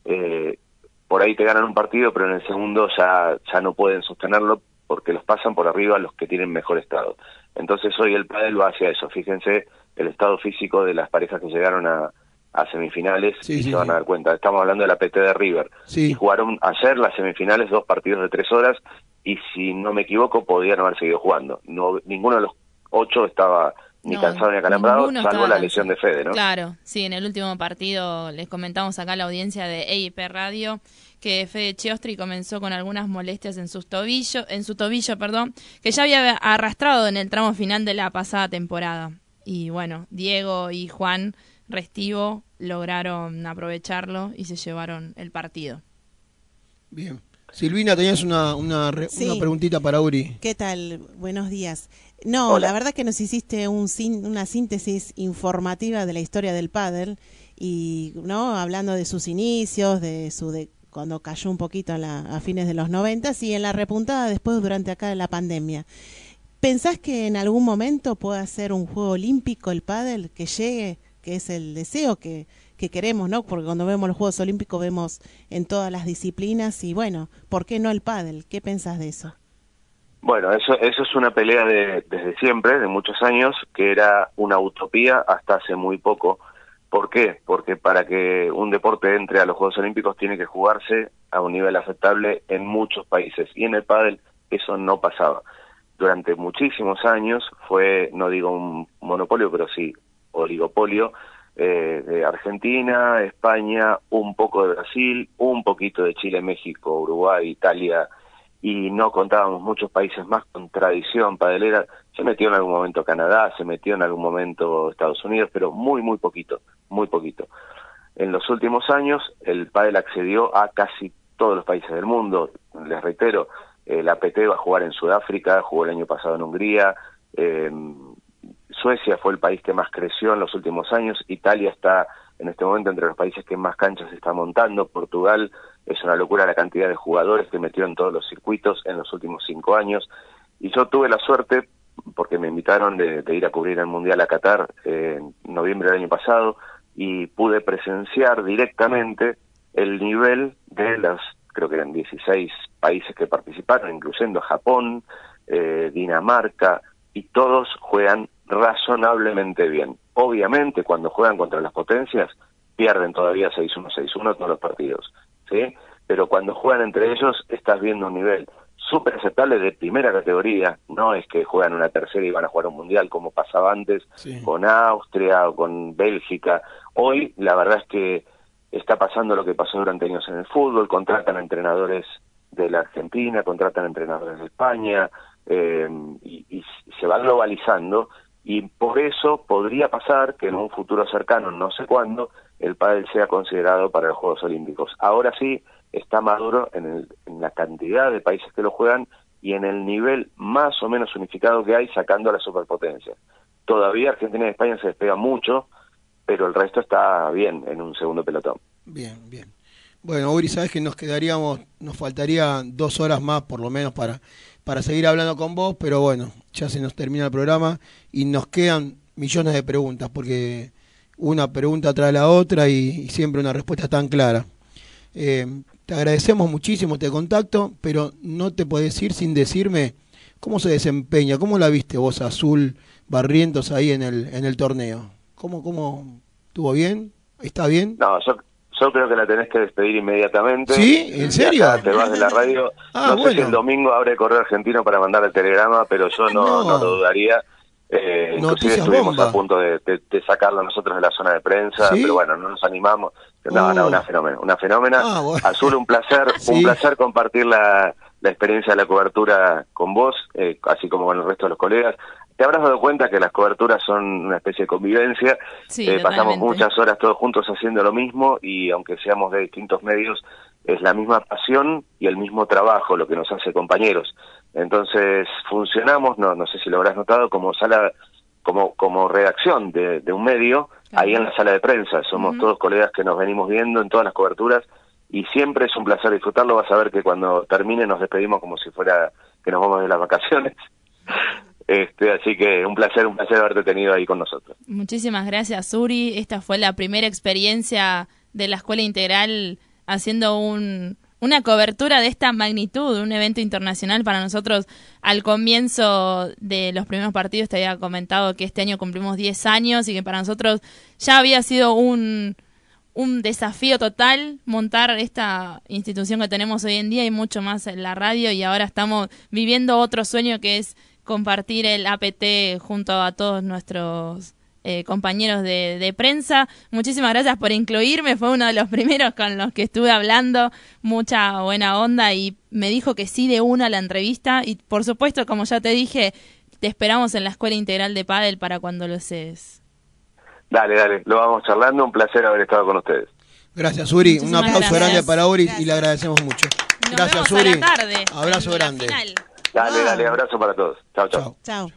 eh, por ahí te ganan un partido, pero en el segundo ya ya no pueden sostenerlo porque los pasan por arriba los que tienen mejor estado. Entonces hoy el pádel va hacia eso. Fíjense el estado físico de las parejas que llegaron a, a semifinales Sí, y sí, se van a dar cuenta. Estamos hablando de la PT de River. Sí. Y jugaron ayer las semifinales dos partidos de tres horas y si no me equivoco podían haber seguido jugando. No, ninguno de los ocho estaba ni No, cansado ni acalambrado, salvo estaba la lesión de Fede, ¿no? Claro, sí, en el último partido les comentamos acá a la audiencia de EIP Radio que Fede Chiostri comenzó con algunas molestias en sus tobillos, en su tobillo, perdón, que ya había arrastrado en el tramo final de la pasada temporada. Y bueno, Diego y Juan Restivo lograron aprovecharlo y se llevaron el partido. Bien. Silvina, tenías una, una, re- Sí. una preguntita para Uri. ¿Qué tal? Buenos días. No, Hola. la verdad que nos hiciste un sin- una síntesis informativa de la historia del pádel y no hablando de sus inicios, de su de cuando cayó un poquito a, la- a fines de los noventas y en la repuntada después durante acá de la pandemia. ¿Pensás que en algún momento pueda ser un juego olímpico el pádel que llegue, que es el deseo que, que queremos, ¿no? Porque cuando vemos los Juegos Olímpicos vemos en todas las disciplinas y bueno, ¿por qué no el pádel? ¿Qué pensás de eso? Bueno, eso, eso es una pelea de, desde siempre, de muchos años, que era una utopía hasta hace muy poco. ¿Por qué? Porque para que un deporte entre a los Juegos Olímpicos tiene que jugarse a un nivel aceptable en muchos países. Y en el pádel eso no pasaba. Durante muchísimos años fue, no digo un monopolio, pero sí oligopolio, eh, de Argentina, España, un poco de Brasil, un poquito de Chile, México, Uruguay, Italia, y no contábamos muchos países más con tradición padelera. Se metió en algún momento Canadá, se metió en algún momento Estados Unidos, pero muy, muy poquito, muy poquito. En los últimos años, el pádel accedió a casi todos los países del mundo. Les reitero, el APT va a jugar en Sudáfrica, jugó el año pasado en Hungría, eh, Suecia fue el país que más creció en los últimos años, Italia está en este momento entre los países que más canchas está montando, Portugal es una locura la cantidad de jugadores que metió en todos los circuitos en los últimos cinco años, y yo tuve la suerte, porque me invitaron de, de ir a cubrir el Mundial a Qatar eh, en noviembre del año pasado, y pude presenciar directamente el nivel de las, creo que eran 16 países que participaron, incluyendo Japón, eh, Dinamarca, y todos juegan razonablemente bien. Obviamente, cuando juegan contra las potencias, pierden todavía 6-1, 6-1 todos los partidos, ¿sí? Pero cuando juegan entre ellos, estás viendo un nivel súper aceptable de primera categoría, no es que juegan una tercera y van a jugar un mundial como pasaba antes con Austria o con Bélgica. Hoy, la verdad es que está pasando lo que pasó durante años en el fútbol, contratan entrenadores de la Argentina, contratan entrenadores de España, eh, y, y se va globalizando y por eso podría pasar que en un futuro cercano, no sé cuándo, el pádel sea considerado para los Juegos Olímpicos. Ahora sí está maduro en, el- en la cantidad de países que lo juegan y en el nivel más o menos unificado que hay sacando a las superpotencias. Todavía Argentina y España se despegan mucho, pero el resto está bien en un segundo pelotón. Bien, bien. Bueno, Uri, sabes que nos quedaríamos, nos faltaría dos horas más por lo menos para, para seguir hablando con vos, pero bueno, ya se nos termina el programa y nos quedan millones de preguntas, porque una pregunta trae la otra y, siempre una respuesta tan clara. Eh, te agradecemos muchísimo este contacto, pero no te podés ir sin decirme cómo se desempeña, cómo la viste vos Azul Barrientos ahí en el, en el torneo. ¿Cómo, cómo estuvo bien? ¿Está bien? No, yo, yo creo que la tenés que despedir inmediatamente. ¿Sí? ¿En serio? acá Te vas de la radio. Ah, no sé si el domingo abre correo argentino para mandar el telegrama, pero yo no, No. no lo dudaría. Eh, inclusive estuvimos bomba. a punto de, de- de sacarlo nosotros de la zona de prensa, ¿Sí? pero bueno, no nos animamos. No, no, Oh. una fenómena, una fenómena. Ah, bueno. Azul, un placer, <laughs> Sí. un placer compartir la, la experiencia de la cobertura con vos, eh, así como con el resto de los colegas. Te habrás dado cuenta que las coberturas son una especie de convivencia. Sí, Eh, pasamos muchas horas todos juntos haciendo lo mismo y aunque seamos de distintos medios, es la misma pasión y el mismo trabajo lo que nos hace compañeros. Entonces funcionamos, no, no sé si lo habrás notado, como sala, como, como redacción de, de un medio, ahí en la sala de prensa. Somos todos colegas que nos venimos viendo en todas las coberturas y siempre es un placer disfrutarlo. Vas a ver que cuando termine nos despedimos como si fuera que nos vamos de las vacaciones. <laughs> Este, así que un placer, un placer haberte tenido ahí con nosotros. Muchísimas gracias, Uri. Esta fue la primera experiencia de la Escuela Integral haciendo un, una cobertura de esta magnitud, un evento internacional para nosotros. Al comienzo de los primeros partidos te había comentado que este año cumplimos 10 años y que para nosotros ya había sido un, un desafío total montar esta institución que tenemos hoy en día y mucho más en la radio y ahora estamos viviendo otro sueño que es compartir el APT junto a todos nuestros eh, compañeros de, de, prensa. Muchísimas gracias por incluirme, fue uno de los <laughs> primeros con los que estuve hablando, mucha buena onda y me dijo que sí de una la entrevista y por supuesto, como ya te dije, te esperamos en la Escuela Integral de Padel para cuando lo seas. Dale, dale, lo vamos charlando, un placer haber estado con ustedes. Gracias, Uri. Un aplauso grande para Uri y le agradecemos mucho. Nos gracias, vemos a Uri. la tarde, Abrazo grande. final. Dale, dale, abrazo para todos. Chao, chao. Chao.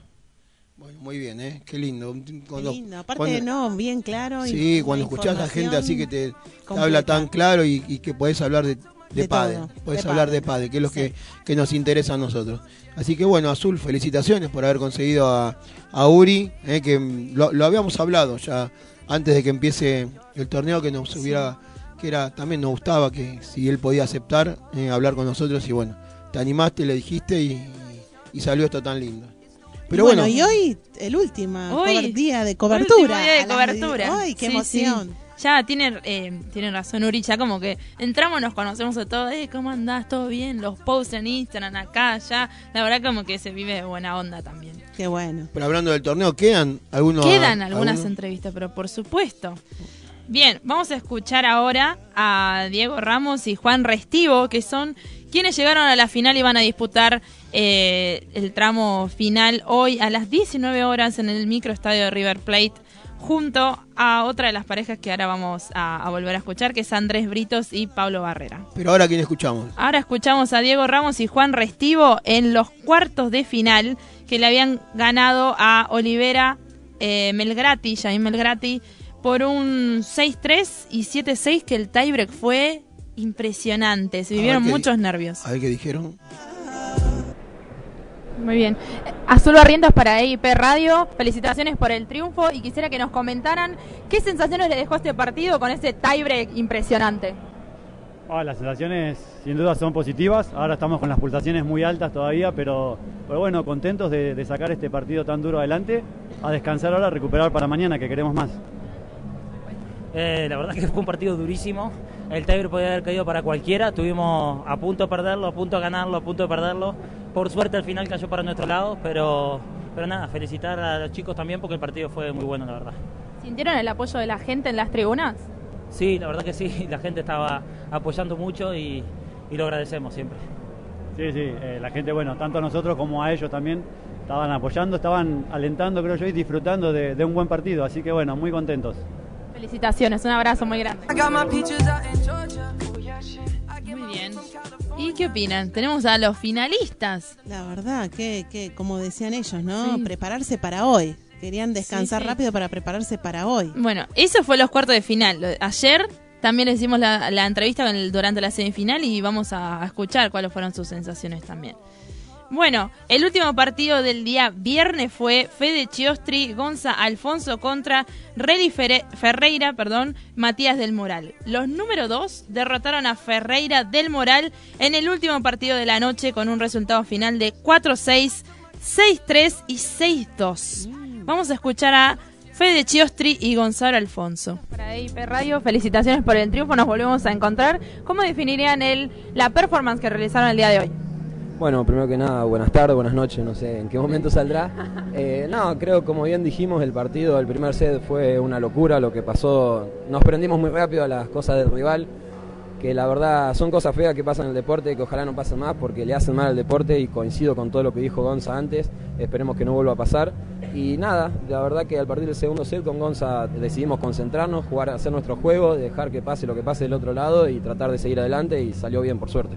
Bueno, muy bien, ¿eh? Qué lindo. Qué lindo. Aparte, cuando- no, bien claro. y Sí, cuando escuchás a gente así que te, habla tan claro y, y que podés hablar de, de, De padre, todo, podés de hablar de padre, que es lo que, que nos interesa a nosotros. Así que bueno, Azul, felicitaciones por haber conseguido a, a Uri, eh, que mm, lo, lo habíamos hablado ya antes de que empiece el torneo, que nos hubiera, que era, también nos gustaba que si él podía aceptar, eh, hablar con nosotros y bueno, te animaste, le dijiste y, y salió esto tan lindo. Pero bueno, bueno, y hoy el último Hoy, día de cobertura. día de a cobertura. ¡Ay, qué Sí, emoción! sí. Ya tiene, eh, tiene razón Uri, ya como que entramos, nos conocemos de todo, eh, ¿cómo andás? ¿Todo bien? Los posts en Instagram, acá, allá. La verdad como que se vive de buena onda también. Qué bueno. pero hablando del torneo, ¿quedan algunos? Quedan algunas algunos? entrevistas, pero por supuesto. Bien, vamos a escuchar ahora a Diego Ramos y Juan Restivo, que son quienes llegaron a la final y van a disputar eh, el tramo final hoy a las 19 horas en el microestadio de River Plate, junto a otra de las parejas que ahora vamos a, a volver a escuchar, que es Andrés Britos y Pablo Barrera. Pero ahora, ¿quién escuchamos? Ahora escuchamos a Diego Ramos y Juan Restivo en los cuartos de final que le habían ganado a Olivera eh, Melgrati, Jaime Melgrati, por un 6-3 y 7-6 que el tiebreak fue impresionante. Se vivieron muchos nervios. A ver qué dijeron. Muy bien. Azul Barrientos para EIP Radio. Felicitaciones por el triunfo y quisiera que nos comentaran qué sensaciones le dejó este partido con ese tiebreak impresionante. Ah, las sensaciones sin duda son positivas. Ahora estamos con las pulsaciones muy altas todavía, pero, pero bueno, contentos de, de sacar este partido tan duro adelante. A descansar ahora, a recuperar para mañana, que queremos más. Eh, la verdad que fue un partido durísimo. El Tiber podía haber caído para cualquiera. Estuvimos a punto de perderlo, a punto de ganarlo, a punto de perderlo. Por suerte al final cayó para nuestro lado, pero, pero nada, felicitar a los chicos también porque el partido fue muy bueno, la verdad. ¿Sintieron el apoyo de la gente en las tribunas? Sí, la verdad que sí, <laughs> la gente estaba apoyando mucho y, y lo agradecemos siempre. Sí, sí, eh, la gente, bueno, tanto a nosotros como a ellos también, estaban apoyando, estaban alentando, creo yo, y disfrutando de, de un buen partido. Así que bueno, muy contentos. Felicitaciones, un abrazo muy grande. Muy bien. ¿Y qué opinan? Tenemos a los finalistas. La verdad, que, que como decían ellos, ¿no? Sí. Prepararse para hoy. Querían descansar Sí, sí. rápido para prepararse para hoy. Bueno, eso fue los cuartos de final. Ayer también hicimos la, la entrevista con el- durante la semifinal y vamos a escuchar cuáles fueron sus sensaciones también. Bueno, el último partido del día viernes fue Fede Chiostri, Gonza Alfonso contra Reli Ferreira, perdón, Matías del Moral. Los número 2 derrotaron a Ferreira del Moral en el último partido de la noche con un resultado final de 4-6, 6-3 y 6-2. Vamos a escuchar a Fede Chiostri y Gonzalo Alfonso. Para EIP Radio, felicitaciones por el triunfo, nos volvemos a encontrar. ¿Cómo definirían el, la performance que realizaron el día de hoy? Bueno, primero que nada, buenas tardes, buenas noches, no sé en qué momento saldrá. <laughs> Eh, no, creo, como bien dijimos, el partido, el primer set fue una locura, lo que pasó, nos prendimos muy rápido a las cosas del rival, que la verdad son cosas feas que pasan en el deporte, que ojalá no pasen más porque le hacen mal al deporte y coincido con todo lo que dijo Gonza antes, esperemos que no vuelva a pasar. Y nada, la verdad que al partir del segundo set con Gonza decidimos concentrarnos, jugar, hacer nuestro juego, dejar que pase lo que pase del otro lado y tratar de seguir adelante y salió bien por suerte.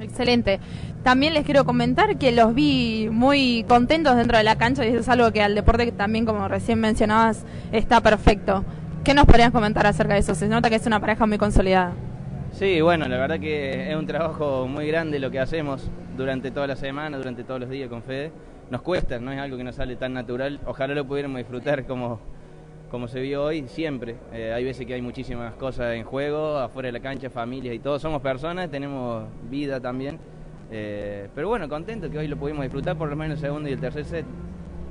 Excelente. También les quiero comentar que los vi muy contentos dentro de la cancha y eso es algo que al deporte también, como recién mencionabas, está perfecto. ¿Qué nos podrías comentar acerca de eso? Se nota que es una pareja muy consolidada. Sí, bueno, la verdad que es un trabajo muy grande lo que hacemos durante toda la semana, durante todos los días con Fede. Nos cuesta, no es algo que nos sale tan natural. Ojalá lo pudiéramos disfrutar como, como se vio hoy, siempre. Eh, hay veces que hay muchísimas cosas en juego, afuera de la cancha, familias y todo. Somos personas, tenemos vida también. Eh, pero bueno, contento que hoy lo pudimos disfrutar por lo menos el segundo y el tercer set.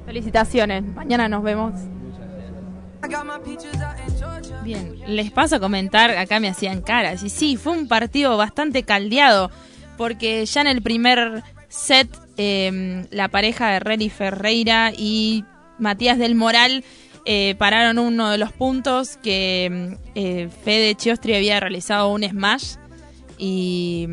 Felicitaciones. Mañana nos vemos. Bien, les paso a comentar, acá me hacían caras. Y sí, fue un partido bastante caldeado, porque ya en el primer set eh, la pareja de Reni Ferreira y Matías del Moral eh, pararon uno de los puntos que eh, Fede Chiostri había realizado un smash y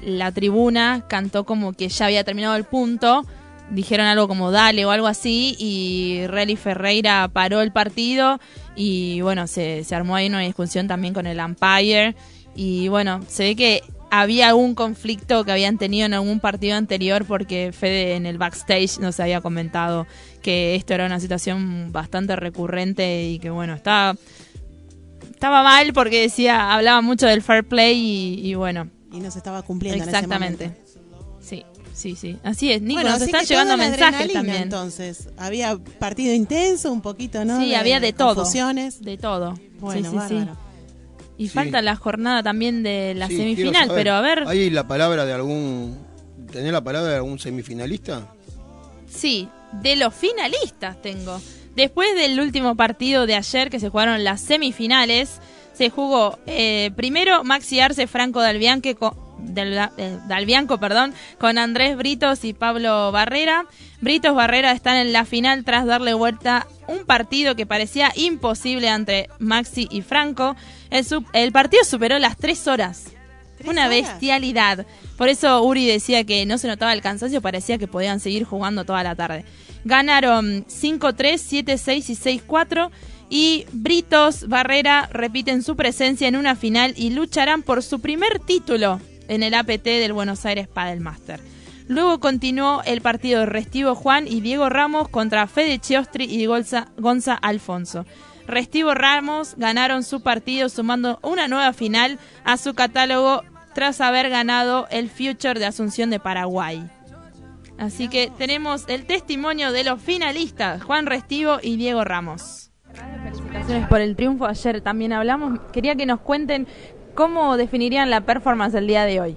la tribuna cantó como que ya había terminado el punto. Dijeron algo como dale o algo así y Relly Ferreira paró el partido y bueno, se, se armó ahí una discusión también con el umpire. Y bueno, se ve que había algún conflicto que habían tenido en algún partido anterior porque Fede en el backstage nos había comentado que esto era una situación bastante recurrente y que bueno, estaba, estaba mal porque decía, hablaba mucho del fair play y, y bueno. Y no se estaba cumpliendo Exactamente. en ese. Sí, sí, sí. Así es. Nico, Bueno, nos están llegando la mensajes también. Entonces, había partido intenso, un poquito, ¿no? Sí, había de todo. Confusiones. De todo. Bueno, sí, sí, sí. Y Sí. falta la jornada también de la Sí, semifinal, pero a ver, ¿Hay la palabra de algún. ¿Tenés la palabra de algún semifinalista? sí, de los finalistas tengo. Después del último partido de ayer que se jugaron las semifinales, se jugó eh, primero Maxi Arce Franco Dalbianque con, del, eh, Dalbianco, perdón, con Andrés Britos y Pablo Barrera. Britos Barrera están en la final tras darle vuelta un partido que parecía imposible entre Maxi y Franco. El partido superó las tres horas. Una bestialidad. Por eso Uri decía que no se notaba el cansancio, parecía que podían seguir jugando toda la tarde. Ganaron 5-3, 7-6 y 6-4. Y Britos Barrera repiten su presencia en una final y lucharán por su primer título en el APT del Buenos Aires Padel Master. Luego continuó el partido de Restivo Juan y Diego Ramos contra Fede Chiostri y Gonza, Alfonso. Restivo Ramos ganaron su partido sumando una nueva final a su catálogo tras haber ganado el Future de Asunción de Paraguay. Así que tenemos el testimonio de los finalistas, Juan Restivo y Diego Ramos. Por el triunfo. Ayer también hablamos. Quería que nos cuenten cómo definirían la performance del día de hoy.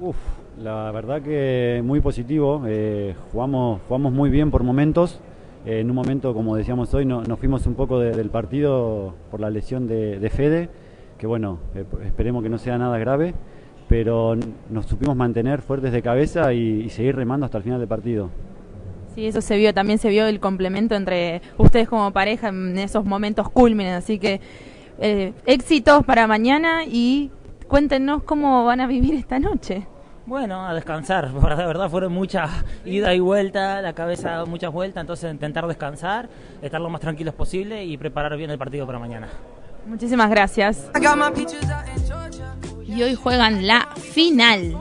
Uf, la verdad que muy positivo. eh, jugamos, jugamos muy bien por momentos. Eh, en un momento, como decíamos hoy, no- nos fuimos un poco de- del partido por la lesión de, de Fede, que bueno, eh, esperemos que no sea nada grave, pero nos supimos mantener fuertes de cabeza y, y seguir remando hasta el final del partido. Sí, eso se vio. También se vio el complemento entre ustedes como pareja en esos momentos culmines. Así que eh, éxitos para mañana y cuéntenos cómo van a vivir esta noche. Bueno, a descansar, porque <laughs> la verdad fueron muchas ida y vuelta, la cabeza da muchas vueltas, entonces intentar descansar, estar lo más tranquilos posible y preparar bien el partido para mañana. Muchísimas gracias. Y hoy juegan la final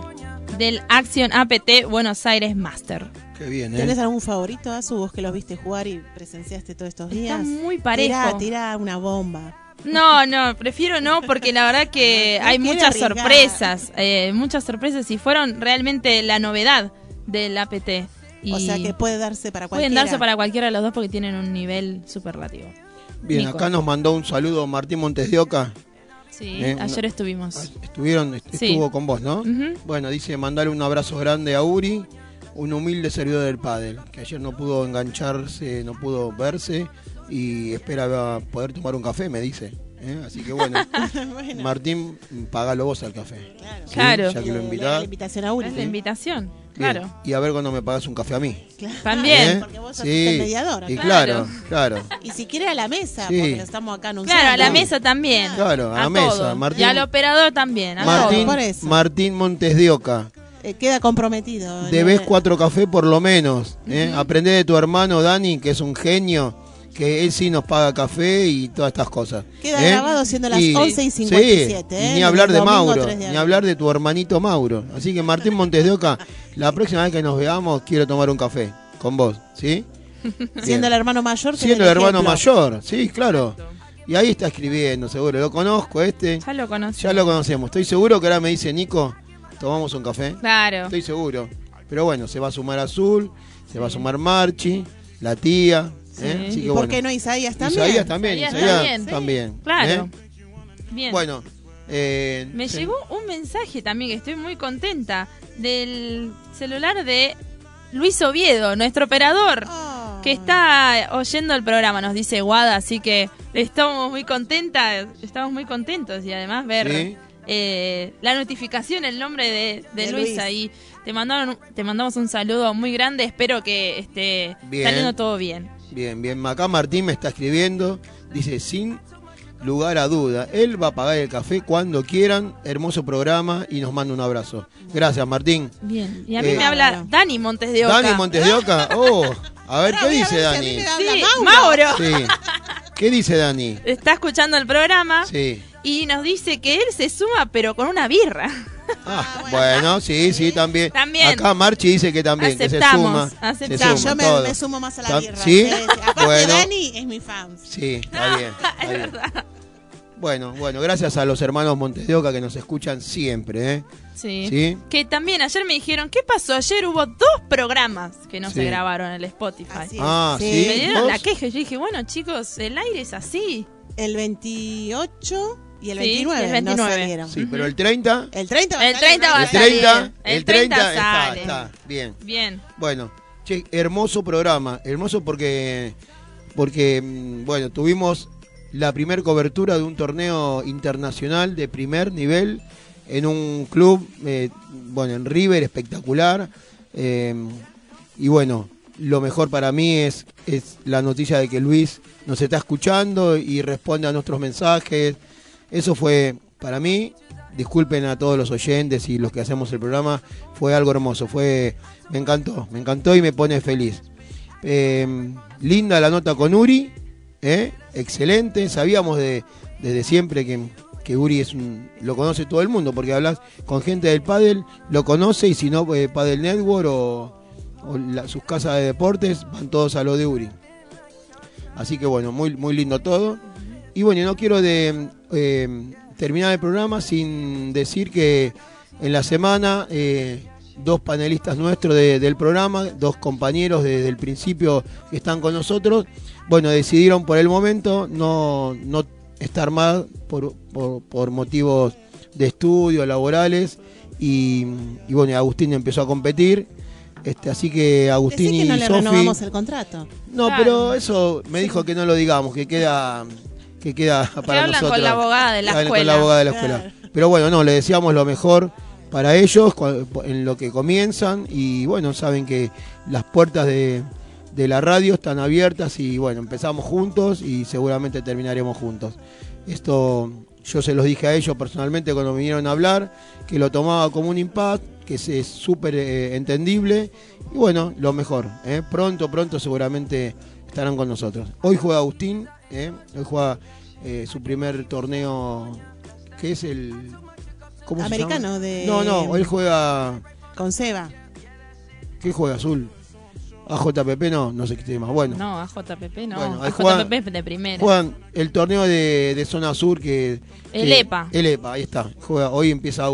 del Action APT Buenos Aires Master. Qué bien, ¿Tenés ¿eh? algún favorito, Azu, vos que los viste jugar y presenciaste todos estos Está días? muy parejo. Tirá, tirá una bomba. No, no, prefiero no porque la verdad que <laughs> No hay muchas arriesgar. sorpresas, eh, muchas sorpresas y fueron realmente la novedad del APT. Y O sea que puede darse para pueden cualquiera. darse para cualquiera de los dos porque tienen un nivel superlativo. Bien, Nico. acá nos mandó un saludo Martín Montes de Oca. Sí, Eh, ayer estuvimos. Estuvieron, est- Sí. estuvo con vos, ¿no? Bueno, dice mandarle un abrazo grande a Uri, un humilde servidor del pádel, que ayer no pudo engancharse, no pudo verse y espera poder tomar un café, me dice. ¿eh? Así que bueno, <laughs> Bueno. Martín, pagalo vos al café. ¿sí? Claro. Ya que lo invitás. la invitación a Uri. Es la invitación, Bien. claro. Y a ver cuando me pagas un café a mí. También. ¿Eh? Porque vos sos Sí. el mediador. Y claro, claro. Y si quiere a la mesa, Sí. porque estamos acá anunciando. Claro, a la mesa también. Claro, a la mesa. todo. Martín- Y al operador también. A Martín, todo. Martín Montes de Oca. Eh, queda comprometido. Debes Eh, cuatro cafés por lo menos. ¿eh? Aprende de tu hermano Dani, que es un genio, que él sí nos paga café y todas estas cosas. Queda ¿eh? grabado siendo las Y- 11 y 57, sí, ¿eh? y ni hablar de Mauro, 3 de ni hablar de tu hermanito Mauro. Así que Martín Montes de Oca, la próxima vez que nos veamos quiero tomar un café con vos, ¿sí? <laughs> Siendo el hermano mayor. Siendo el hermano mayor, sí, claro. Y ahí está escribiendo, seguro. Lo conozco este. Ya lo conocí. Ya lo conocemos. Estoy seguro que ahora me dice Nico, tomamos un café. Claro. Estoy seguro. Pero bueno, se va a sumar Azul, se va a sumar Marchi, la tía. ¿Eh? Así ¿Y que por bueno. qué no Isaías también? Isaías también, Isaías Isaías también. también. Claro. ¿eh? Bien. Bueno, eh, Me sí. llegó un mensaje también que estoy muy contenta del celular de Luis Oviedo, nuestro operador, que está oyendo el programa, nos dice Guada, así que estamos muy contentas, estamos muy contentos y además ver Sí. eh, la notificación, el nombre de, de De Luis, Luis. ahí. Te mandaron, te mandamos un saludo muy grande, espero que esté Bien. saliendo todo bien. Bien, bien. Acá Martín me está escribiendo. Dice, sin lugar a duda, él va a pagar el café cuando quieran. Hermoso programa y nos manda un abrazo. Gracias, Martín. Bien. Y a mí Eh, me habla Dani Montes de Oca. Dani Montes de Oca. <laughs> Oh, a ver, ¿qué dice Dani? Sí, Mauro. Sí. ¿Qué dice Dani? Está escuchando el programa Sí. Y nos dice que él se suma pero con una birra. Ah, bueno, sí, sí, también. También. Acá Marchi dice que también, que se Aceptamos, suma. aceptamos. se suma yo me, todo. me sumo más a la birra. ¿Sí? Aparte, Bueno. Dani es mi fan. Sí, está bien. <laughs> está bien. Bueno, bueno, gracias a los hermanos Montes de Oca que nos escuchan siempre, ¿eh? Sí. Sí. Que también ayer me dijeron, ¿qué pasó? Ayer hubo dos programas que no se grabaron en el Spotify. Ah, ¿sí? Me dieron la queja y yo dije, bueno chicos, el aire es así. El 28 y el Sí, 29, el 29. no salieron. Sí, pero el 30. El 30 va a El salir, 30 va a El salir. 30, El 30 está, sale. está, bien. Bien. Bueno, che, hermoso programa, hermoso porque, porque mm, bueno, tuvimos la primer cobertura de un torneo internacional de primer nivel en un club, eh, bueno, en River, espectacular. eh, y bueno, lo mejor para mí es, es la noticia de que Luis nos está escuchando y responde a nuestros mensajes. Eso fue para mí, disculpen a todos los oyentes y los que hacemos el programa, fue algo hermoso, fue me encantó, me encantó y me pone feliz. Eh, linda la nota con Uri, ¿eh? excelente, sabíamos de, desde siempre que, que Uri es un, lo conoce todo el mundo, porque hablas con gente del pádel, lo conoce y si no, eh, Padel Network o, o la- sus casas de deportes, van todos a lo de Uri. Así que bueno, muy, muy lindo todo. Y bueno, no quiero de, eh, terminar el programa sin decir que en la semana eh, dos panelistas nuestros de- del programa, dos compañeros desde el principio que están con nosotros, bueno, decidieron por el momento no, no estar más por, por, por motivos de estudio, laborales, y, y bueno, Agustín empezó a competir. Este, así que Agustín Decí que y no le renovamos el contrato. no, Claro. pero eso me dijo que no lo digamos, que queda que queda para hablan con nosotros. la abogada de la Que hablen escuela. Con la abogada de la escuela. Pero bueno, no, le deseamos lo mejor para ellos en lo que comienzan y bueno, saben que las puertas de, de la radio están abiertas y bueno, empezamos juntos y seguramente terminaremos juntos. Esto yo se los dije a ellos personalmente cuando me vinieron a hablar, que lo tomaba como un impasse, que es es súper eh, entendible y bueno, lo mejor. ¿eh? Pronto, pronto seguramente estarán con nosotros. Hoy juega Agustín, ¿eh? hoy juega eh, su primer torneo, que es el... ¿cómo se Americano llama? de- No, no, él juega... Con Seba. ¿Qué juega Azul? AJPP no, no sé qué tema. Bueno, No, a JPP no. Bueno, a ahí juegan- JPP de primera. juegan el torneo de, de zona sur que... El que- EPA. El EPA, ahí está. Juega, hoy empieza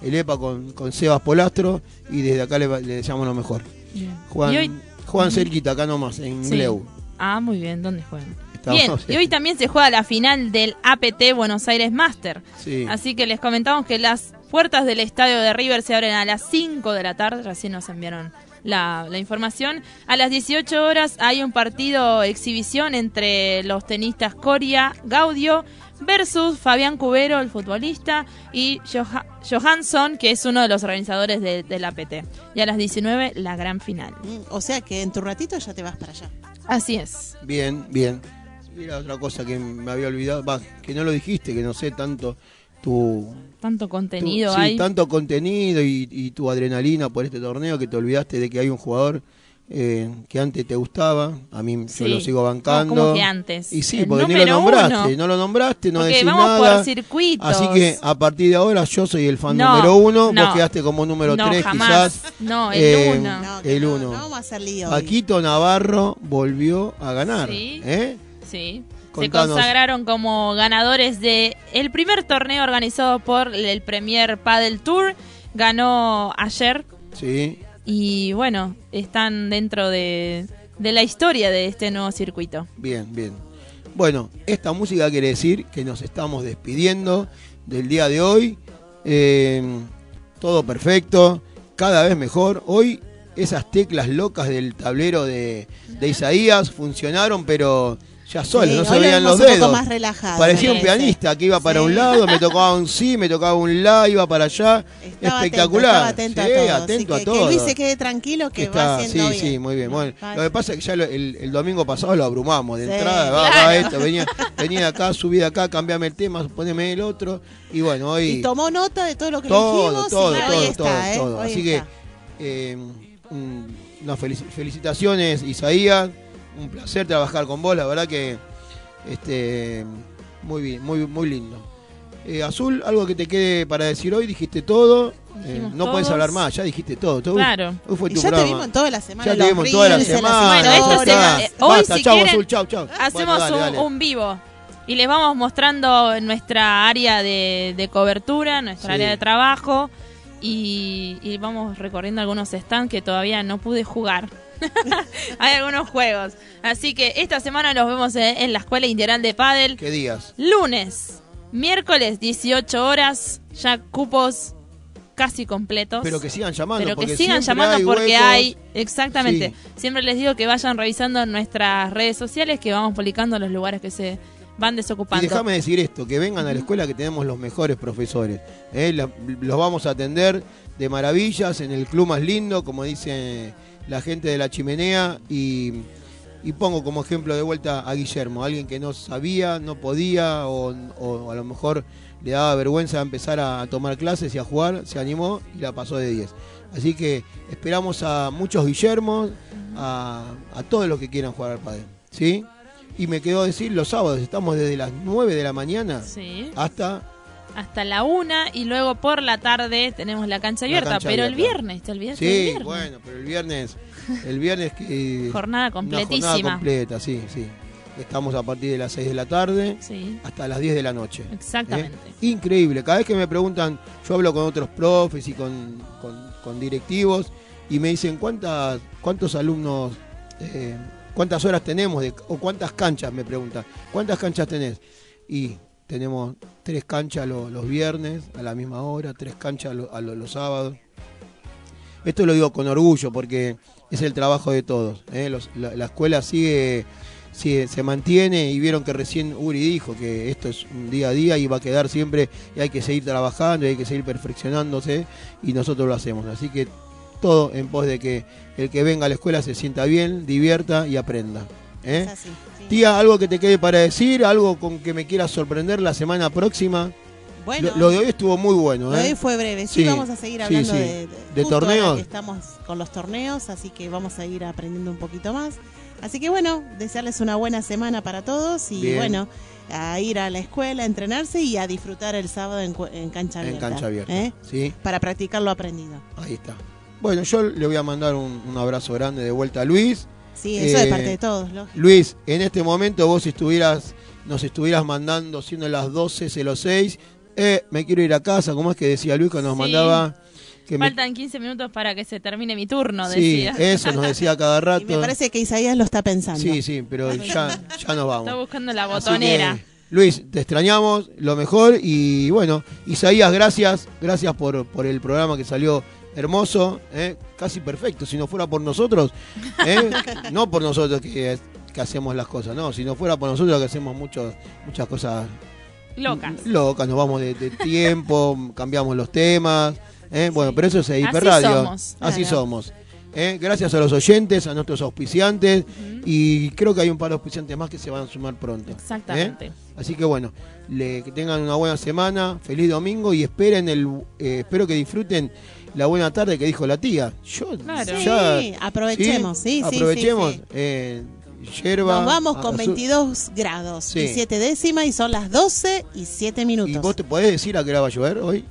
el EPA con, con Sebas Polastro y desde acá le, le deseamos lo mejor. Bien. Juegan, Y hoy- juegan cerquita, acá nomás, en Sí. Gleu. Ah, muy bien, ¿dónde juegan? Estamos- Bien, y hoy también se juega la final del APT Buenos Aires Master. Sí. Así que les comentamos que las puertas del estadio de River se abren a las 5 de la tarde, recién nos enviaron la, la información. A las 18 horas hay un partido exhibición entre los tenistas Coria Gaudio versus Fabián Cubero, el futbolista, y Joha- Johansson, que es uno de los organizadores de, de la PT. Y a las 19 la gran final. O sea que en tu ratito ya te vas para allá. Así es. Bien, bien. Era otra cosa que me había olvidado, va, que no lo dijiste, que no sé tanto tu... Tanto tu- contenido sí, hay. tanto contenido y, y tu adrenalina por este torneo que te olvidaste de que hay un jugador eh, que antes te gustaba, a mí yo Sí. lo sigo No, bancando. ¿cómo que antes? Y sí, El porque ni lo nombraste, uno. no lo nombraste, no Porque decís vamos nada. por circuitos. Así que a partir de ahora yo soy el fan No, número uno, no. vos quedaste como número No, tres jamás. quizás. No, el Eh, uno. No, el no, uno. no vamos a hacer lío. hoy. Paquito Navarro volvió a ganar. Sí. ¿eh? Sí. Contanos. Se consagraron como ganadores de el primer torneo organizado por el Premier Padel Tour. Ganó ayer Sí. y bueno, están dentro de, de la historia de este nuevo circuito. Bien, bien. Bueno, esta música quiere decir que nos estamos despidiendo del día de hoy. Eh, todo perfecto, cada vez mejor. Hoy esas teclas locas del tablero de, de Isaías funcionaron, pero ya solas, Sí, no se lo veían vemos los un poco dedos. más relajado. Parecía Sí, un pianista que iba para Sí. un lado, me tocaba un sí, me tocaba un la, iba para allá. Estaba Espectacular. Atento, Sí, estaba atento a todo. atento Así a que, todo. que Luis se quede tranquilo que Está- va haciendo sí, bien. sí, muy bien. Bueno, Va- lo que pasa es que ya lo- el, el domingo pasado lo abrumamos de Sí, entrada, va, claro. va esto, venía, venía acá, subí de acá, cambiame el tema, poneme el otro. Y bueno, hoy Y tomó nota de todo lo que todo, le dijimos todo, y todo, hoy todo, está, ¿eh? todo. Así está. que, eh, mm, felicitaciones, Isaías. Un placer trabajar con vos, la verdad que este muy bien, muy, muy lindo. Eh, Azul, algo que te quede para decir hoy, dijiste todo. Eh, no puedes hablar más, ya dijiste todo. todo Claro. Hoy fue Y tu ya te vimos toda la semana. Ya te vimos toda la reels, las semana. Bueno, semana, eh, hoy Basta, si chau, quieren, Azul, chau, chau. hacemos Bueno, dale, un, dale. un vivo y les vamos mostrando en nuestra área de, de cobertura, nuestra Sí. área de trabajo y, y vamos recorriendo algunos stands que todavía no pude jugar. <laughs> Hay algunos juegos. Así que esta semana nos vemos en, en la Escuela Integral de Padel. ¿Qué días? Lunes, miércoles, 18 horas, ya cupos casi completos. Pero que sigan llamando. Pero que sigan llamando hay porque huecos. hay, exactamente. Siempre les digo que vayan revisando nuestras redes sociales que vamos publicando los lugares que se van Y desocupando. déjame decir esto, que vengan a la escuela que tenemos los mejores profesores. ¿eh? Los vamos a atender de maravillas en el club más lindo, como dice la gente de la chimenea. Y, y pongo como ejemplo de vuelta a Guillermo, alguien que no sabía, no podía o, o a lo mejor le daba vergüenza empezar a tomar clases y a jugar, se animó y la pasó de 10. Así que esperamos a muchos Guillermos, a, a todos los que quieran jugar al padre. ¿Sí? Y me quedó decir, los sábados estamos desde las 9 de la mañana Sí. hasta... Hasta la una y luego por la tarde tenemos la cancha La abierta. cancha pero el viernes, te olvidaste Sí, del viernes. bueno, pero el viernes... El viernes... que Jornada Una completísima. jornada completa, sí, sí. Estamos a partir de las 6 de la tarde Sí. hasta las 10 de la noche. Exactamente. ¿eh? Increíble. Cada vez que me preguntan, yo hablo con otros profes y con, con- con directivos y me dicen cuántas, cuántos alumnos, eh, cuántas horas tenemos de- o cuántas canchas, me preguntan. ¿Cuántas canchas tenés? Y tenemos tres canchas lo- los viernes a la misma hora, tres canchas lo- a lo- los sábados. Esto lo digo con orgullo porque es el trabajo de todos. ¿eh? Los- la, la escuela sigue, sigue- se mantiene y vieron que recién Uri dijo que esto es un día a día y va a quedar siempre y hay que seguir trabajando y hay que seguir perfeccionándose y nosotros lo hacemos. Así que todo en pos de que el que venga a la escuela se sienta bien, divierta y aprenda. ¿eh? Es así, sí. Tía, algo que te quede para decir, algo con que me quieras sorprender la semana próxima. Bueno, lo, lo de hoy estuvo muy bueno. Lo de ¿eh? hoy fue breve. Sí, Sí, vamos a seguir sí, hablando sí. de, de, ¿De torneos? estamos con los torneos, así que vamos a ir aprendiendo un poquito más. Así que bueno, desearles una buena semana para todos y Bien. bueno, a ir a la escuela, a entrenarse y a disfrutar el sábado en, en cancha En abierta. cancha abierta. ¿eh? Sí. Para practicar lo aprendido. Ahí está. Bueno, yo le voy a mandar un, un abrazo grande de vuelta a Luis. Sí, eso de Eh, parte de todos, lógico. Luis, en este momento vos estuvieras, nos estuvieras mandando, siendo las 12.06, eh, me quiero ir a casa, ¿cómo es que decía Luis cuando nos Sí. mandaba? Que me- Faltan 15 minutos para que se termine mi turno, sí, decía. eso nos decía cada rato. <laughs> Y me parece que Isaías lo está pensando. Sí, sí, pero ya, ya nos vamos. Está buscando la botonera. que, Luis, te extrañamos, lo mejor y bueno, Isaías, gracias, gracias por, por el programa que salió hermoso, ¿eh? casi perfecto. Si no fuera por nosotros, ¿eh? <laughs> no por nosotros que, que hacemos las cosas, no, si no fuera por nosotros que hacemos muchos, muchas cosas Locas. locas, nos vamos de, de tiempo, cambiamos los temas. ¿eh? Bueno, pero eso es Así Hiperradio. somos, Así claro. somos. ¿eh? Gracias a los oyentes, a nuestros auspiciantes. Y creo que hay un par de auspiciantes más que se van a sumar pronto. ¿eh? Exactamente. Así que bueno, le- que tengan una buena semana, feliz domingo y esperen el, eh, espero que disfruten la buena tarde que dijo la tía. Yo Claro. ya- Sí, aprovechemos, sí, sí, sí, aprovechemos. sí. eh, yerba, Nos vamos con azul. 22 grados Sí. y 7 décimas y son las 12 y 7 minutos. ¿Y vos te podés decir a qué hora va a llover hoy?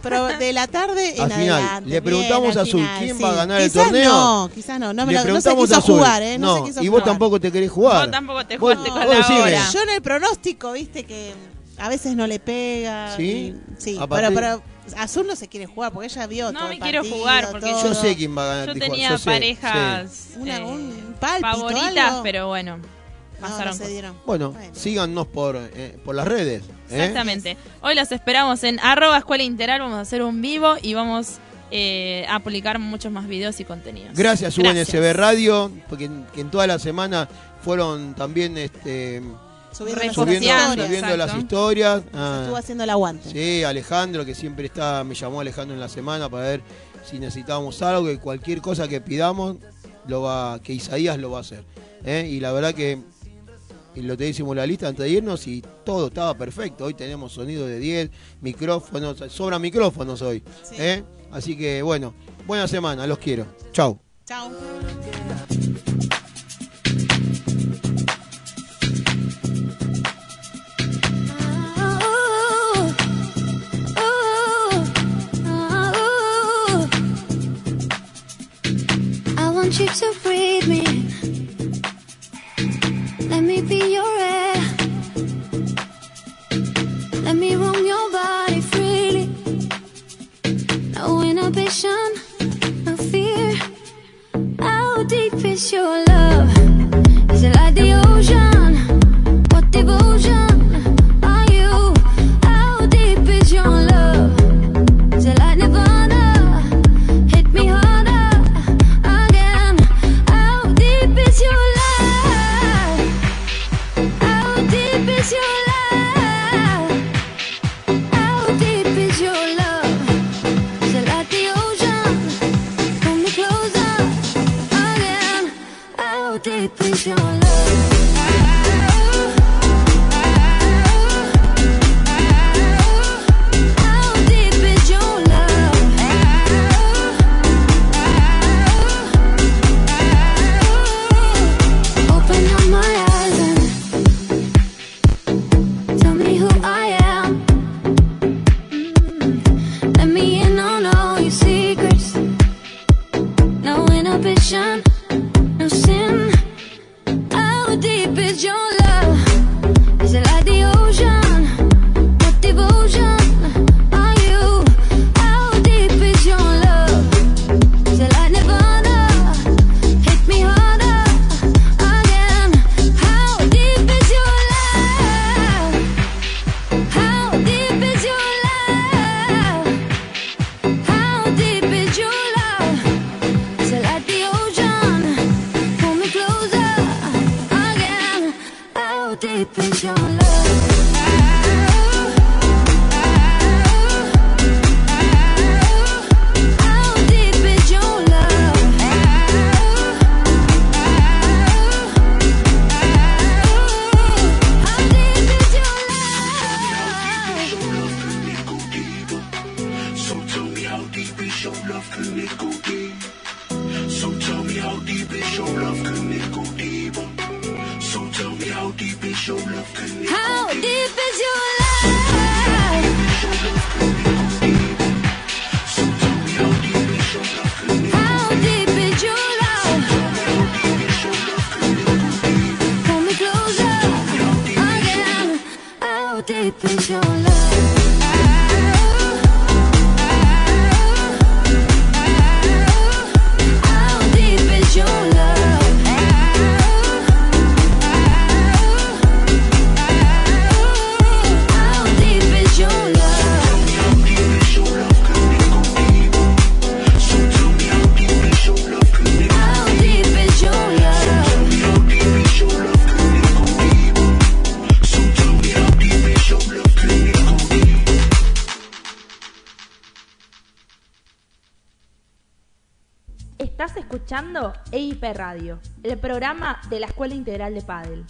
Pero de la tarde en Al final, adelante. le preguntamos bien, a Azul, final, ¿quién sí. va a ganar el Quizás torneo? No, quizás no. No, me Le lo- no se preguntamos quiso a Azul. jugar, ¿eh? No, se quiso y vos jugar. tampoco te querés jugar. Vos tampoco te jugaste vos con la hora. Yo en el pronóstico, viste que a veces no le pega. ¿Sí? y- sí, pero, pero Azul no se quiere jugar porque ella vio No todo me el quiero jugar porque todo. Yo sé quién va a ganar. Yo tenía yo sé, parejas sí. Una- eh, un favoritas, algo. pero bueno, No, pasaron no se dieron. Bueno, síganos por, eh, por las redes. ¿eh? Exactamente. Hoy los esperamos en arroba escuela integral, vamos a hacer un vivo y vamos eh, a publicar muchos más videos y contenidos. Gracias, Gracias. UNSB Radio, porque en, que en toda la semana fueron también este, Subiendo las subiendo, historias. subiendo las historias. Ah, estuvo haciendo el aguante. sí, Alejandro, que siempre está, me llamó Alejandro en la semana para ver si necesitábamos algo, que cualquier cosa que pidamos, lo va, que Isaías lo va a hacer. ¿eh? Y la verdad que lo te hicimos la lista antes de irnos y todo estaba perfecto. Hoy tenemos sonido de 10, micrófonos, sobran micrófonos hoy. ¿eh? Así que bueno, buena semana, los quiero. Chau. Chao. Want you to breathe me. Let me be your air. Let me roam your body freely. No inhibition, no fear. How deep is your love? Is it like the ocean? De la Escuela Integral de Padel.